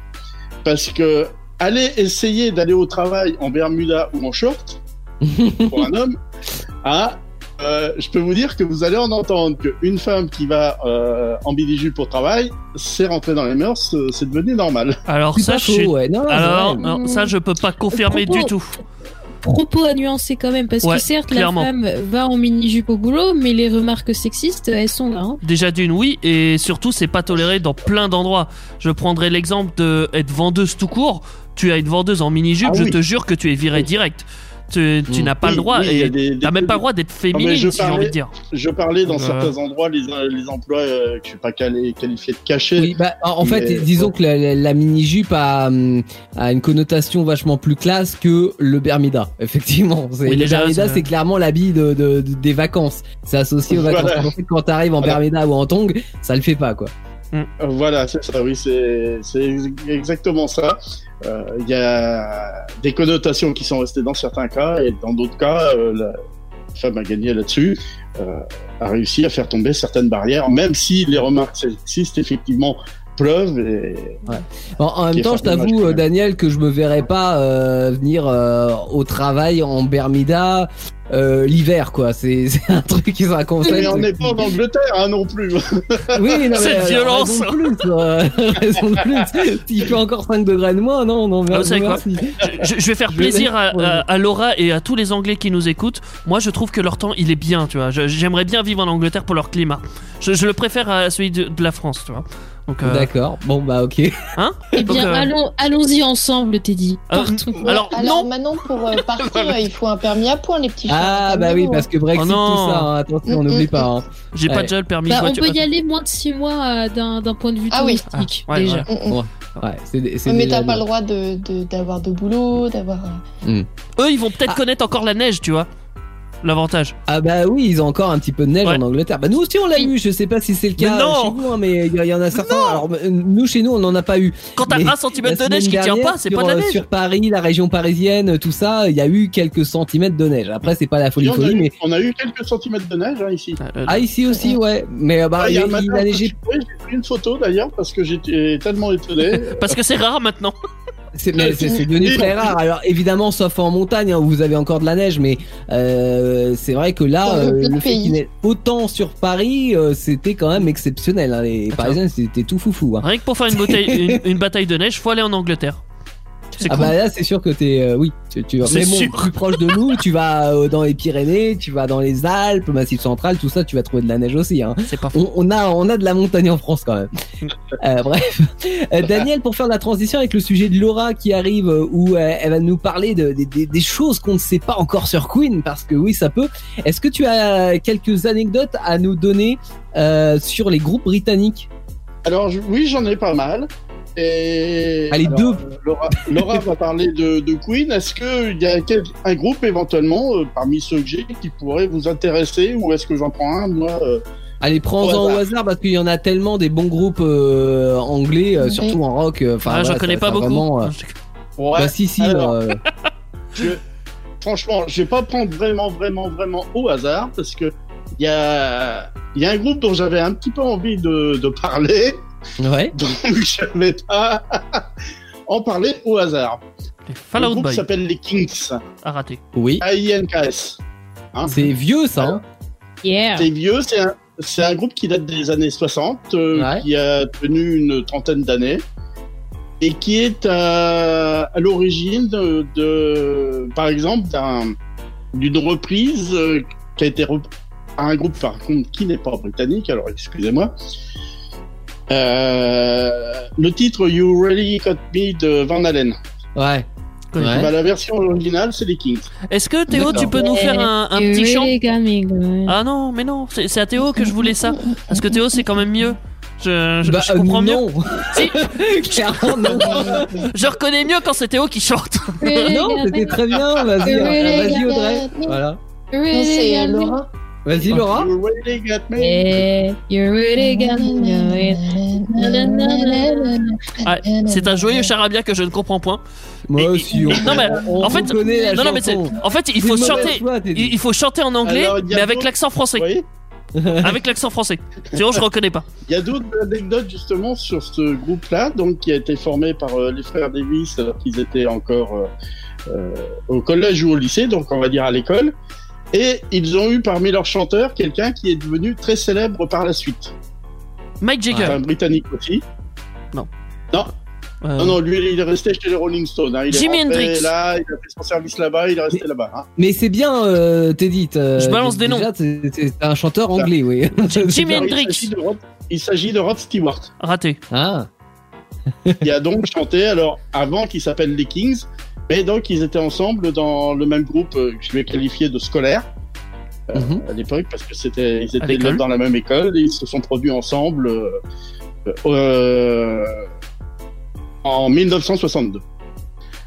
parce que aller essayer d'aller au travail en Bermuda ou en short, pour un homme, ah, euh, je peux vous dire que vous allez en entendre qu'une femme qui va euh, en mini-jupe au travail, c'est rentré dans les mœurs, euh, c'est devenu normal. Alors ça, je suis- faux, ouais. Non, non, c'est Alors, vrai. non, ça, je peux pas confirmer Propos. du tout. Propos à nuancer quand même, parce Ouais, que certes, clairement. la femme va en mini-jupe au boulot, mais les remarques sexistes, elles sont là. hein. Déjà d'une, oui, et surtout, c'est pas toléré dans plein d'endroits. Je prendrai l'exemple de être vendeuse tout court. Tu as une vendeuse en mini-jupe, Ah je oui. te jure que tu es viré direct. Tu, tu n'as pas Oui, le droit, oui, et des- des- même pas le droit d'être féminine, si j'ai parlais- envie de dire. Je parlais dans Euh. certains endroits, les, les emplois euh, que je suis pas qualifié de cachés. Oui, bah, en fait, disons que la, la- la mini-jupe a, hum, a une connotation vachement plus classe que le Bermuda. Effectivement, c'est, Oui, le déjà, Bermuda, c'est- c'est clairement l'habit de, de- de- des vacances. C'est associé aux Voilà. vacances. En fait, quand t'arrives en Voilà. Bermuda ou en Tong, ça le fait pas, quoi. Euh, Voilà, c'est ça, oui, c'est c'est ex- exactement ça. Euh, Il y a des connotations qui sont restées dans certains cas, et dans d'autres cas, euh, la femme a gagné là-dessus, euh, a réussi à faire tomber certaines barrières, même si les remarques sexistes, effectivement, pleuvent. Et... En, en Qui même temps, je t'avoue, euh. Daniel, que je me verrais pas euh, venir euh, au travail en Bermuda euh, l'hiver, quoi. C'est, un truc qu'ils ont conseillé. Mais on n'est pas en Angleterre, hein, non plus. Oui, non, Cette mais, violence. Raison de plus, raison de plus. Il fait encore 5 degrés de moins, non, non, Ah, merci. Je, je vais faire Je plaisir à, vais- à- à Laura et à tous les Anglais qui nous écoutent. Moi, je trouve que leur temps, il est bien, tu vois. J'aimerais bien vivre en Angleterre pour leur climat. Je, je le préfère à celui de, de la France, tu vois. Donc, euh, D'accord, bon bah ok. Eh Donc, bien, euh, allons, allons-y ensemble, Teddy. Euh, Partons. Ouais, Alors, non. maintenant, pour euh, partir, il faut un permis à point, les petits chiens. Ah bah oui, parce que Brexit, Oh non. tout ça, hein, attention, Mm, n'oublie mm, pas. hein. j'ai pas Ouais. déjà le permis Bah, on voiture. peut y aller moins de 6 mois euh, d'un d'un point de vue Ah oui. touristique, Ah, ouais, déjà. ouais. Ouais, c'est, c'est mais déjà t'as pas bien. le droit de de- d'avoir de, boulot, d'avoir. euh, Eux, ils vont peut-être Ah. connaître encore la neige, tu vois. L'avantage. Ah bah oui, ils ont encore un petit peu de neige Ouais. en Angleterre. Bah nous aussi on l'a eu, je sais pas si c'est le cas non. chez vous, hein, mais il y, y en a certains. Alors euh, nous chez nous on n'en a pas eu. Quand t'as un centimètre de neige qui tient pas, c'est sur, pas de la neige. Sur Paris, la région parisienne, tout ça, il y a eu quelques centimètres de neige. Après c'est pas la folie on, a folie, eu, mais on a eu quelques centimètres de neige hein, ici. Euh, ah ici aussi ouais. Mais bah Ah, il, il y a un il a neigé je suis arrivé, j'ai pris une photo d'ailleurs parce que j'étais tellement étonné. Parce que c'est rare maintenant. C'est devenu très rare. Alors évidemment, sauf en montagne hein, où vous avez encore de la neige, mais euh, c'est vrai que là, euh, le fait qu'il ait autant sur Paris, euh, c'était quand même exceptionnel. hein. Les Parisiens, c'était tout foufou. Hein. Rien que pour faire une bataille, une, une bataille de neige, faut aller en Angleterre. C'est Ah cool. bah là, c'est sûr que t'es, euh, oui, tu, tu C'est sûr. plus proche de nous, tu vas euh, dans les Pyrénées, tu vas dans les Alpes, Massif Central, tout ça, tu vas trouver de la neige aussi. Hein. C'est pas faux. On, on a, on a de la montagne en France quand même. Euh, bref, Euh, Daniel, pour faire la transition avec le sujet de Laura qui arrive, euh, où euh, elle va nous parler de, de- de- des choses qu'on ne sait pas encore sur Queen, parce que oui, ça peut. Est-ce que tu as quelques anecdotes à nous donner euh, sur les groupes britanniques? Alors je- oui, j'en ai pas mal. Et Allez, alors, deux. euh, Laura, Laura va parler de, de Queen. Est-ce qu'il y a quel- un groupe éventuellement euh, parmi ceux que j'ai qui pourrait vous intéresser ou est-ce que j'en prends un moi euh, Allez, prends-en Au au hasard. hasard parce qu'il y en a tellement des bons groupes euh, anglais, surtout en rock. Enfin, Ah, j'en connais ça- pas ça beaucoup. vraiment, euh, ouais, Bah si si. alors. euh, je- franchement, je vais pas prendre vraiment, vraiment, vraiment au hasard parce que il y a, y a un groupe dont j'avais un petit peu envie de, de parler, ouais. donc je vais pas en parler au hasard. Les Le groupe Boy. s'appelle les Kings, À rater. Oui. A-I-N-K-S. Hein C'est vieux ça. hein Yeah. C'est vieux, c'est un, c'est un groupe qui date des années 60, euh, Ouais. qui a tenu une trentaine d'années et qui est à, à l'origine de, de- par exemple, d'un- d'une reprise euh, qui a été reprise par un groupe par contre qui n'est pas britannique, alors excusez-moi. Euh, le titre You Really Got Me de Van Halen. Ouais. Bah, la version originale, c'est les Kings. Est-ce que Théo, tu peux nous faire un, petit chant. Ah non, mais non, c'est à Théo que je voulais ça. Parce que Théo, c'est quand même mieux. Je, je, Bah, je comprends euh, mieux. non. Si. Clairement, non. Je reconnais mieux quand c'est Théo qui chante. non, c'était très bien. Vas-y, vas-y les Audrey. Voilà. Non, c'est Laura. Vas-y Laura. You really got me. Yeah, you really got me. Ah, c'est un joyeux charabia que je ne comprends point. Moi Et- aussi. On, Non, mais, on en fait- reconnaît la Non, non, mais c'est. chanson. En fait, il faut chanter. Il il faut chanter en anglais, Alors, mais avec d'autres- l'accent français. Avec l'accent français. Sinon, je reconnais pas. Il y a d'autres anecdotes justement sur ce groupe-là, donc qui a été formé par euh, les frères Davis alors qu'ils étaient encore euh, euh, au collège ou au lycée, donc on va dire à l'école. Et ils ont eu parmi leurs chanteurs quelqu'un qui est devenu très célèbre par la suite. Mike Jagger. Un britannique aussi. Euh, Non, non, lui il est resté chez les Rolling Stones. hein. Il Jimi est rentré Hendrix. là, il a fait son service là-bas, il est resté là-bas. hein. Mais c'est bien, euh, Teddy. Je balance des déjà, C'est un chanteur anglais, oui. Jimi Alors, il Hendrix. s'agit de Rod- Il s'agit de Rod Stewart. Raté. Ah. qui a donc chanté alors avant qu'ils s'appellent les Kings, mais donc ils étaient ensemble dans le même groupe euh, que je vais qualifier de scolaire euh, Mhm. à l'époque parce que c'était ils étaient dans la même école et ils se sont produits ensemble euh, en 1962.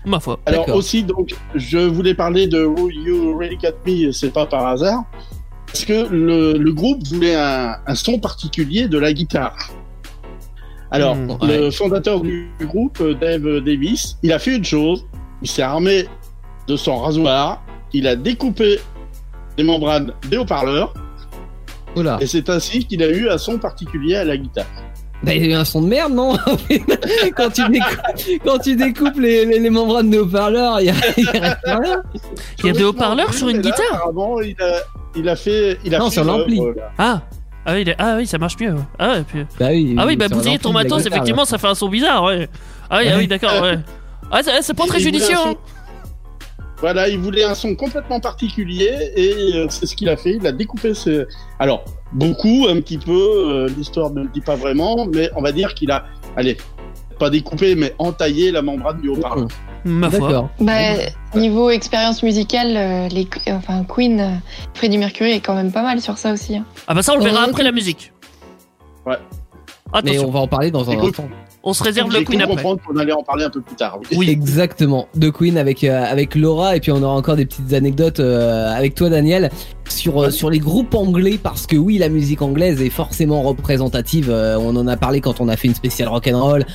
Ma foi. Alors aussi donc je voulais parler de Who You Really Got Me, c'est pas par hasard. Parce que le, le groupe voulait un, un son particulier de la guitare. Alors, Hmm, le fondateur du groupe, Dave Davis, il a fait une chose. Il s'est armé de son rasoir. Il a découpé les membranes des haut-parleurs. Oula. Et c'est ainsi qu'il a eu un son particulier à la guitare. Bah, il a eu un son de merde, non quand, tu découpes, quand tu découpes les, les, les membranes de haut-parleurs, il y a, rien. Il y a des haut-parleurs sur une là, guitare apparemment, il a, il a fait. Il a Non, fait sur l'ampli. Ah ah oui, ah oui, ça marche mieux. Ah, puis- Bah oui. ah oui, bah sur bousiller ton matos, effectivement, ça fait un son bizarre, ouais. Ah oui, ah oui, d'accord, ouais. Ah, c'est c'est pas très judicieux. son- hein. Voilà, il voulait un son complètement particulier et euh, c'est ce qu'il a fait. Il a découpé ce. Alors, beaucoup, un petit peu, euh, l'histoire ne le dit pas vraiment, mais on va dire qu'il a, allez, pas découpé, mais entaillé la membrane du haut-parleur. Ma foi. Bah, niveau expérience musicale, euh, les, enfin Queen, euh, Freddie Mercury est quand même pas mal sur ça aussi. hein. Ah bah ça, on le verra après la musique. Ouais. Mais Attention, on va en parler dans un instant. On se réserve le Queen après. comprendre qu'on allait en parler un peu plus tard. Oui. Oui. Exactement. De Queen avec euh, avec Laura et puis on aura encore des petites anecdotes euh, avec toi Daniel sur euh, sur les groupes anglais parce que oui la musique anglaise est forcément représentative. euh, on en a parlé quand on a fait une spéciale rock and roll.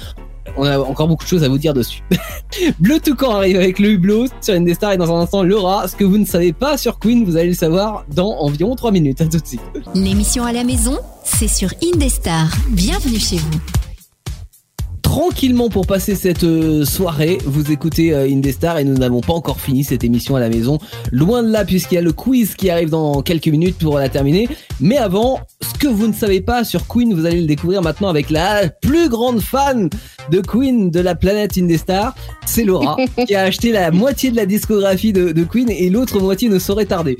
On a encore beaucoup de choses à vous dire dessus. Bleu Toucan arrive avec le hublot sur Indestar et dans un instant Laura. Ce que vous ne savez pas sur Queen, vous allez le savoir dans environ 3 minutes. À tout de suite. L'émission à la maison, c'est sur Indestar. Bienvenue chez vous. Tranquillement pour passer cette euh, soirée. Vous écoutez euh, Indestar et nous n'avons pas encore fini cette émission à la maison. Loin de là puisqu'il y a le quiz qui arrive dans quelques minutes pour la terminer. Mais avant, ce que vous ne savez pas sur Queen, vous allez le découvrir maintenant avec la plus grande fan de Queen de la planète Indestar. C'est Laura qui a acheté la moitié de la discographie de, de Queen et l'autre moitié ne saurait tarder.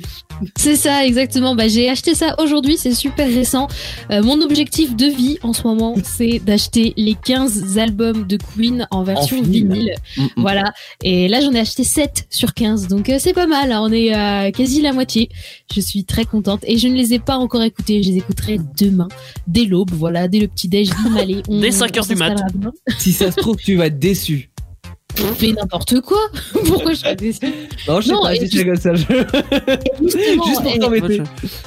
C'est ça, exactement. Bah, j'ai acheté ça aujourd'hui, c'est super récent. Euh, mon objectif de vie en ce moment, c'est d'acheter les 15 albums de Queen en version vinyle. vinyle. Mm, mm. Voilà. Et là, j'en ai acheté 7 sur 15. Donc, euh, c'est pas mal. hein. On est à quasi la moitié. Je suis très contente. Et je ne les ai pas encore écoutés. Je les écouterai demain, dès l'aube. Voilà, dès le petit-déj. bim, allez, on- Dès 5 heures du mat. s'installera demain. Si ça se trouve, tu vas être déçu. Mais n'importe quoi. Pourquoi je serais déçue Non, je sais Non, pas, puis- sais comme ça. je- Justement, Juste pour eh, t'embêter.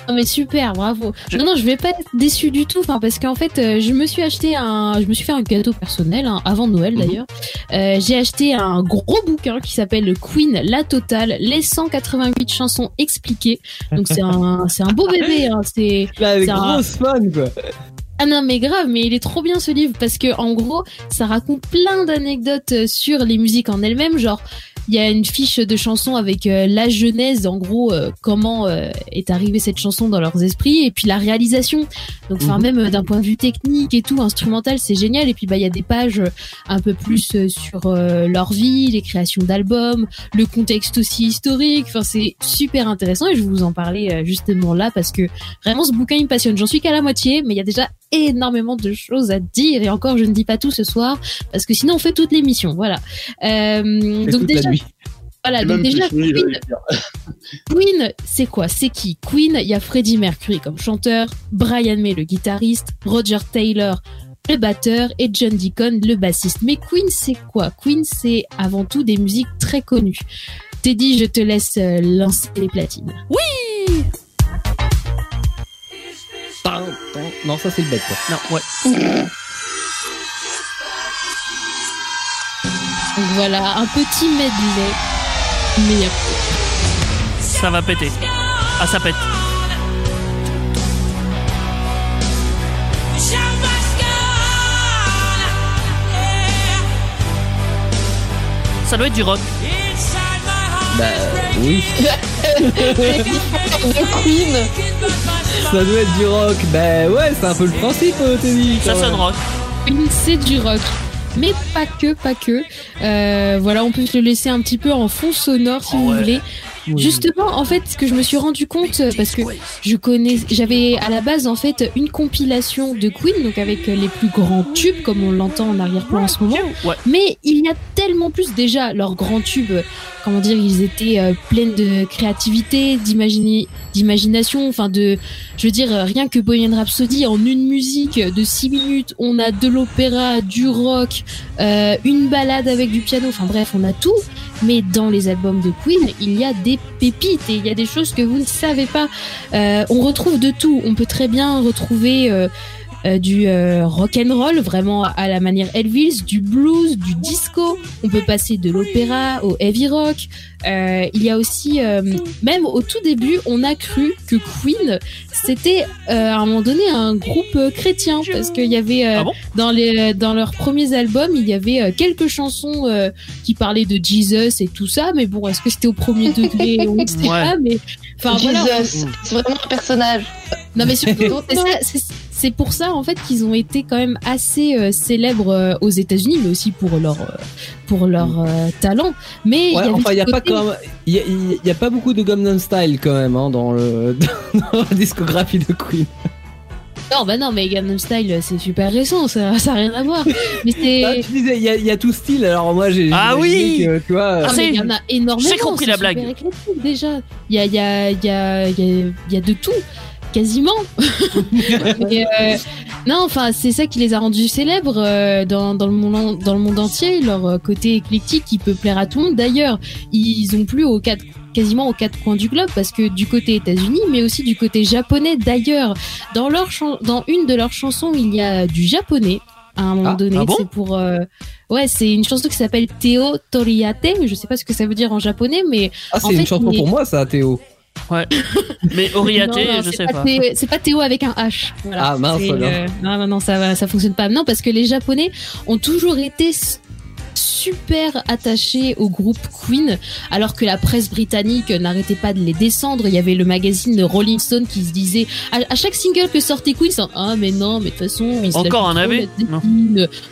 Non mais super, bravo. Je- Non non, je vais pas être déçue du tout, enfin parce qu'en fait, euh, je me suis acheté un, je me suis fait un cadeau personnel hein, avant Noël Mhm. d'ailleurs. Euh, j'ai acheté un gros bouquin qui s'appelle Queen la totale, les 188 chansons expliquées. Donc c'est un, c'est un beau bébé. Hein, c'est Là, avec C'est un- grosse fan, quoi. Ah non mais grave, mais il est trop bien ce livre parce que en gros, ça raconte plein d'anecdotes euh, sur les musiques en elles-mêmes, genre il y a une fiche de chansons avec euh, la genèse, en gros, euh, comment euh, est arrivée cette chanson dans leurs esprits, et puis la réalisation. Donc, enfin, Mhm. même d'un point de vue technique et tout, instrumental, c'est génial. Et puis, bah, il y a des pages un peu plus sur leur vie, les créations d'albums, le contexte aussi historique. Enfin, c'est super intéressant et je vais vous en parler justement là parce que vraiment, ce bouquin, il me passionne. J'en suis qu'à la moitié, mais il y a déjà énormément de choses à dire. Et encore, je ne dis pas tout ce soir parce que sinon, on fait toute l'émission. Voilà. Euh, donc toute la déjà, nuit. voilà, donc déjà, Queen. Queen, c'est quoi? C'est qui? Queen, il y a Freddie Mercury comme chanteur, Brian May le guitariste, Roger Taylor le batteur et John Deacon, le bassiste. Mais Queen, c'est quoi? Queen, c'est avant tout des musiques très connues. Teddy, je te laisse euh, lancer les platines. Oui. Non, ça c'est le bête. quoi. Non, ouais. Donc voilà, un petit medley. Meilleur. Ça va péter. Ah, ça pète. Ça doit être du rock. Bah oui, De Queen. ça doit être du rock. Bah ouais, c'est un peu le principe, euh, Teddy. Ça sonne rock. Queen, c'est du rock. Mais pas que, pas que. Euh, voilà, on peut se le laisser un petit peu en fond sonore si Oh vous ouais. voulez. Oui. Justement, en fait, ce que je me suis rendu compte, euh, parce que je connais, j'avais à la base en fait une compilation de Queen, donc avec euh, les plus grands tubes, comme on l'entend en arrière-plan en ce moment. Ouais. Mais il y a tellement plus déjà leurs grands tubes. euh, Comment dire, ils étaient euh, pleins de créativité, d'imagination, enfin de, je veux dire, rien que Bohemian Rhapsody en une musique de 6 minutes, on a de l'opéra, du rock, euh, une balade avec du piano, enfin bref, on a tout. Mais dans les albums de Queen, il y a des pépites et il y a des choses que vous ne savez pas. Euh, on retrouve de tout. On peut très bien retrouver euh, du euh, rock and roll, vraiment à la manière Elvis, du blues, du disco. On peut passer de l'opéra au heavy rock. Euh, il y a aussi, euh, même au tout début, on a cru que Queen c'était euh, à un moment donné un groupe chrétien parce qu'il y avait euh, Ah bon? dans les dans leurs premiers albums il y avait euh, quelques chansons euh, qui parlaient de Jesus et tout ça mais bon est-ce que c'était au premier degré? On ne sait Ouais. pas mais enfin voilà Jesus, c'est vraiment un personnage. non mais surtout, c'est ça- c'est- pour ça en fait qu'ils ont été quand même assez euh, célèbres euh, aux États-Unis mais aussi pour leur euh, pour leur euh, talent mais Ouais, avait enfin, il y a pas côté- quand même, il y a, il y a pas beaucoup de Gangnam Style quand même hein, dans le dans la discographie de Queen. non bah non mais Gangnam Style c'est super récent ça ça a rien à voir mais c'est Ah, tu disais, il y a, il y a tout style. Alors moi, j'ai Ah oui que, tu vois. Ah, Ah, mais c'est- il y en a énormément. j'ai compris la super blague. déjà. Il y a, il y, a, il y, a, il y, a, il y a de tout, quasiment. Mais, euh, non, enfin, c'est ça qui les a rendus célèbres euh, dans, dans, le monde, dans le monde entier. Leur euh, côté éclectique qui peut plaire à tout le monde. D'ailleurs, ils ont aux quatre quasiment aux quatre coins du globe parce que du côté États-Unis mais aussi du côté japonais d'ailleurs dans leur chan- dans une de leurs chansons il y a du japonais à un moment Ah, donné ah bon? C'est pour euh, ouais c'est une chanson qui s'appelle Teo Toriate je sais pas ce que ça veut dire en japonais mais Ah, c'est une fait, chanson est- pour moi, ça, Théo. Mais Oriaté, Non, non, je c'est sais pas. Théo- C'est pas Théo avec un H. Voilà. Ah, mince, euh, non, non, non, ça, va- ça fonctionne pas. Non, parce que les Japonais ont toujours été super attachés au groupe Queen, alors que la presse britannique n'arrêtait pas de les descendre. Il y avait le magazine Rolling Stone qui se disait à, à chaque single que sortait Queen, c'est ah mais non, mais de toute façon ils Encore un AV?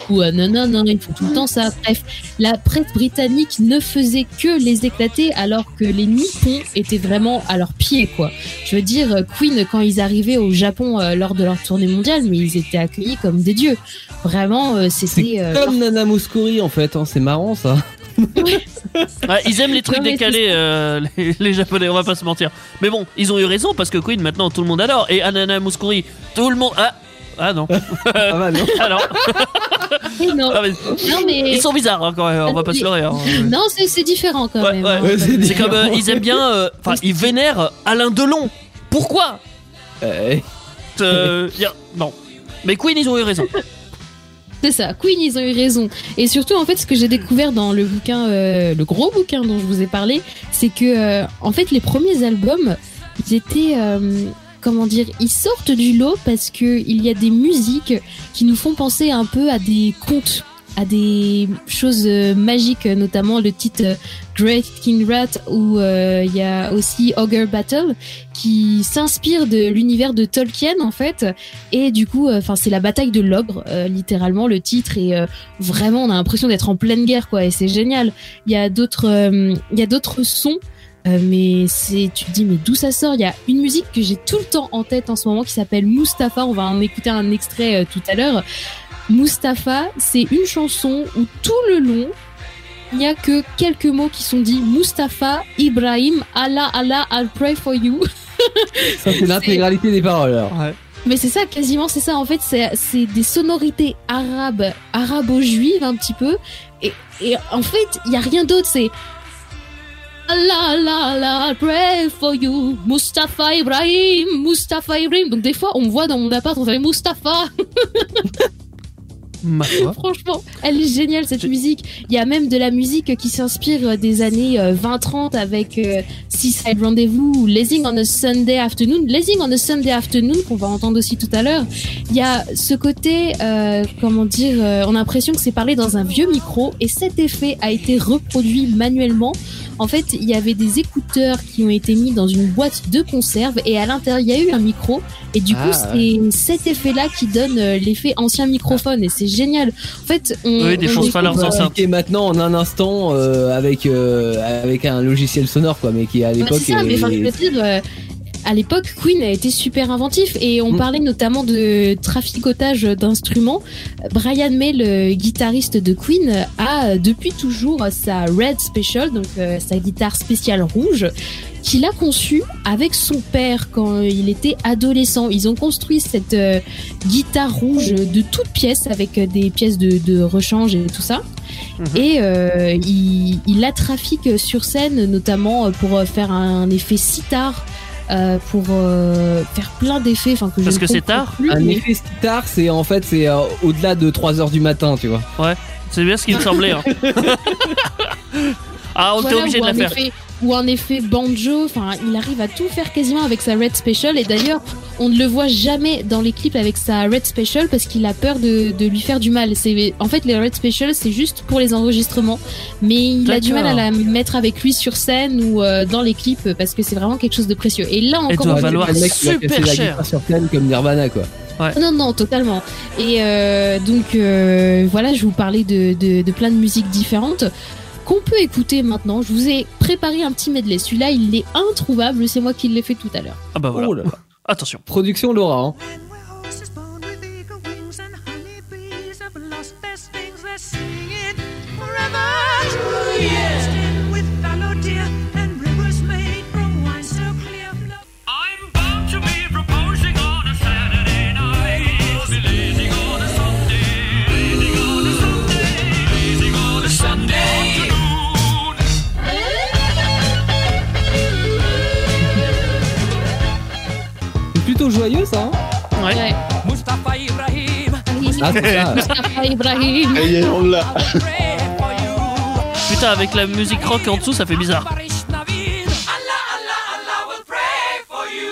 ou ah, non non non ils font tout le temps ça. Bref, la presse britannique ne faisait que les éclater, alors que les Nippons étaient vraiment à leurs pieds quoi. Je veux dire, Queen, quand ils arrivaient au Japon euh, lors de leur tournée mondiale, mais ils étaient accueillis comme des dieux. Vraiment, euh, c'était. euh, comme Nana Mouskouri en fait. Hein, C'est marrant ça. Ouais, ils aiment les trucs Non, mais décalés, euh, les, les japonais, on va pas se mentir. Mais bon, ils ont eu raison parce que Queen, maintenant, tout le monde adore. Et Anana Mouskouri, tout le monde. Ah, ah non. Ah bah non. Ah non. oui, non. Ah, mais- non, mais. Ils sont bizarres hein, quand même, on va pas se leurrer. hein. Non, c'est c'est différent quand Ouais, même. ouais. hein. Ouais, c'est C'est comme euh, ils aiment bien. euh, Enfin, ils vénèrent Alain Delon. Pourquoi? Euh, Euh, y a- Non. Mais Queen, ils ont eu raison. C'est ça, Queen, ils ont eu raison. Et surtout, en fait, ce que j'ai découvert dans le bouquin, euh, le gros bouquin dont je vous ai parlé, c'est que, euh, en fait, les premiers albums, ils étaient, euh, comment dire, ils sortent du lot parce que il y a des musiques qui nous font penser un peu à des contes, à des choses euh, magiques, notamment le titre Great King Rat, où euh, il y a aussi Ogre Battle, qui s'inspire de l'univers de Tolkien, en fait. Et du coup, enfin, c'est la bataille de l'ogre, euh, littéralement le titre. Et euh, vraiment, on a l'impression d'être en pleine guerre, quoi. Et c'est génial. Il y a d'autres, euh, il y a d'autres sons. euh, mais c'est, tu te dis, mais d'où ça sort? Il y a une musique que j'ai tout le temps en tête en ce moment qui s'appelle Mustapha. On va en écouter un extrait euh, tout à l'heure. Mustapha, c'est une chanson où tout le long, il n'y a que quelques mots qui sont dits. Mustapha, Ibrahim, Allah, Allah, I'll pray for you. ça c'est l'intégralité des paroles. alors. Mais c'est ça, quasiment, c'est ça. En fait, c'est des sonorités arabes, arabo-juives un petit peu. Et, et en fait, il y a rien d'autre. C'est la la la, pray for you, Mustafa Ibrahim, Mustafa Ibrahim. Donc des fois, on voit dans mon appart, on fait Mustafa. Franchement, elle est géniale cette musique. Il y a même de la musique qui s'inspire des années euh, 20-30 avec euh, Seaside Rendezvous ou Lazing on a Sunday Afternoon. Lazing on a Sunday Afternoon qu'on va entendre aussi tout à l'heure. Il y a ce côté, euh, comment dire, euh, on a l'impression que c'est parlé dans un vieux micro et cet effet a été reproduit manuellement. En fait, il y avait des écouteurs qui ont été mis dans une boîte de conserve et à l'intérieur il y a eu un micro et du coup Ah, c'est cet effet-là qui donne euh, l'effet ancien microphone et c'est génial. En fait, on, Oui, des on choses pas découvre, leurs euh, enceintes. Maintenant en un instant euh, avec euh, avec un logiciel sonore quoi, mais qui à Bah, l'époque. c'est ça, mais enfin, je veux dire, euh, à l'époque, Queen a été super inventif et on Mm. parlait notamment de traficotage d'instruments. Brian May, le guitariste de Queen, a depuis toujours sa Red Special, donc euh, sa guitare spéciale rouge, qu'il a conçue avec son père quand il était adolescent. Ils ont construit cette euh, guitare rouge de toutes pièces avec des pièces de, de rechange et tout ça. Mhm. Et euh, il, il la trafique sur scène, notamment pour faire un effet sitar, euh, pour euh, faire plein d'effets. Enfin que je Parce que c'est tard plus, Un mais- effet sitar, c'est en fait c'est euh, au-delà de 3 heures du matin, tu vois. C'est bien ce qui me semblait. hein. ah, on était Voilà, obligé de la faire. effet- ou un effet banjo, enfin il arrive à tout faire quasiment avec sa Red Special et d'ailleurs on ne le voit jamais dans les clips avec sa Red Special parce qu'il a peur de, de lui faire du mal. C'est En fait les Red Special c'est juste pour les enregistrements mais il a du mal à la mettre avec lui sur scène ou euh, dans les clips parce que c'est vraiment quelque chose de précieux. Et là encore doit valoir le mec super cher. sur scène comme Nirvana quoi. Non, non, totalement. Et euh, donc euh, voilà, je vous parlais de, de, de plein de musiques différentes qu'on peut écouter maintenant. Je vous ai préparé un petit medley. Celui-là, il est introuvable. C'est moi qui l'ai fait tout à l'heure. Ah bah voilà. Oh là là. Attention. Production Laura. Hein. When Mustafa Ibrahim. ah. Mustafa Ibrahim. Putain, avec la musique rock en dessous, ça fait bizarre. Barish Navid. Allah, Allah, Allah will pray for you.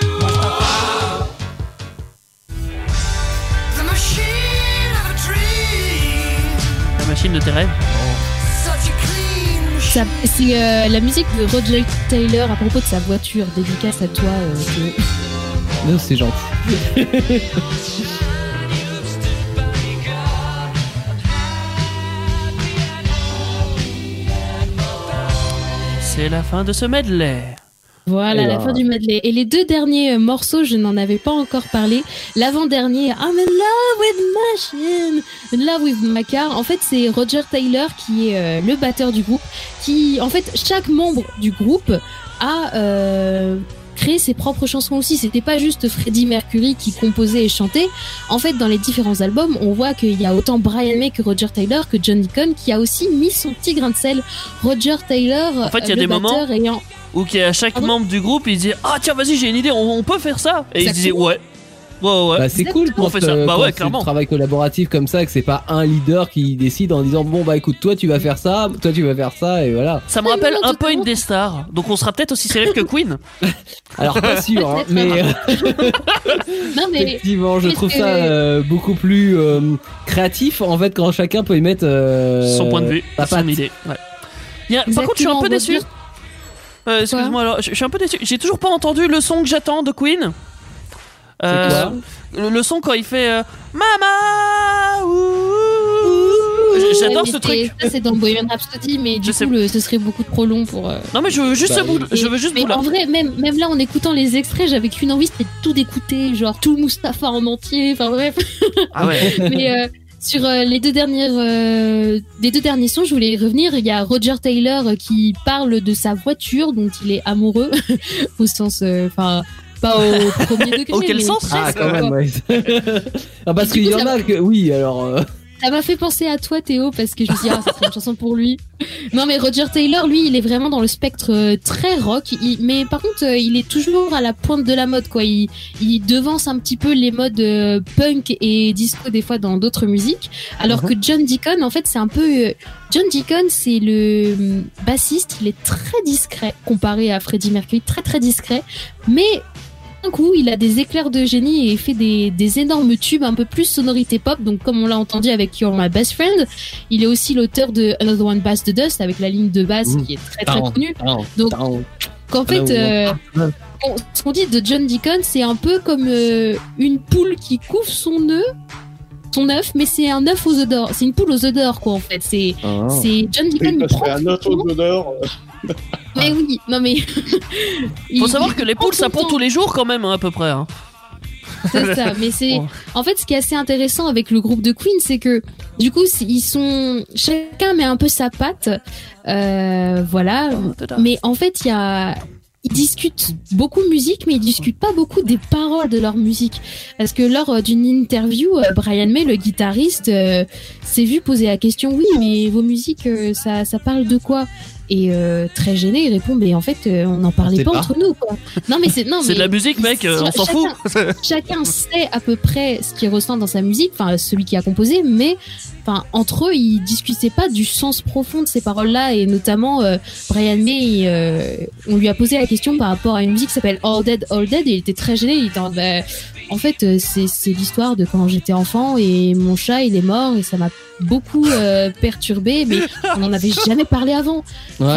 The machine of a dream, La machine de tes rêves. C'est euh, la musique de Roger Taylor à propos de sa voiture. Dédicace à toi. euh, Théo. Non, c'est gentil. C'est la fin de ce medley. Voilà, la fin du medley. Et les deux derniers euh, morceaux, je n'en avais pas encore parlé. L'avant-dernier, I'm in love with machine, in love with my car. En fait, c'est Roger Taylor qui est euh, le batteur du groupe. Qui, en fait, chaque membre du groupe a euh, créé ses propres chansons aussi. C'était pas juste Freddie Mercury qui composait et chantait. En fait, dans les différents albums, on voit qu'il y a autant Brian May que Roger Taylor que John Deacon qui a aussi mis son petit grain de sel. Roger Taylor, En fait, il y a euh, des moments ayant qu'à chaque Pardon membre du groupe, il disait Ah, tiens, vas-y, j'ai une idée, on, on peut faire ça. Et il disait Exactement. Ouais. Ouais, ouais. Bah, c'est cool quand, On fait ça. euh, Bah quand ouais, c'est clairement. du travail collaboratif comme ça, que c'est pas un leader qui décide en disant bon bah écoute toi tu vas faire ça, toi tu vas faire ça et voilà. Ça me rappelle non, un peu une des stars. Donc on sera peut-être aussi célèbre que Queen. Alors pas sûr, hein, mais euh, Non mais effectivement je trouve que- ça euh, beaucoup plus euh, créatif en fait quand chacun peut y mettre euh, son point de vue, sa son idée. Ouais. Il y a- par contre, je suis un peu déçu. Euh, Excuse-moi, alors, je suis un peu déçu. J'ai toujours pas entendu le son que j'attends de Queen. Euh, quoi le, le son quand il fait euh, Mama. J'adore ce truc. Ça c'est dans Bohemian Rhapsody, mais du Je coup sais. le- ce serait beaucoup trop long pour. euh, Non mais je veux juste Bah, ce bout. et- Je veux juste mais bout là. en vrai, même même là en écoutant les extraits, j'avais qu'une envie, c'était tout d'écouter, genre tout Mustapha en entier. Enfin bref. Ah ouais. mais euh, sur euh, les deux dernières, euh, les deux derniers sons, je voulais y revenir. Il y a Roger Taylor qui parle de sa voiture dont il est amoureux, au sens, euh, enfin. Pas au premier degré. Auquel mais sens Ah, presque, quand même, quoi. ouais. ah, parce Du qu'il y coup, en ça- a que, oui, alors. euh, Ça m'a fait penser à toi, Théo, parce que je me suis dit, ah, ça serait une chanson pour lui. Non, mais Roger Taylor, lui, il est vraiment dans le spectre euh, très rock. Il- mais par contre, euh, il est toujours à la pointe de la mode, quoi. Il, il devance un petit peu les modes euh, punk et disco, des fois, dans d'autres musiques. Alors que John Deacon, en fait, c'est un peu. euh, John Deacon, c'est le hum, bassiste. Il est très discret comparé à Freddie Mercury, très très discret. Mais coup, il a des éclairs de génie et fait des, des énormes tubes un peu plus sonorité pop. Donc, comme on l'a entendu avec You're My Best Friend, il est aussi l'auteur de Another One Bass the Dust avec la ligne de basse Mmh. qui est très très connue. down, Donc, down. Qu'en fait, euh, on- ce qu'on dit de John Deacon, c'est un peu comme euh, une poule qui couvre son œuf, son œuf, mais c'est un œuf aux œufs d'or. C'est une poule aux œufs d'or, quoi, en fait. C'est Ah. c'est John Deacon. Oui, prend qu'un tout autre son temps. odeur. Mais oui, non mais. Faut savoir que les poules, ça pond tous les jours quand même, hein, à peu près. hein. C'est ça, mais c'est Ouais. en fait ce qui est assez intéressant avec le groupe de Queen, c'est que du coup ils sont chacun met un peu sa patte, euh, voilà. Mais en fait il y a ils discutent beaucoup musique, mais ils discutent pas beaucoup des paroles de leur musique. Parce que lors euh, d'une interview, euh, Brian May, le guitariste, euh, s'est vu poser la question Oui, mais vos musiques, euh, ça, ça parle de quoi? Et euh, très gêné, il répond Mais en fait, euh, on n'en parlait pas, pas. entre nous, quoi. Non, mais c'est non, C'est de la musique, mec, euh, on s'en fout. chacun- chacun sait à peu près ce qu'il ressent dans sa musique, enfin celui qui a composé, mais enfin entre eux ils discutaient pas du sens profond de ces paroles-là et notamment euh, Brian May, euh, on lui a posé la question par rapport à une musique qui s'appelle All Dead All Dead et il était très gêné, il était en, bah, en fait euh, c'est l'histoire de quand j'étais enfant et mon chat il est mort et ça m'a beaucoup euh, perturbé, mais on n'en avait jamais parlé avant. Ouais.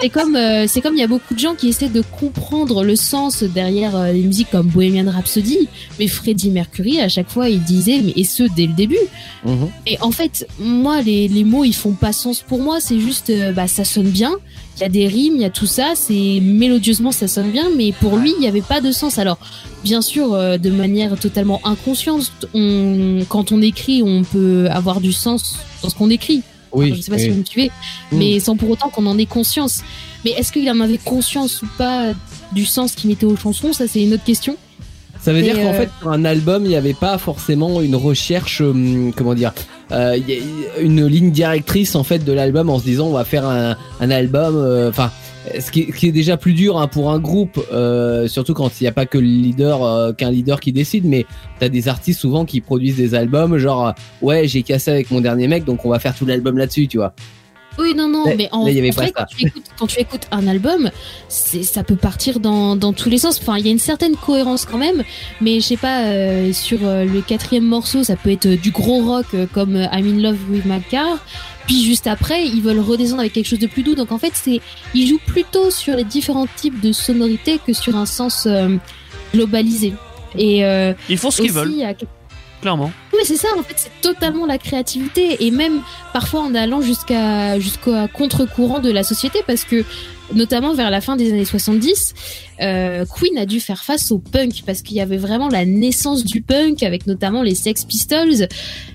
C'est comme euh, c'est comme il y a beaucoup de gens qui essaient de comprendre le sens derrière euh, les musiques comme Bohemian Rhapsody, mais Freddie Mercury à chaque fois il disait mais et ce dès le début. Mhm. Et en fait moi les, les mots ils font pas sens pour moi, c'est juste bah ça sonne bien, il y a des rimes, il y a tout ça, c'est mélodieusement ça sonne bien, mais pour lui il y avait pas de sens. Alors bien sûr euh, de manière totalement inconsciente, on quand on écrit on peut avoir du sens dans ce qu'on écrit. Oui. Je sais pas si vous me suivez, Mm. mais sans pour autant qu'on en ait conscience. Mais est-ce qu'il en avait conscience ou pas du sens qu'il mettait aux chansons? Ça, c'est une autre question. Ça veut dire qu'en euh, fait, sur un album, il n'y avait pas forcément une recherche, hum, comment dire, euh, une ligne directrice en fait de l'album en se disant on va faire un, un album, euh, enfin. ce, qui est, déjà plus dur hein, pour un groupe, euh, surtout quand il n'y a pas que le leader, qu'un leader qui décide, mais t'as des artistes souvent qui produisent des albums, genre ouais j'ai cassé avec mon dernier mec, donc on va faire tout l'album là-dessus, tu vois. Oui, non, non, Là- mais en là, il y avait vrai, pas quand tu, écoutes, quand tu écoutes un album, c'est, ça peut partir dans, dans tous les sens. Enfin, il y a une certaine cohérence quand même, mais je sais pas, euh, sur euh, le quatrième morceau, ça peut être euh, du gros rock euh, comme euh, I'm in love with my car. Puis juste après, ils veulent redescendre avec quelque chose de plus doux. Donc en fait, c'est, ils jouent plutôt sur les différents types de sonorités que sur un sens euh, globalisé. Et euh, Ils font ce qu'ils veulent, il y a clairement. c'est ça, en fait, c'est totalement la créativité et même parfois en allant jusqu'à jusqu'à contre-courant de la société parce que notamment vers la fin des années 70, euh, Queen a dû faire face au punk parce qu'il y avait vraiment la naissance du punk avec notamment les Sex Pistols.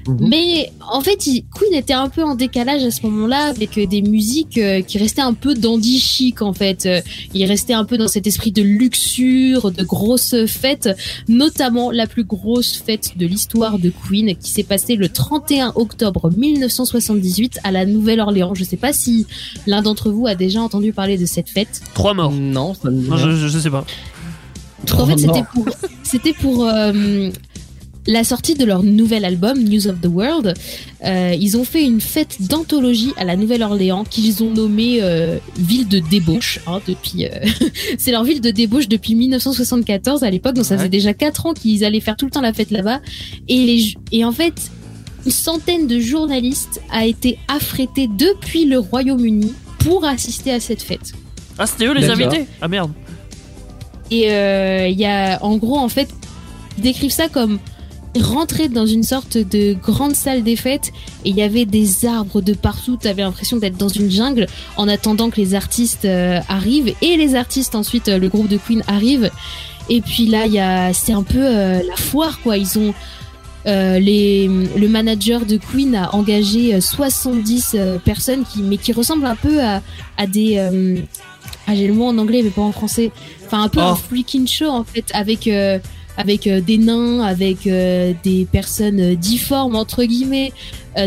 Mhm. Mais en fait, il- Queen était un peu en décalage à ce moment-là avec euh, des musiques euh, qui restaient un peu dandy chic en fait. Il restait un peu dans cet esprit de luxure, de grosses fêtes, notamment la plus grosse fête de l'histoire de Queen qui s'est passée le 31 octobre 1978 à la Nouvelle-Orléans. Je sais pas si l'un d'entre vous a déjà entendu parler de cette fête. Trois morts. Non, ça me dit Non, rien. je, je sais pas. En fait, c'était pour, c'était pour euh, la sortie de leur nouvel album News of the World. Euh, ils ont fait une fête d'anthologie à la Nouvelle-Orléans qu'ils ont nommée euh, ville de débauche. hein, depuis, euh, c'est leur ville de débauche depuis 1974 à l'époque, donc ça Ouais. faisait déjà quatre ans qu'ils allaient faire tout le temps la fête là-bas. Et, les, et en fait, une centaine de journalistes a été affrétée depuis le Royaume-Uni pour assister à cette fête. Ah, c'était eux les D'accord. invités? Ah merde. Et euh, il y a, en gros, en fait, ils décrivent ça comme rentrer dans une sorte de grande salle des fêtes et il y avait des arbres de partout. T'avais l'impression d'être dans une jungle en attendant que les artistes euh, arrivent et les artistes ensuite, euh, le groupe de Queen arrive. Et puis là, il y a, c'est un peu la foire quoi. Ils ont le manager de Queen a engagé euh, 70 euh, personnes qui, mais qui ressemblent un peu à, des, ah, j'ai le mot en anglais mais pas en français. Enfin, un peu Oh. un freaking show en fait, avec euh, avec euh, des nains, avec euh, des personnes difformes entre guillemets.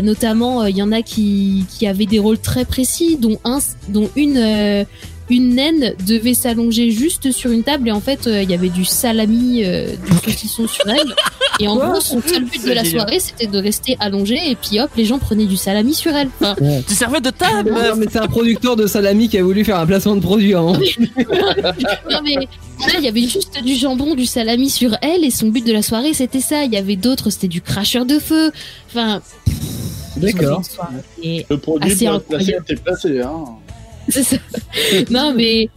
Notamment, il y en a qui qui avaient des rôles très précis, dont un, dont une une naine devait s'allonger juste sur une table et en fait euh, il y avait du salami, euh, du saucisson sur elle. Et en gros, son seul but de la génial. soirée, c'était de rester allongée et puis hop, les gens prenaient du salami sur elle. Enfin, Tu servais de table, Non, mais c'est un producteur de salami qui a voulu faire un placement de produit. Hein. non mais là, il y avait juste du jambon, du salami sur elle et son but de la soirée, c'était ça. Il y avait d'autres, c'était du cracheur de feu. Enfin, D'accord. Le produit Assez pour être placé incroyable. était placé. Hein. c'est ça. non mais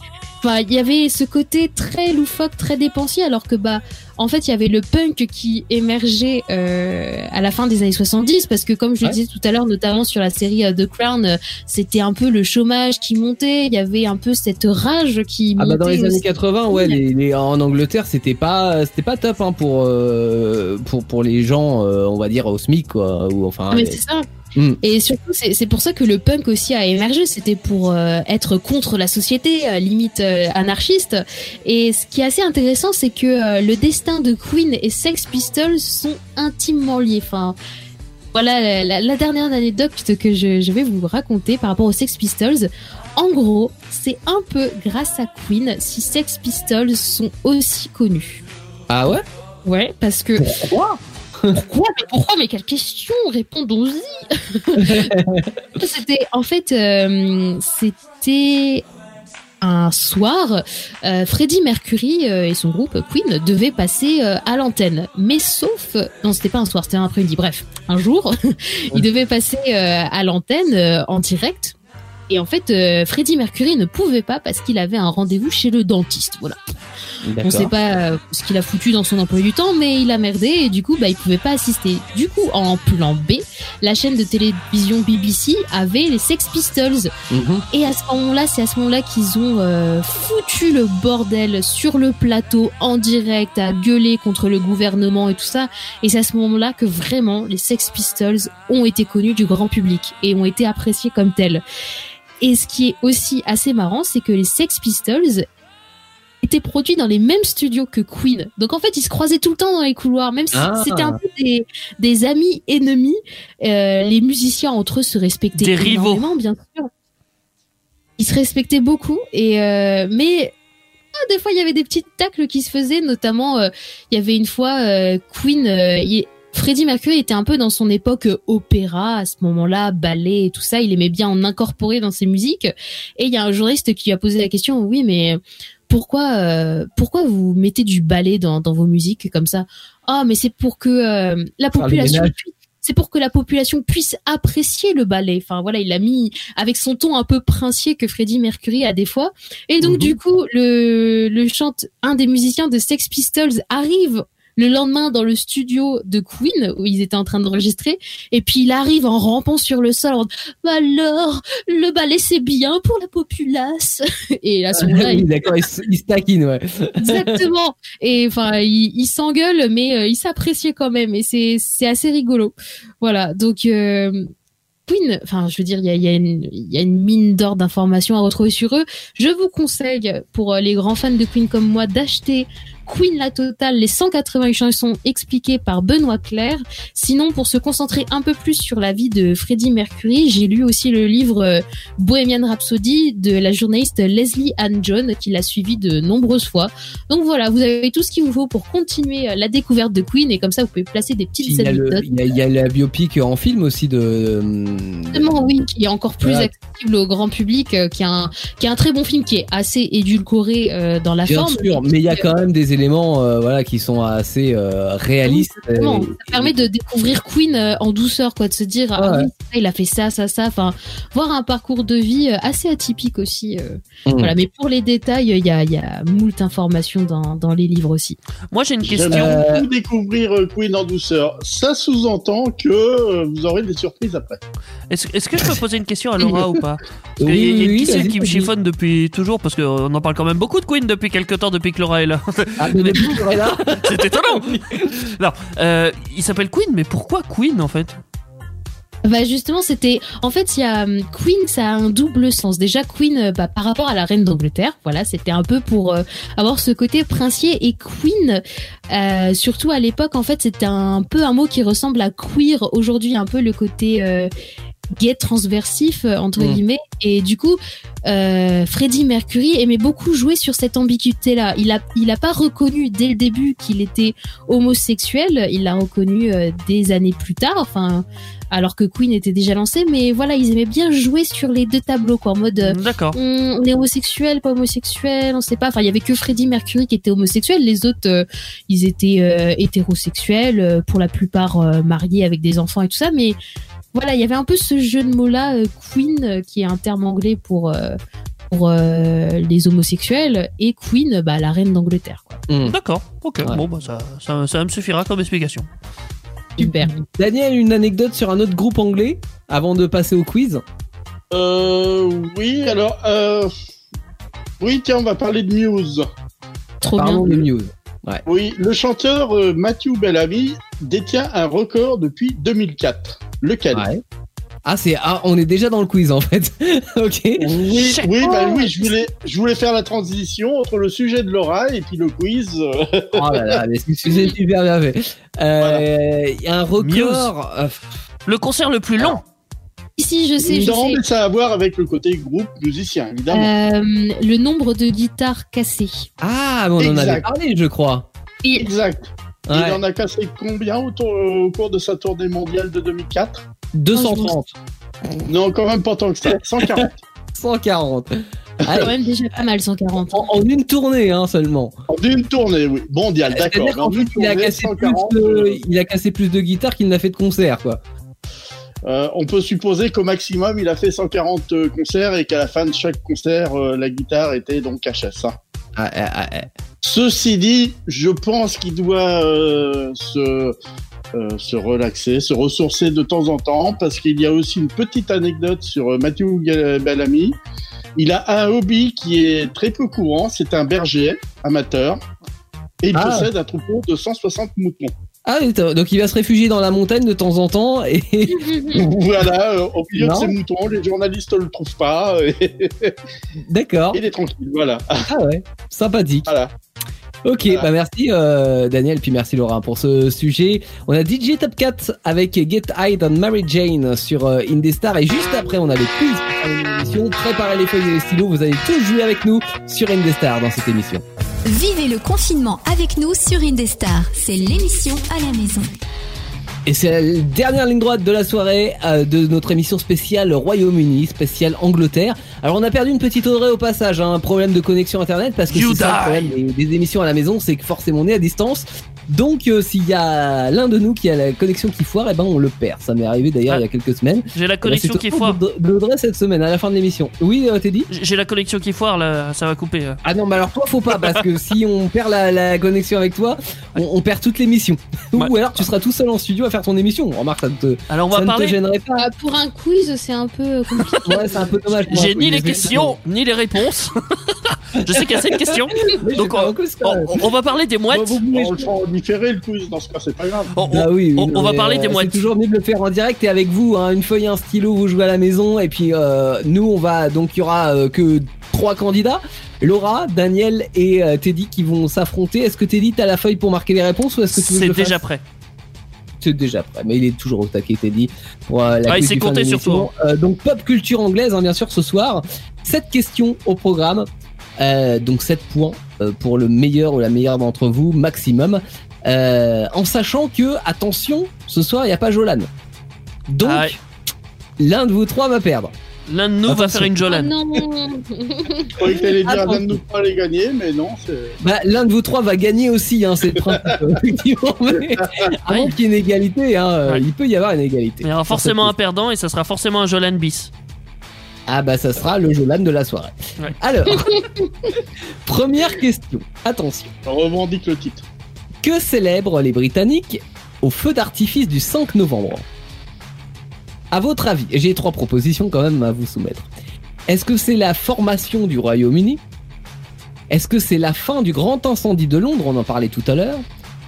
enfin, il y avait ce côté très loufoque, très dépensier, alors que bah, en fait, il y avait le punk qui émergeait euh, à la fin des années 70, parce que comme je le disais tout à l'heure, notamment sur la série euh, The Crown, euh, c'était un peu le chômage qui montait, il y avait un peu cette rage qui Ah bah dans les années aussi. 80, ouais, les, les- en Angleterre, c'était pas, c'était pas top hein, pour, euh, pour pour les gens, euh, on va dire au SMIC quoi, ou enfin. Ah, mais les- c'est ça. Hmm. Et surtout, c'est pour ça que le punk aussi a émergé. C'était pour euh, être contre la société, euh, limite euh, anarchiste. Et ce qui est assez intéressant, c'est que le destin de Queen et Sex Pistols sont intimement liés. Enfin, voilà la, la- la dernière anecdote que je, je vais vous raconter par rapport aux Sex Pistols. En gros, c'est un peu grâce à Queen si Sex Pistols sont aussi connus. Ah ouais? Ouais, parce que Pourquoi? Pourquoi mais pourquoi mais quelle question Répondons-y. c'était en fait euh, c'était un soir, euh, Freddie Mercury euh, et son groupe Queen devaient passer euh, à l'antenne. Mais sauf, non, c'était pas un soir, c'était un après-midi. Bref, un jour, ils devaient passer à l'antenne en direct. Et en fait, euh, Freddie Mercury ne pouvait pas parce qu'il avait un rendez-vous chez le dentiste. Voilà. On sait D'accord. pas euh, ce qu'il a foutu dans son emploi du temps, mais il a merdé et du coup, bah, il pouvait pas assister. Du coup, en plan B, la chaîne de télévision BBC avait les Sex Pistols. Mhm. Et à ce moment-là, c'est à ce moment-là qu'ils ont euh, foutu le bordel sur le plateau en direct, à gueuler contre le gouvernement et tout ça. Et c'est à ce moment-là que vraiment les Sex Pistols ont été connus du grand public et ont été appréciés comme tels. Et ce qui est aussi assez marrant, c'est que les Sex Pistols étaient produits dans les mêmes studios que Queen. Donc en fait, ils se croisaient tout le temps dans les couloirs, même si Ah. c'était un peu des, des amis ennemis. Euh, les musiciens entre eux se respectaient Des rivaux. bien sûr. Ils se respectaient beaucoup, et euh, mais ah, des fois il y avait des petites tacles qui se faisaient, notamment euh, il y avait une fois Queen. Freddie Mercury était un peu dans son époque euh, opéra à ce moment-là, ballet et tout ça. Il aimait bien en incorporer dans ses musiques. Et il y a un journaliste qui lui a posé la question, oui, mais pourquoi, euh, pourquoi vous mettez du ballet dans, dans vos musiques comme ça? Ah, mais c'est pour que euh, la population c'est pour que la population puisse apprécier le ballet. Enfin voilà, il a mis avec son ton un peu princier que Freddie Mercury a des fois. Et donc Mhm. du coup, le le chante un des musiciens de Sex Pistols arrive le lendemain dans le studio de Queen où ils étaient en train d'enregistrer et puis il arrive en rampant sur le sol en bah alors le ballet c'est bien pour la populace et à ce moment-là Oui, il- d'accord, il, se- il se taquine, ouais. exactement et enfin il, il s'engueule mais euh, il s'appréciait quand même et c'est c'est assez rigolo voilà donc euh, Queen, enfin, je veux dire, il y a, y a une mine d'or d'informations à retrouver sur eux. Je vous conseille, pour euh, les grands fans de Queen comme moi, d'acheter Queen la totale, les 180 chansons expliquées par Benoît Claire. Sinon, pour se concentrer un peu plus sur la vie de Freddie Mercury, j'ai lu aussi le livre euh, Bohemian Rhapsody de la journaliste Leslie Ann John, qui l'a suivi de nombreuses fois. Donc voilà, vous avez tout ce qu'il vous faut pour continuer euh, la découverte de Queen et comme ça, vous pouvez placer des petites Il anecdotes. il y a- il y a la biopic en film aussi de. Exactement, oui, qui est encore plus Voilà. accessible au grand public, euh, qui, a un, qui a un très bon film, qui est assez édulcoré dans la Bien forme. sûr, mais il y a quand même des éléments euh, voilà, qui sont assez euh, réalistes. Exactement. Et- Ça permet de découvrir Queen euh, en douceur, quoi, de se dire, ah Ouais. oui, ça, il a fait ça, ça, ça, enfin, voir un parcours de vie assez atypique aussi. euh. Mm. Voilà, mais pour les détails, il y a, il y a moult informations dans, dans les livres aussi. Moi, j'ai une question. Euh, découvrir Queen en douceur. Ça sous-entend que vous aurez des surprises après. Est-ce est-ce que je peux poser une question à Laura ou pas? Parce qu'il Oui, y a- il y a une oui, question qui me chiffonne depuis toujours, parce qu'on en parle quand même beaucoup de Queen depuis quelques temps, depuis que Laura est là. Ah, mais là, C'est étonnant. Non, euh, il s'appelle Queen, mais pourquoi Queen en fait? Bah justement, c'était en fait il y a hum, Queen, ça a un double sens. Déjà Queen, euh, bah, par rapport à la reine d'Angleterre, voilà, c'était un peu pour euh, avoir ce côté princier. Et Queen, euh, surtout à l'époque en fait c'était un peu un mot qui ressemble à queer aujourd'hui, un peu le côté euh, gay transversif euh, entre Mm. guillemets. Et du coup, euh, Freddie Mercury aimait beaucoup jouer sur cette ambiguïté là. Il a il a pas reconnu dès le début qu'il était homosexuel. Il l'a reconnu euh, des années plus tard. Enfin alors que Queen était déjà lancé, mais voilà, ils aimaient bien jouer sur les deux tableaux, quoi, en mode euh, D'accord. on on est homosexuel, pas homosexuel, on sait pas. Enfin, il y avait que Freddie Mercury qui était homosexuel, les autres, ils étaient hétérosexuels, pour la plupart mariés avec des enfants et tout ça, mais voilà, il y avait un peu ce jeu de mots-là, euh, Queen, euh, qui est un terme anglais pour euh, pour euh, les homosexuels, et Queen, bah, la reine d'Angleterre. quoi. Hmm. D'accord. Ok. Ouais. Bon, bah ça, ça, ça me suffira comme explication. Super. Daniel, une anecdote sur un autre groupe anglais avant de passer au quiz? Euh, oui, alors, euh, oui, tiens, on va parler de Muse. Trop Parlons bien. de Oui, le chanteur euh, Matthew Bellamy détient un record depuis 2004. Lequel? Ouais. Ah, c'est ah, on est déjà dans le quiz en fait. ok. Oui, bah oui, je voulais, je voulais faire la transition entre le sujet de Laura et puis le quiz. euh, Oh là là, mais super bien fait. Euh, Il y a un record. euh, Le concert le plus long. Ici, je sais, je non, sais. mais ça a à voir avec le côté groupe musicien, évidemment. Euh, le nombre de guitares cassées. Ah, mais on en avait parlé, je crois. Exact. Ouais. Il en a cassé combien au, tour- au cours de sa tournée mondiale de 2004 230, Non, quand même pas tant que ça. 140. 140. C'est Ah, quand même déjà pas mal, 140. en, en une tournée hein, seulement. en une tournée, oui. Mondiale, d'accord. Il a, tournée, cassé 140, plus de, il a cassé plus de guitares qu'il n'a fait de concerts, quoi. Euh, on peut supposer qu'au maximum, il a fait 140 euh, concerts et qu'à la fin de chaque concert, euh, la guitare était donc HS. hein. Ah, ah, ah, ah. Ceci dit, je pense qu'il doit euh, se, euh, se relaxer, se ressourcer de temps en temps, parce qu'il y a aussi une petite anecdote sur euh, Matthew Gal- Bellamy. Il a un hobby qui est très peu courant, c'est un berger amateur, et il Ah. possède un troupeau de 160 moutons. Ah, donc il va se réfugier dans la montagne de temps en temps et voilà, euh, au milieu Non. de ces moutons, les journalistes ne le trouvent pas, et d'accord. il est tranquille, voilà. Ah ouais, sympathique. voilà. Ok, Voilà. bah merci euh, Daniel, puis merci Laura pour ce sujet. On a DJ Top 4 avec Get High on Mary Jane sur euh, Indestar et juste après on a le quiz pour terminer l'émission. Préparez les feuilles et les stylos, vous allez tous jouer avec nous sur Indestar dans cette émission. Vivez le confinement avec nous sur Indestar. C'est l'émission à la maison. Et c'est la dernière ligne droite de la soirée euh, de notre émission spéciale Royaume-Uni, spéciale Angleterre. Alors on a perdu une petite Audrey au passage, hein, un problème de connexion internet parce que c'est ça le problème des, des émissions à la maison, c'est que forcément on est à distance. Donc euh, s'il y a l'un de nous qui a la connexion qui foire, eh ben on le perd. Ça m'est arrivé d'ailleurs Ah. il y a quelques semaines. J'ai la Et là, connexion qui foire. de- d'Audrey cette semaine à la fin de l'émission. Oui, euh, t'es dit J'ai la connexion qui foire là, ça va couper. euh. Ah non, mais alors toi faut pas parce que si on perd la, la connexion avec toi, on, on perd toute l'émission. Ouais. Ou alors tu seras tout seul en studio à faire ton émission. Remarque, ça ne te, Alors on ça va ne te parler. gênerait pas. Ah, pour un quiz, c'est un peu compliqué. Ouais, c'est un peu dommage. J'ai ni les questions ni les réponses. Je sais qu'il y a cette question. Donc on, va parler des mouettes. Bon, On le fera en différé, le quiz, dans ce cas, c'est pas grave. On- Bah oui, oui, on- non, on va parler des euh, mouettes. C'est toujours mieux de le faire en direct et avec vous, hein, une feuille, un stylo, vous jouez à la maison et puis euh, nous, on va donc il y aura euh, que trois candidats. Laura, Daniel et euh, Teddy qui vont s'affronter. Est-ce que Teddy t'as la feuille pour marquer les réponses ou est-ce que tu veux que C'est déjà prêt. C'est déjà prêt, mais il est toujours au taquet, Teddy. Pour, euh, la Ah, il s'est compté. Euh, donc pop culture anglaise, hein, bien sûr, ce soir. Sept questions au programme. Euh, donc 7 points euh, pour le meilleur ou la meilleure d'entre vous, maximum. Euh, en sachant que, attention, ce soir, il n'y a pas Jolan. Donc, Ah ouais. l'un de vous trois va perdre. L'un de nous va faire une Oh Jolane. non Je croyais que dire l'un de nous pas les gagner, mais non. Bah, l'un de vous trois va gagner aussi, hein, c'est le principe. Mais avant qu'il y ait une égalité, hein, Ouais. il peut y avoir une égalité. Il y aura forcément un perdant et ça sera forcément un Jolane bis. Ah bah ça sera le Jolan de la soirée. Ouais. Alors, première question. Attention. On revendique le titre. Que célèbrent les Britanniques au feu d'artifice du 5 novembre? À votre avis, j'ai trois propositions quand même à vous soumettre. Est-ce que c'est la formation du Royaume-Uni? Est-ce que c'est la fin du grand incendie de Londres, on en parlait tout à l'heure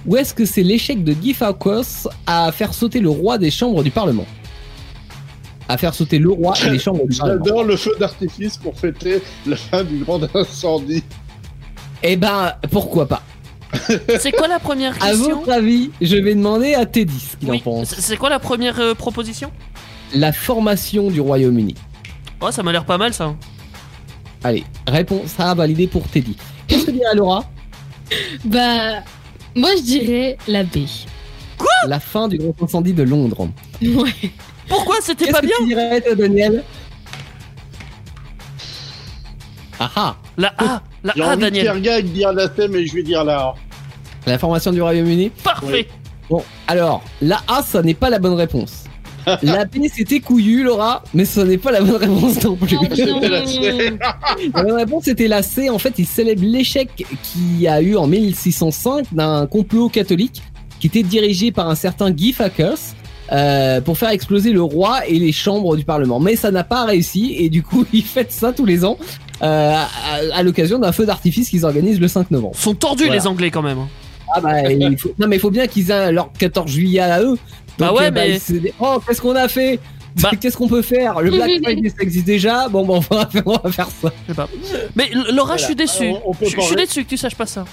Ou est-ce que c'est l'échec de Guy Fawkes à faire sauter le roi des chambres du Parlement? À faire sauter le roi et les chambres du. J'adore le feu d'artifice pour fêter la fin du grand incendie. Eh ben, pourquoi pas C'est quoi la première À question votre avis, je vais demander à Teddy ce qu'il Oui, en pense. c'est quoi la première euh, proposition? La formation du Royaume-Uni. Oh, ça m'a l'air pas mal ça. Allez, réponse A validée pour Teddy. Qu'est-ce que dirait Laura? Bah, moi je dirais la B. La fin du grand incendie de Londres. Ouais. Pourquoi c'était pas que bien tu dirais, toi, Daniel Ah ah La A, la J'ai A, envie de Daniel. faire gag, dire la thème, mais je vais dire la A. La formation du Royaume-Uni Parfait. Bon, alors, la A, ça n'est pas la bonne réponse. La B, c'était couillu, Laura, mais ce n'est pas la bonne réponse non plus. Non. La C. La bonne réponse c'était la C. En fait, il célèbre l'échec qu'il y a eu en 1605 d'un complot catholique qui était dirigé par un certain Guy Fawkes euh, pour faire exploser le roi et les chambres du Parlement. Mais ça n'a pas réussi et du coup, ils fêtent ça tous les ans euh, à, à l'occasion d'un feu d'artifice qu'ils organisent le 5 novembre. Ils sont tordus Voilà. les Anglais quand même. hein. Ah bah, il faut... non mais il faut bien qu'ils aient leur 14 juillet à eux. Bah ouais, euh, mais- ils se disent, oh, qu'est-ce qu'on a fait? Bah- Qu'est-ce qu'on peut faire? Le Black Friday ça existe déjà? Bon, bon, on va faire, on va faire ça. Je sais pas. Mais Laura, je suis déçu. Je je suis déçu que tu saches pas ça.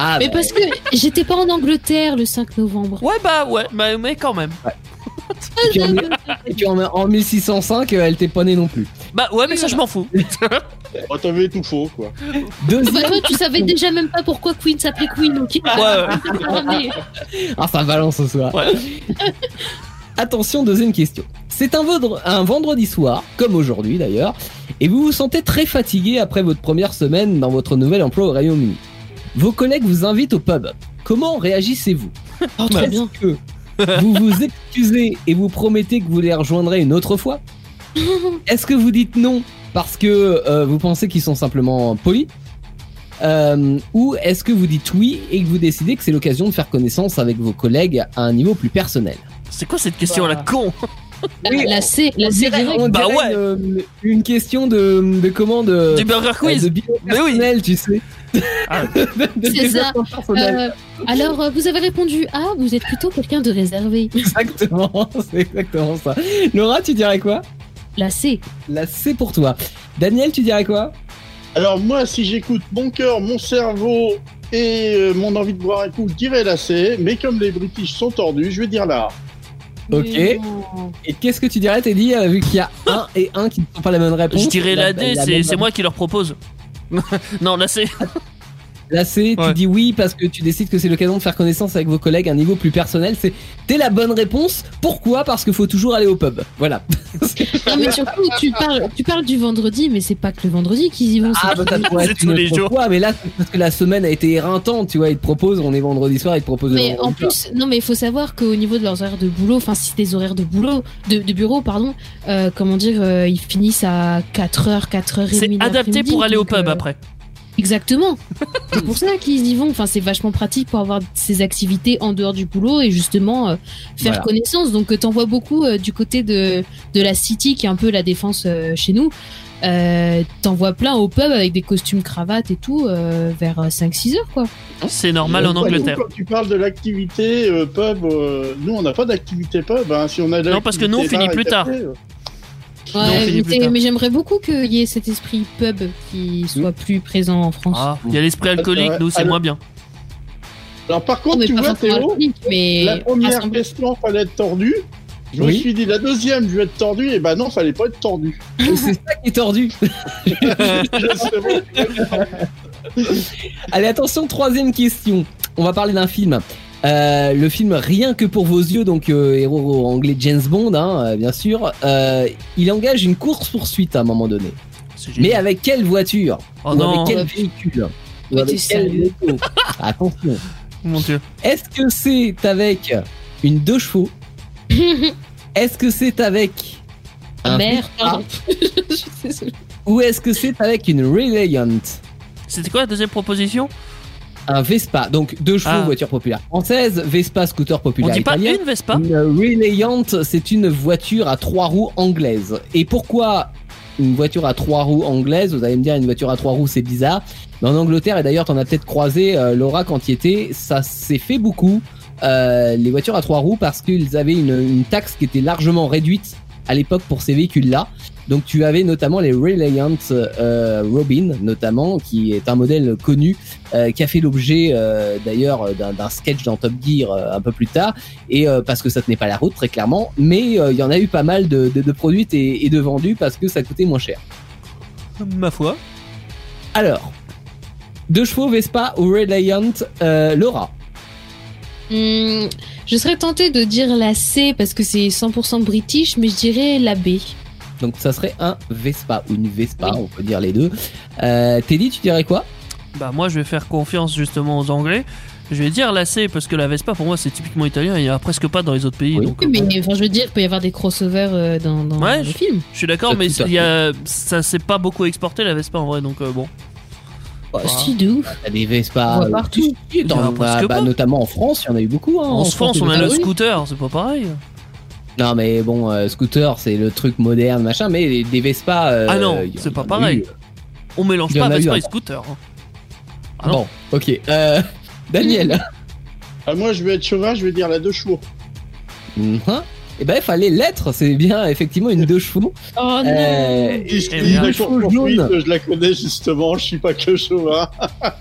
Ah, Mais bah, parce que j'étais pas en Angleterre le 5 novembre. Ouais, bah ouais, mais, mais quand même. et puis en, et puis en- en 1605, euh, elle t'est pas née non plus. Bah ouais, mais ça je m'en fous. Oh, T'avais tout faux, quoi. Deuxième. Bah, toi, tu savais déjà même pas pourquoi Queen s'appelait Queen, ok Ouais, ouais. Ah, Ah, ça balance ce soir. Ouais. Attention, deuxième question. C'est un, un vendredi soir, comme aujourd'hui d'ailleurs, et vous vous sentez très fatigué après votre première semaine dans votre nouvel emploi au Royaume-Uni. Vos collègues vous invitent au pub. Comment réagissez-vous Oh, Est-ce bien. que vous vous excusez et vous promettez que vous les rejoindrez une autre fois Est-ce que vous dites non parce que euh, vous pensez qu'ils sont simplement polis Euh, Ou est-ce que vous dites oui et que vous décidez que c'est l'occasion de faire connaissance avec vos collègues à un niveau plus personnel C'est quoi cette question à la con La, Oui, la C, la C dirait, direct. on Bah ouais. une, une question de, de comment de, Du Burger Quiz de Mais oui. personnel, tu sais. Ah. C'est ça. Euh, alors, euh, vous avez répondu A, vous êtes plutôt quelqu'un de réservé. Exactement, c'est exactement ça. Laura, tu dirais quoi? La C. Là, c'est pour toi. Daniel, tu dirais quoi? Alors moi, si j'écoute mon cœur, mon cerveau et euh, mon envie de boire un coup, je dirais la C. Mais comme les British sont tordus, je vais dire la A. Ok. Non. Et qu'est-ce que tu dirais, Teddy, vu qu'il y a un et un qui ne sont pas la bonne réponse? Je dirais la D, même- c'est moi qui leur propose. Non, là c'est. Là, c'est, tu Ouais. dis oui parce que tu décides que c'est l'occasion de faire connaissance avec vos collègues à un niveau plus personnel. C'est, t'es la bonne réponse. Pourquoi? Parce qu'il faut toujours aller au pub. Voilà. Non, mais surtout, tu parles, tu parles du vendredi, mais c'est pas que le vendredi qu'ils y vont. Ah, c'est bah, C'est tous les jours. fois, mais là, c'est parce que la semaine a été éreintante, tu vois. Ils te proposent, on est vendredi soir, ils te proposent. le Mais en plus, non, mais il faut savoir qu'au niveau de leurs horaires de boulot, enfin, si c'est des horaires de boulot, de, de bureau, pardon, euh, comment dire, euh, ils finissent à 4h, 4h30. C'est adapté pour aller au pub euh, après. Exactement. c'est pour ça qu'ils y vont. Enfin, c'est vachement pratique pour avoir ces activités en dehors du boulot et justement euh, faire Voilà. connaissance. Donc, euh, t'en vois beaucoup euh, du côté de, de la City, qui est un peu la défense euh, chez nous. Euh, t'en vois plein au pub avec des costumes cravates et tout euh, vers 5-6 heures, quoi. C'est normal en Angleterre. Quand tu parles de l'activité euh, pub, euh, nous on n'a pas d'activité pub. hein. Si on a de Non, parce que nous, on finit plus tard. euh, Ouais, mais, j'aimerais beaucoup qu'il y ait cet esprit pub qui soit plus présent en France. Ah, il y a l'esprit alcoolique, nous c'est moins bien. Alors par contre, tu vois Théo, mais la première question fallait être tordu. Je me suis dit la deuxième, je vais être tordu. Et bah non, fallait pas être tordu. C'est ça qui est tordu. Allez, attention, troisième question. On va parler d'un film. Euh, le film Rien que pour vos yeux, donc euh, héros anglais James Bond, hein, euh, bien sûr. Euh, il engage une course poursuite à un moment donné. Mais avec quelle voiture Oh Ou non, avec quel véhicule Ou avec quel Attention. mon dieu. Est-ce que c'est avec une deux chevaux Est-ce que c'est avec un désolée. Ou est-ce que c'est avec une Reliant C'était quoi la deuxième proposition? Un Vespa, donc deux chevaux, Ah. voiture populaire française, Vespa, scooter On populaire dit pas italien. une Vespa? Une Reliant, c'est une voiture à trois roues anglaise. Et pourquoi une voiture à trois roues anglaise? Vous allez me dire, une voiture à trois roues, c'est bizarre. Mais en Angleterre, et d'ailleurs, t'en as peut-être croisé, euh, Laura, quand y étais, ça s'est fait beaucoup. euh, les voitures à trois roues parce qu'ils avaient une, une taxe qui était largement réduite à l'époque pour ces véhicules-là. Donc tu avais notamment les Reliant euh, Robin, notamment, qui est un modèle connu, euh, qui a fait l'objet euh, d'ailleurs d'un sketch dans Top Gear euh, un peu plus tard, et euh, parce que ça tenait pas la route très clairement, mais euh, il y en a eu pas mal de, de, de produites et, et de vendus parce que ça coûtait moins cher. Ma foi. Alors, deux chevaux Vespa ou Reliant, euh, Laura. Hmm, je serais tentée de dire la C parce que c'est 100% british, mais je dirais la B. Donc ça serait un Vespa ou une Vespa, on peut dire les deux. Euh, Teddy, tu dirais quoi? Bah moi je vais faire confiance justement aux Anglais. Je vais dire la C parce que la Vespa pour moi c'est typiquement italien et il y en a presque pas dans les autres pays. Oui. Donc, mais enfin, je veux dire, il peut y avoir des crossovers euh, dans, dans Ouais, le je- film. je suis d'accord, Euh, mais y a, ça s'est pas beaucoup exporté la Vespa en vrai, donc euh, bon. Oh, si, de ouf. T'as des Vespa euh, partout. dans- bah, bah, notamment en France, il y en a eu beaucoup. Hein, en France, on a le scooter, c'est pas pareil. Non mais bon, euh, scooter, c'est le truc moderne, machin, mais des Vespa. euh, Ah non, c'est pas pareil. eu. On mélange pas Vespa et scooter. hein. Ah non. Bon, ok. Euh, Daniel. Ah, moi, je vais être chauvin, je vais dire la deux chevaux. Mhm. Eh ben, fallait l'être, c'est bien effectivement une deux chevaux. Oh non Euh, bien, la chevaux jaunes. je la connais justement, je suis pas que chauvin.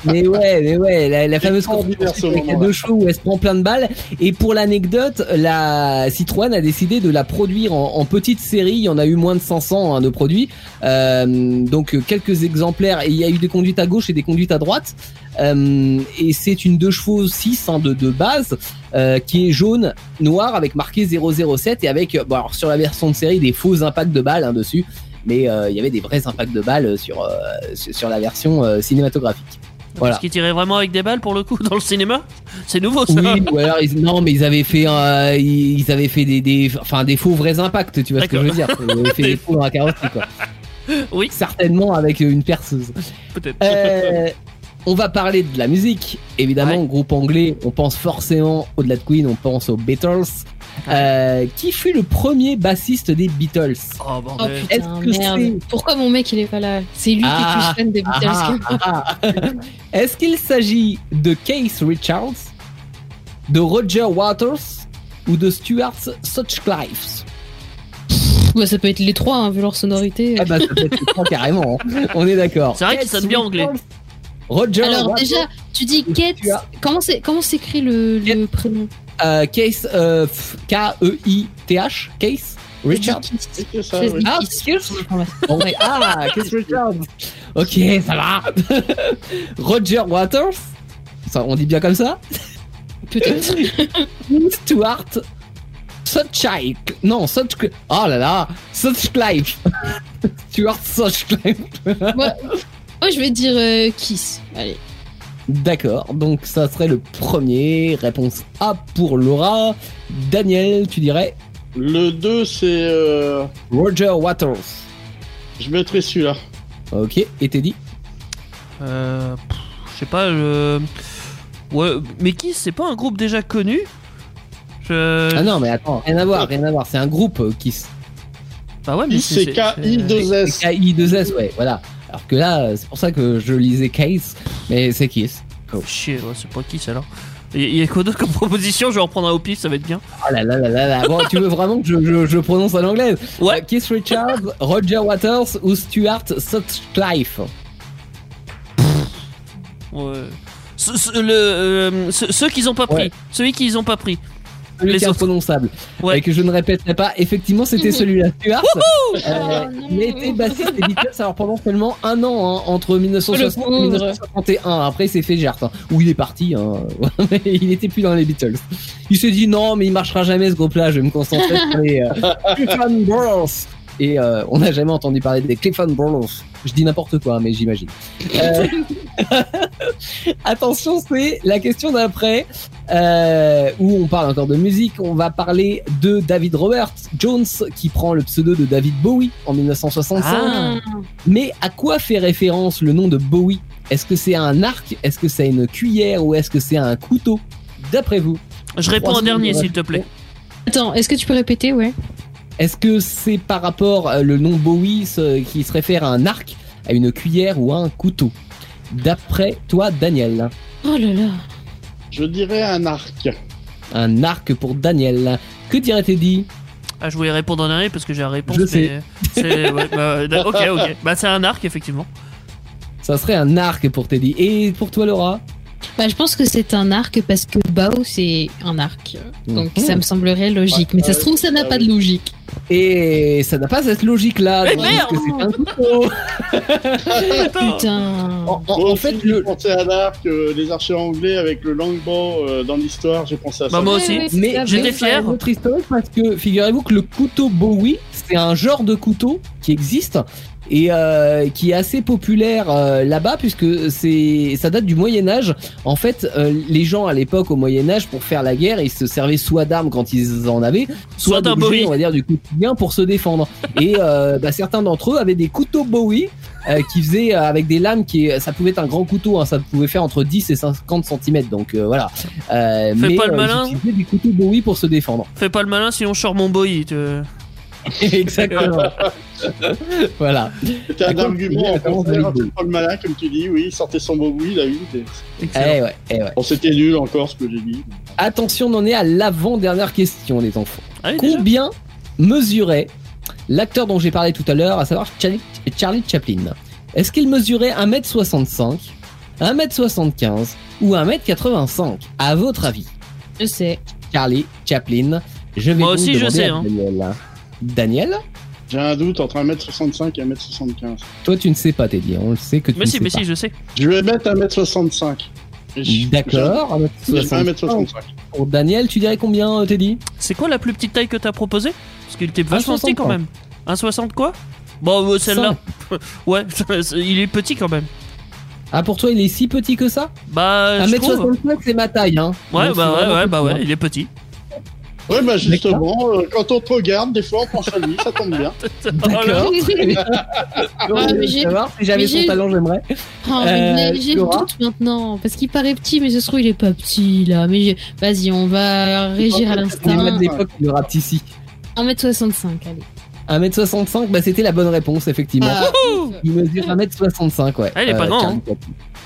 Mais ouais, mais ouais, la, la fameuse course avec deux chevaux où elle se prend plein de balles. Et pour l'anecdote, la Citroën a décidé de la produire en, en petite série. Il y en a eu moins de 500 hein, de produits. Euh, donc quelques exemplaires. Et il y a eu des conduites à gauche et des conduites à droite. Euh, et c'est une deux chevaux 6 hein, de, de base euh, qui est jaune, noir avec marqué 007 et avec euh, bon alors sur la version de série des faux impacts de balles hein, dessus. Mais euh, il y avait des vrais impacts de balles sur euh, sur la version euh, cinématographique. Voilà. Parce qu'ils tiraient vraiment avec des balles pour le coup dans le cinéma? C'est nouveau ça. Oui, ou alors ils, non, mais ils avaient fait, ils ils avaient fait des, des, enfin des faux vrais impacts, tu vois ce que je veux dire Ils avaient fait des faux dans la carrosserie, quoi. Oui. Certainement avec une perceuse. Peut-être. On va parler de la musique, évidemment. Ouais. Groupe anglais, on pense forcément au-delà de Queen, on pense aux Beatles. Euh, qui fut le premier bassiste des Beatles? Oh Oh bordel. Est-ce putain, que merde. c'est- Pourquoi mon mec il est pas là? C'est lui Ah, qui est plus fan des Beatles Ah, que moi. ah, ah. Est-ce qu'il s'agit de Case Richards, de Roger Waters ou de Stuart Sutcliffe? Bah, ça peut être les trois, hein, vu leur sonorité. Ah bah ça peut être les trois carrément, hein. on est d'accord. C'est vrai qu'il Case sonne bien anglais. Roger Alors Waters, déjà, tu dis Kate. Comment c'est comment s'écrit le, le prénom euh, Case euh, F- K-E-I-T-H, Case? Richards. C'est ça, Je oui. Ah. Bon, ah, Case Richards. Ok, ça va. Roger Waters? Ça, on dit bien comme ça? Peut-être. Stuart Sutcliffe. Non, Sutcliffe. Oh là là, Sutcliffe. Stuart Sutcliffe. moi, moi, je vais dire euh, Kiss. Allez. D'accord, donc ça serait le premier. Réponse A pour Laura. Daniel, tu dirais Le 2, c'est. euh, Roger Waters. Je mettrai celui-là. Ok, et t'es dit Euh, pff, je sais pas. Je... Ouais, mais qui C'est pas un groupe déjà connu? Je... Ah non, mais attends, rien à voir, rien à voir. C'est un groupe euh, Kiss. Bah ouais, mais C'est K-I-2-S. K-I-2-S, ouais, voilà. Alors que là, euh, c'est pour ça que je lisais Case, mais c'est Kiss. Chier, ouais, c'est pas ça alors Il y a quoi d'autre comme proposition? Je vais en prendre un au pif, ça va être bien. Oh là là là là là. Bon, tu veux vraiment que je, je, je prononce en anglais? Ouais. Euh, Keith Richards, Roger Waters ou Stuart Sutcliffe? Ouais. Ce- ce- le, euh, ce- ceux qu'ils ont pas pris. Ouais. Celui qu'ils ont pas pris. Celui Les qui est imprononçable. Ouais. Et que je ne répéterai pas. Effectivement, c'était celui-là. Stuart. Euh, Oh il a été bassiste des Beatles alors pendant seulement un an, hein, entre 1960 et Le pauvre. 1961. Après, il s'est fait gerte. Hein. Où il est parti. Hein. Mais il était plus dans les Beatles. Il s'est dit non, mais il marchera jamais ce groupe-là. Je vais me concentrer sur les euh. Et euh, on n'a jamais entendu parler des Clifton Brothers. Je dis n'importe quoi, mais j'imagine. Euh, Attention, c'est la question d'après euh, où on parle encore de musique. On va parler de David Robert Jones qui prend le pseudo de David Bowie en 1965. Ah. Mais à quoi fait référence le nom de Bowie? Est-ce que c'est un arc? Est-ce que c'est une cuillère? Ou est-ce que c'est un couteau? D'après vous Je réponds en dernier, s'il te plaît. Attends, est-ce que tu peux répéter, ouais Est-ce que c'est par rapport euh, le nom Bowie ce- qui se réfère à un arc, à une cuillère ou à un couteau? D'après toi, Daniel. Oh là là. Je dirais un arc. Un arc pour Daniel. Que dirait Teddy Ah, je voulais répondre en dernier parce que j'ai la réponse. Je mais sais. c'est- ouais, bah, ok, ok. Bah, c'est un arc, effectivement. Ça serait un arc pour Teddy. Et pour toi, Laura? Bah, je pense que c'est un arc parce que Bao c'est un arc. Donc Mhm. ça me semblerait logique. Mais ça se trouve, ça n'a pas de logique. Et ça n'a pas cette logique-là. Donc, merde parce que c'est un couteau. Putain. En, en- en fait, j'ai le, pensé à l'arc, euh, les archers anglais avec le longbow euh, dans l'histoire, j'ai pensé à ça. Bah, moi aussi. Mais c'est j'étais fier. Parce que figurez-vous que le couteau Bowie, c'est un genre de couteau qui existe et euh, qui est assez populaire euh, là-bas puisque c'est ça date du Moyen Âge. En fait, euh, les gens à l'époque au Moyen Âge pour faire la guerre, ils se servaient soit d'armes quand ils en avaient, soit, Soit d'un d'objets, Bowie. on va dire du quotidien pour se défendre. et euh, bah, certains d'entre eux avaient des couteaux Bowie. euh, qui faisaient euh, avec des lames qui ça pouvait être un grand couteau hein, ça pouvait faire entre 10 et 50 cm donc euh, voilà euh, Fais mais pas le malin. des couteaux Bowie pour se défendre Fais pas le malin, sinon je sors mon boy. tu- Exactement. voilà. C'était un argument en le malin, comme tu dis, oui, il sortait son beau bruit, il a eu. Eh ouais, eh ouais. Bon, c'était nul encore ce que j'ai dit. Attention, on en est à l'avant-dernière question, les enfants. Ah oui, déjà Combien mesurait l'acteur dont j'ai parlé tout à l'heure, à savoir Charlie, Charlie Chaplin? Est-ce qu'il mesurait 1m65, 1m75 ou 1m85 À votre avis, Je sais. Charlie Chaplin. Je vais Moi aussi, je demander sais, hein. Daniel. J'ai un doute entre 1m65 et 1m75. toi tu ne sais pas, Teddy. On le sait que tu Mais ne si, sais mais pas. si, je sais. Je vais mettre 1m65. Et je- D'accord. Je vais 1m65. 1m65. Pour Daniel, tu dirais combien, euh, Teddy C'est quoi la plus petite taille que t'as proposé Parce qu'il était vachement 1,60 petit quand même. 1,60 quoi? Bon, euh, celle-là. ouais, il est petit quand même. Ah, pour toi, il est si petit que ça? Bah, je trouve. 1m65, c'est ma taille, hein. Ouais, Donc, bah ouais, ouais, bah hein. ouais, il est petit. Ouais, bah justement, euh, quand on te regarde, des fois on pense à lui, ça tombe bien. D'accord. bien. Ah, mais j'ai- savoir si j'avais mais son j'ai- talent, j'aimerais. Oh, mais Euh, j'ai le doute maintenant. Parce qu'il paraît petit, mais ce se trouve, il est pas petit là. Mais j'ai- vas-y, on va régir à Les l'instant. maths d'époque, il aura petit si. 1m65, allez. 1m65, bah c'était la bonne réponse, effectivement. Ah, Il mesure 1m65, ouais. Ah, il est pas grand, hein. Chaplin.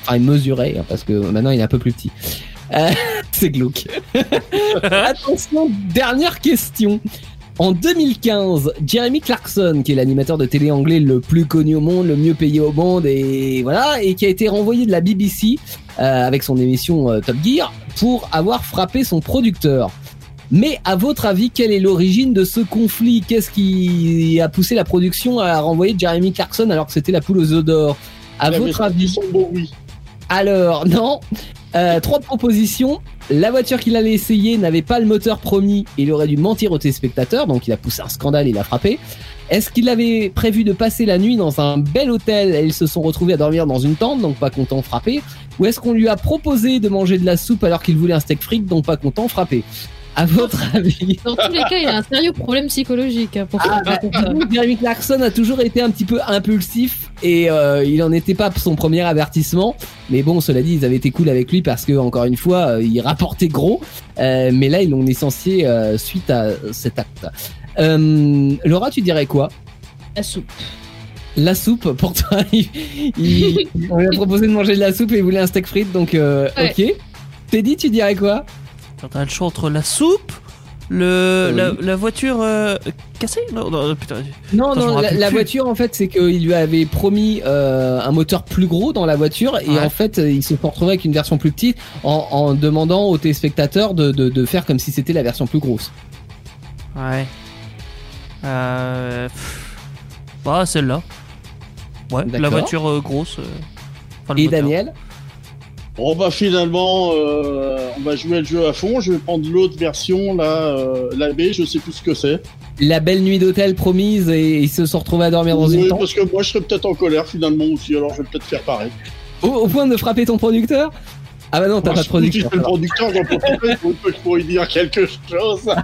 Enfin, il mesurait, hein, parce que maintenant il est un peu plus petit. Euh, c'est glauque. Attention, dernière question. En 2015, Jeremy Clarkson, qui est l'animateur de télé anglais le plus connu au monde, le mieux payé au monde, et voilà, et qui a été renvoyé de la BBC euh, avec son émission euh, Top Gear pour avoir frappé son producteur. Mais à votre avis, quelle est l'origine de ce conflit? Qu'est-ce qui a poussé la production à renvoyer Jeremy Clarkson alors que c'était la poule aux œufs d'or? À Il votre avis son. Alors, non. Euh, trois propositions. La voiture qu'il allait essayer n'avait pas le moteur promis. Il aurait dû mentir aux téléspectateurs, donc il a poussé un scandale, il a frappé. Est-ce qu'il avait prévu de passer la nuit dans un bel hôtel et ils se sont retrouvés à dormir dans une tente, donc pas content, frappé Ou est-ce qu'on lui a proposé de manger de la soupe alors qu'il voulait un steak frites, donc pas content, frappé À votre avis Dans tous les cas, il a un sérieux problème psychologique. hein, pour ah, bah, ça. Jeremy Clarkson a toujours été un petit peu impulsif et euh, il en était pas son premier avertissement. Mais bon, cela dit, ils avaient été cool avec lui parce que encore une fois, euh, il rapportait gros. Euh, mais là, ils l'ont licencié euh, suite à cet acte. Euh, Laura, tu dirais quoi? La soupe. La soupe, pour toi, il, il- on lui a proposé de manger de la soupe et il voulait un steak frites, donc euh, Ouais. ok. Teddy, tu dirais quoi? T'as le choix entre la soupe, le, Oui. la, la voiture euh, cassée? Non, non, putain. Non, non, la, voiture, en fait, c'est qu'il lui avait promis euh, un moteur plus gros dans la voiture et Ouais. en fait, euh, il se sont retrouvés avec une version plus petite en, en demandant aux téléspectateurs de, de, de faire comme si c'était la version plus grosse. Ouais. Euh. Bah, celle-là. Ouais, la voiture euh, grosse. euh, enfin, le Et moteur. Daniel? Bon bah finalement, euh, on va jouer le jeu à fond. Je vais prendre l'autre version, là, euh, la B, je sais plus ce que c'est. La belle nuit d'hôtel promise et ils se sont retrouvés à dormir dans Oui, une tente parce que moi je serais peut-être en colère finalement aussi, alors je vais peut-être faire pareil. au, au point de frapper ton producteur? Ah bah non, t'as pas de si producteur. je suis le producteur, j'en pour que je pourrais lui dire quelque chose.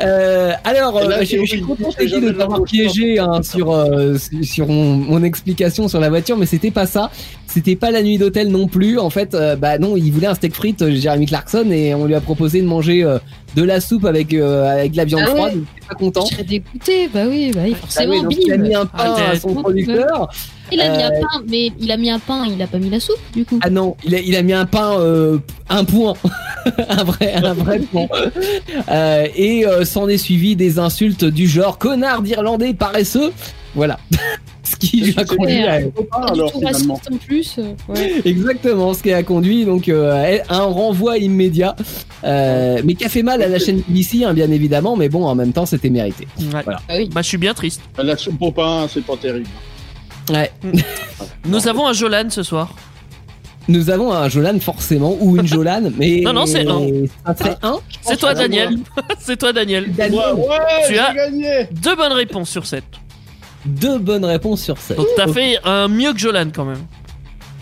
Euh, alors, là, je, je suis content de t'avoir piégé hein, sur, euh, sur mon, mon explication sur la voiture, mais c'était pas ça. C'était pas la nuit d'hôtel non plus. En fait, euh, bah non, il voulait un steak frites, euh, Jeremy Clarkson, et on lui a proposé de manger euh, de la soupe avec euh, avec de la viande Ah ouais. froide. Il était pas content. Je serais dégoûté, bah oui, bah oui, Ah forcément, donc il a bim. mis un pain Ah, à son t'es- producteur. Il a mis un pain, mais il a mis un pain, il a pas mis la soupe, du coup. Ah non, il a, il a mis un pain, euh, un point, un vrai, un vrai point. Euh, et euh, s'en est suivi des insultes du genre connard d'Irlandais paresseux. Voilà. Ce qui lui a C'est conduit à... alors en plus. euh, ouais. Exactement, ce qui a conduit donc euh, à un renvoi immédiat, euh, mais qui a fait mal à la chaîne BBC, hein, bien évidemment, mais bon, en même temps, c'était mérité. Ouais. Voilà. Ah oui. Bah, je suis bien triste. La soupe au pain, c'est pas terrible. Ouais. Nous avons un Jolan ce soir. Nous avons un Jolan forcément ou une Jolan, mais Non, non, c'est un. Ça serait un. C'est toi, c'est Daniel. C'est toi, Daniel. Daniel, Ouais, ouais, Tu as- gagné. Deux bonnes réponses sur 7. Deux bonnes réponses sur 7. Donc t'as fait un mieux que Jolan quand même.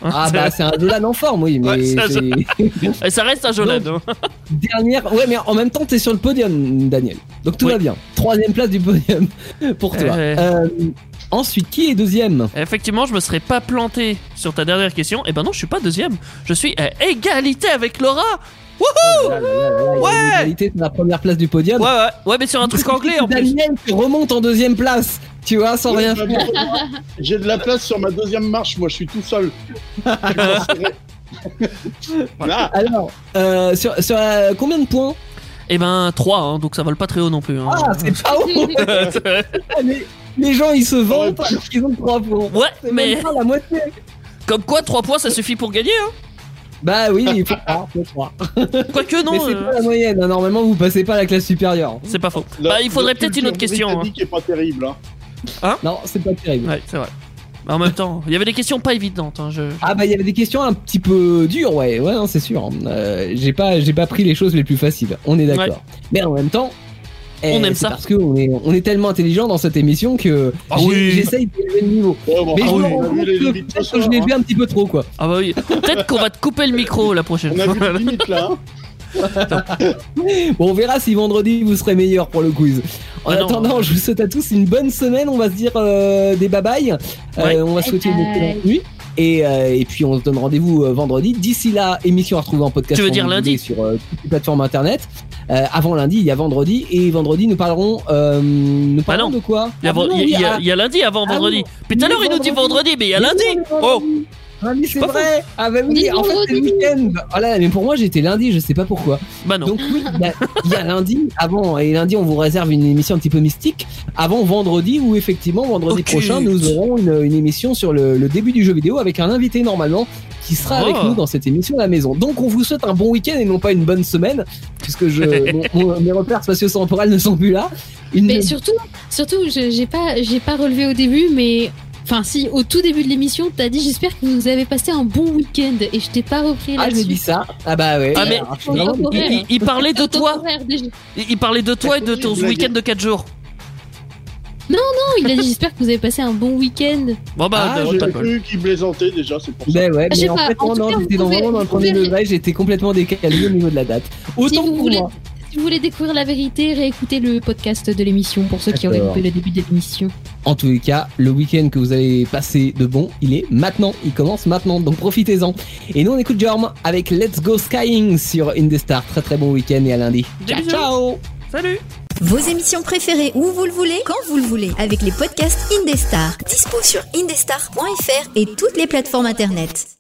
Ah bah c'est un Jolan en forme, oui, mais Ouais, ça reste un Jolan. Donc- hein. dernière. Ouais, mais en même temps, t'es sur le podium, Daniel. Donc tout Oui. va bien. Troisième place du podium pour toi. Ouais. Euh, ensuite, qui est deuxième? Effectivement, je me serais pas planté sur ta dernière question. Et ben non, je suis pas deuxième. Je suis à égalité avec Laura. Une Ouais. sur la première place du podium. Ouais, ouais, ouais, mais sur un truc anglais en plus. Daniel qui remonte en deuxième place, tu vois, sans rien faire. bah, moi, J'ai de la place sur ma deuxième marche, moi je suis tout seul. voilà. Alors, euh, sur, sur euh, combien de points Et ben 3, donc ça vole pas très haut non plus. hein. Ah, c'est pas haut les, les gens, ils se vendent parce qu'ils ont 3 points. ouais, mais même pas la moitié. comme quoi 3 points ça suffit pour gagner. Hein. Bah oui, il faut croire, faut croire. Quoique non, Mais c'est euh, pas la moyenne, hein. normalement vous passez pas à la classe supérieure. c'est pas faux. La- Bah, il faudrait peut-être une autre question. hein. est pas terrible. Hein. Non, c'est pas terrible. Ouais, c'est vrai. Mais en même temps, il y avait des questions pas évidentes. hein, je- je- Ah bah il y avait des questions un petit peu dures, ouais, ouais, non, c'est sûr. Euh, j'ai pas, j'ai pas pris les choses les plus faciles. On est d'accord. Mais en même temps, eh, On aime ça. Parce qu'on est, on est tellement intelligent dans cette émission que Ah oui. j'essaye d'élever le niveau. Mais ah je oui, me on rends a vu compte les que peut-être je l'ai vu un petit peu trop, quoi. Ah bah oui. Peut-être qu'on va te couper le micro la prochaine On a vu fois. là. hein. Bon, on verra si vendredi vous serez meilleur pour le quiz. En Ah non. attendant, je vous souhaite à tous une bonne semaine. On va se dire euh, des bye bye. Euh, on va se souhaiter une Bye excellente nuit. Et, euh, et puis on se donne rendez-vous euh, vendredi. D'ici là, émission à retrouver en podcast. Tu veux dire lundi Sur euh, toutes les plateformes internet. Avant lundi, il y a vendredi. Et vendredi, nous parlerons. Nous parlerons non. de quoi? Il y, a, non, y a- oui, il y a- il y a lundi avant Ah vendredi. Puis tout à l'heure il nous dit vendredi, mais il y a lundi. Oh, Lundi, c'est vrai. Ah bah oui, en fait c'est le week-end. Oh là, mais pour moi j'étais lundi, je sais pas pourquoi. bah non. Donc oui, il y, a- il y a lundi avant et lundi on vous réserve une émission un petit peu mystique avant vendredi où effectivement vendredi prochain nous aurons une, une émission sur le, le début du jeu vidéo avec un invité normalement qui sera avec Oh. nous dans cette émission à la maison. Donc on vous souhaite un bon week-end et non pas une bonne semaine puisque je mon- mon- mes repères spatio-temporels ne sont plus là. Une- Mais surtout, surtout, je- j'ai pas, j'ai pas relevé au début, mais. Enfin, si, au tout début de l'émission, t'as dit j'espère que vous avez passé un bon week-end et je t'ai pas repris ah j'ai dit ça. Ah bah ouais. Ah, mais- Alors, vraiment- Il, il- il parlait de toi. Il il parlait de toi et de ton week-end de 4 jours. Non, il a dit j'espère que vous avez passé un bon week-end. Bon bah, Ah, de J'ai cru qu'il plaisantait déjà, c'est pour ça. Ben ouais, mais en pas, fait, en non, non, j'étais dans- vraiment dans le premier degré, j'étais complètement décalé au niveau de la date. Si Autant vous pour voulez, moi. Si vous voulez découvrir la vérité, réécoutez le podcast de l'émission pour ceux qui auraient coupé le début de l'émission. En tous les cas, le week-end que vous avez passé de bon, il est maintenant. Il commence maintenant, donc profitez-en. Et nous, on écoute Jorm avec Let's Go Skying sur Indestar. Très très bon week-end et à lundi. Ciao, ciao Salut Vos émissions préférées où vous le voulez, quand vous le voulez, avec les podcasts Indestar. Dispo sur indestar.fr et toutes les plateformes internet.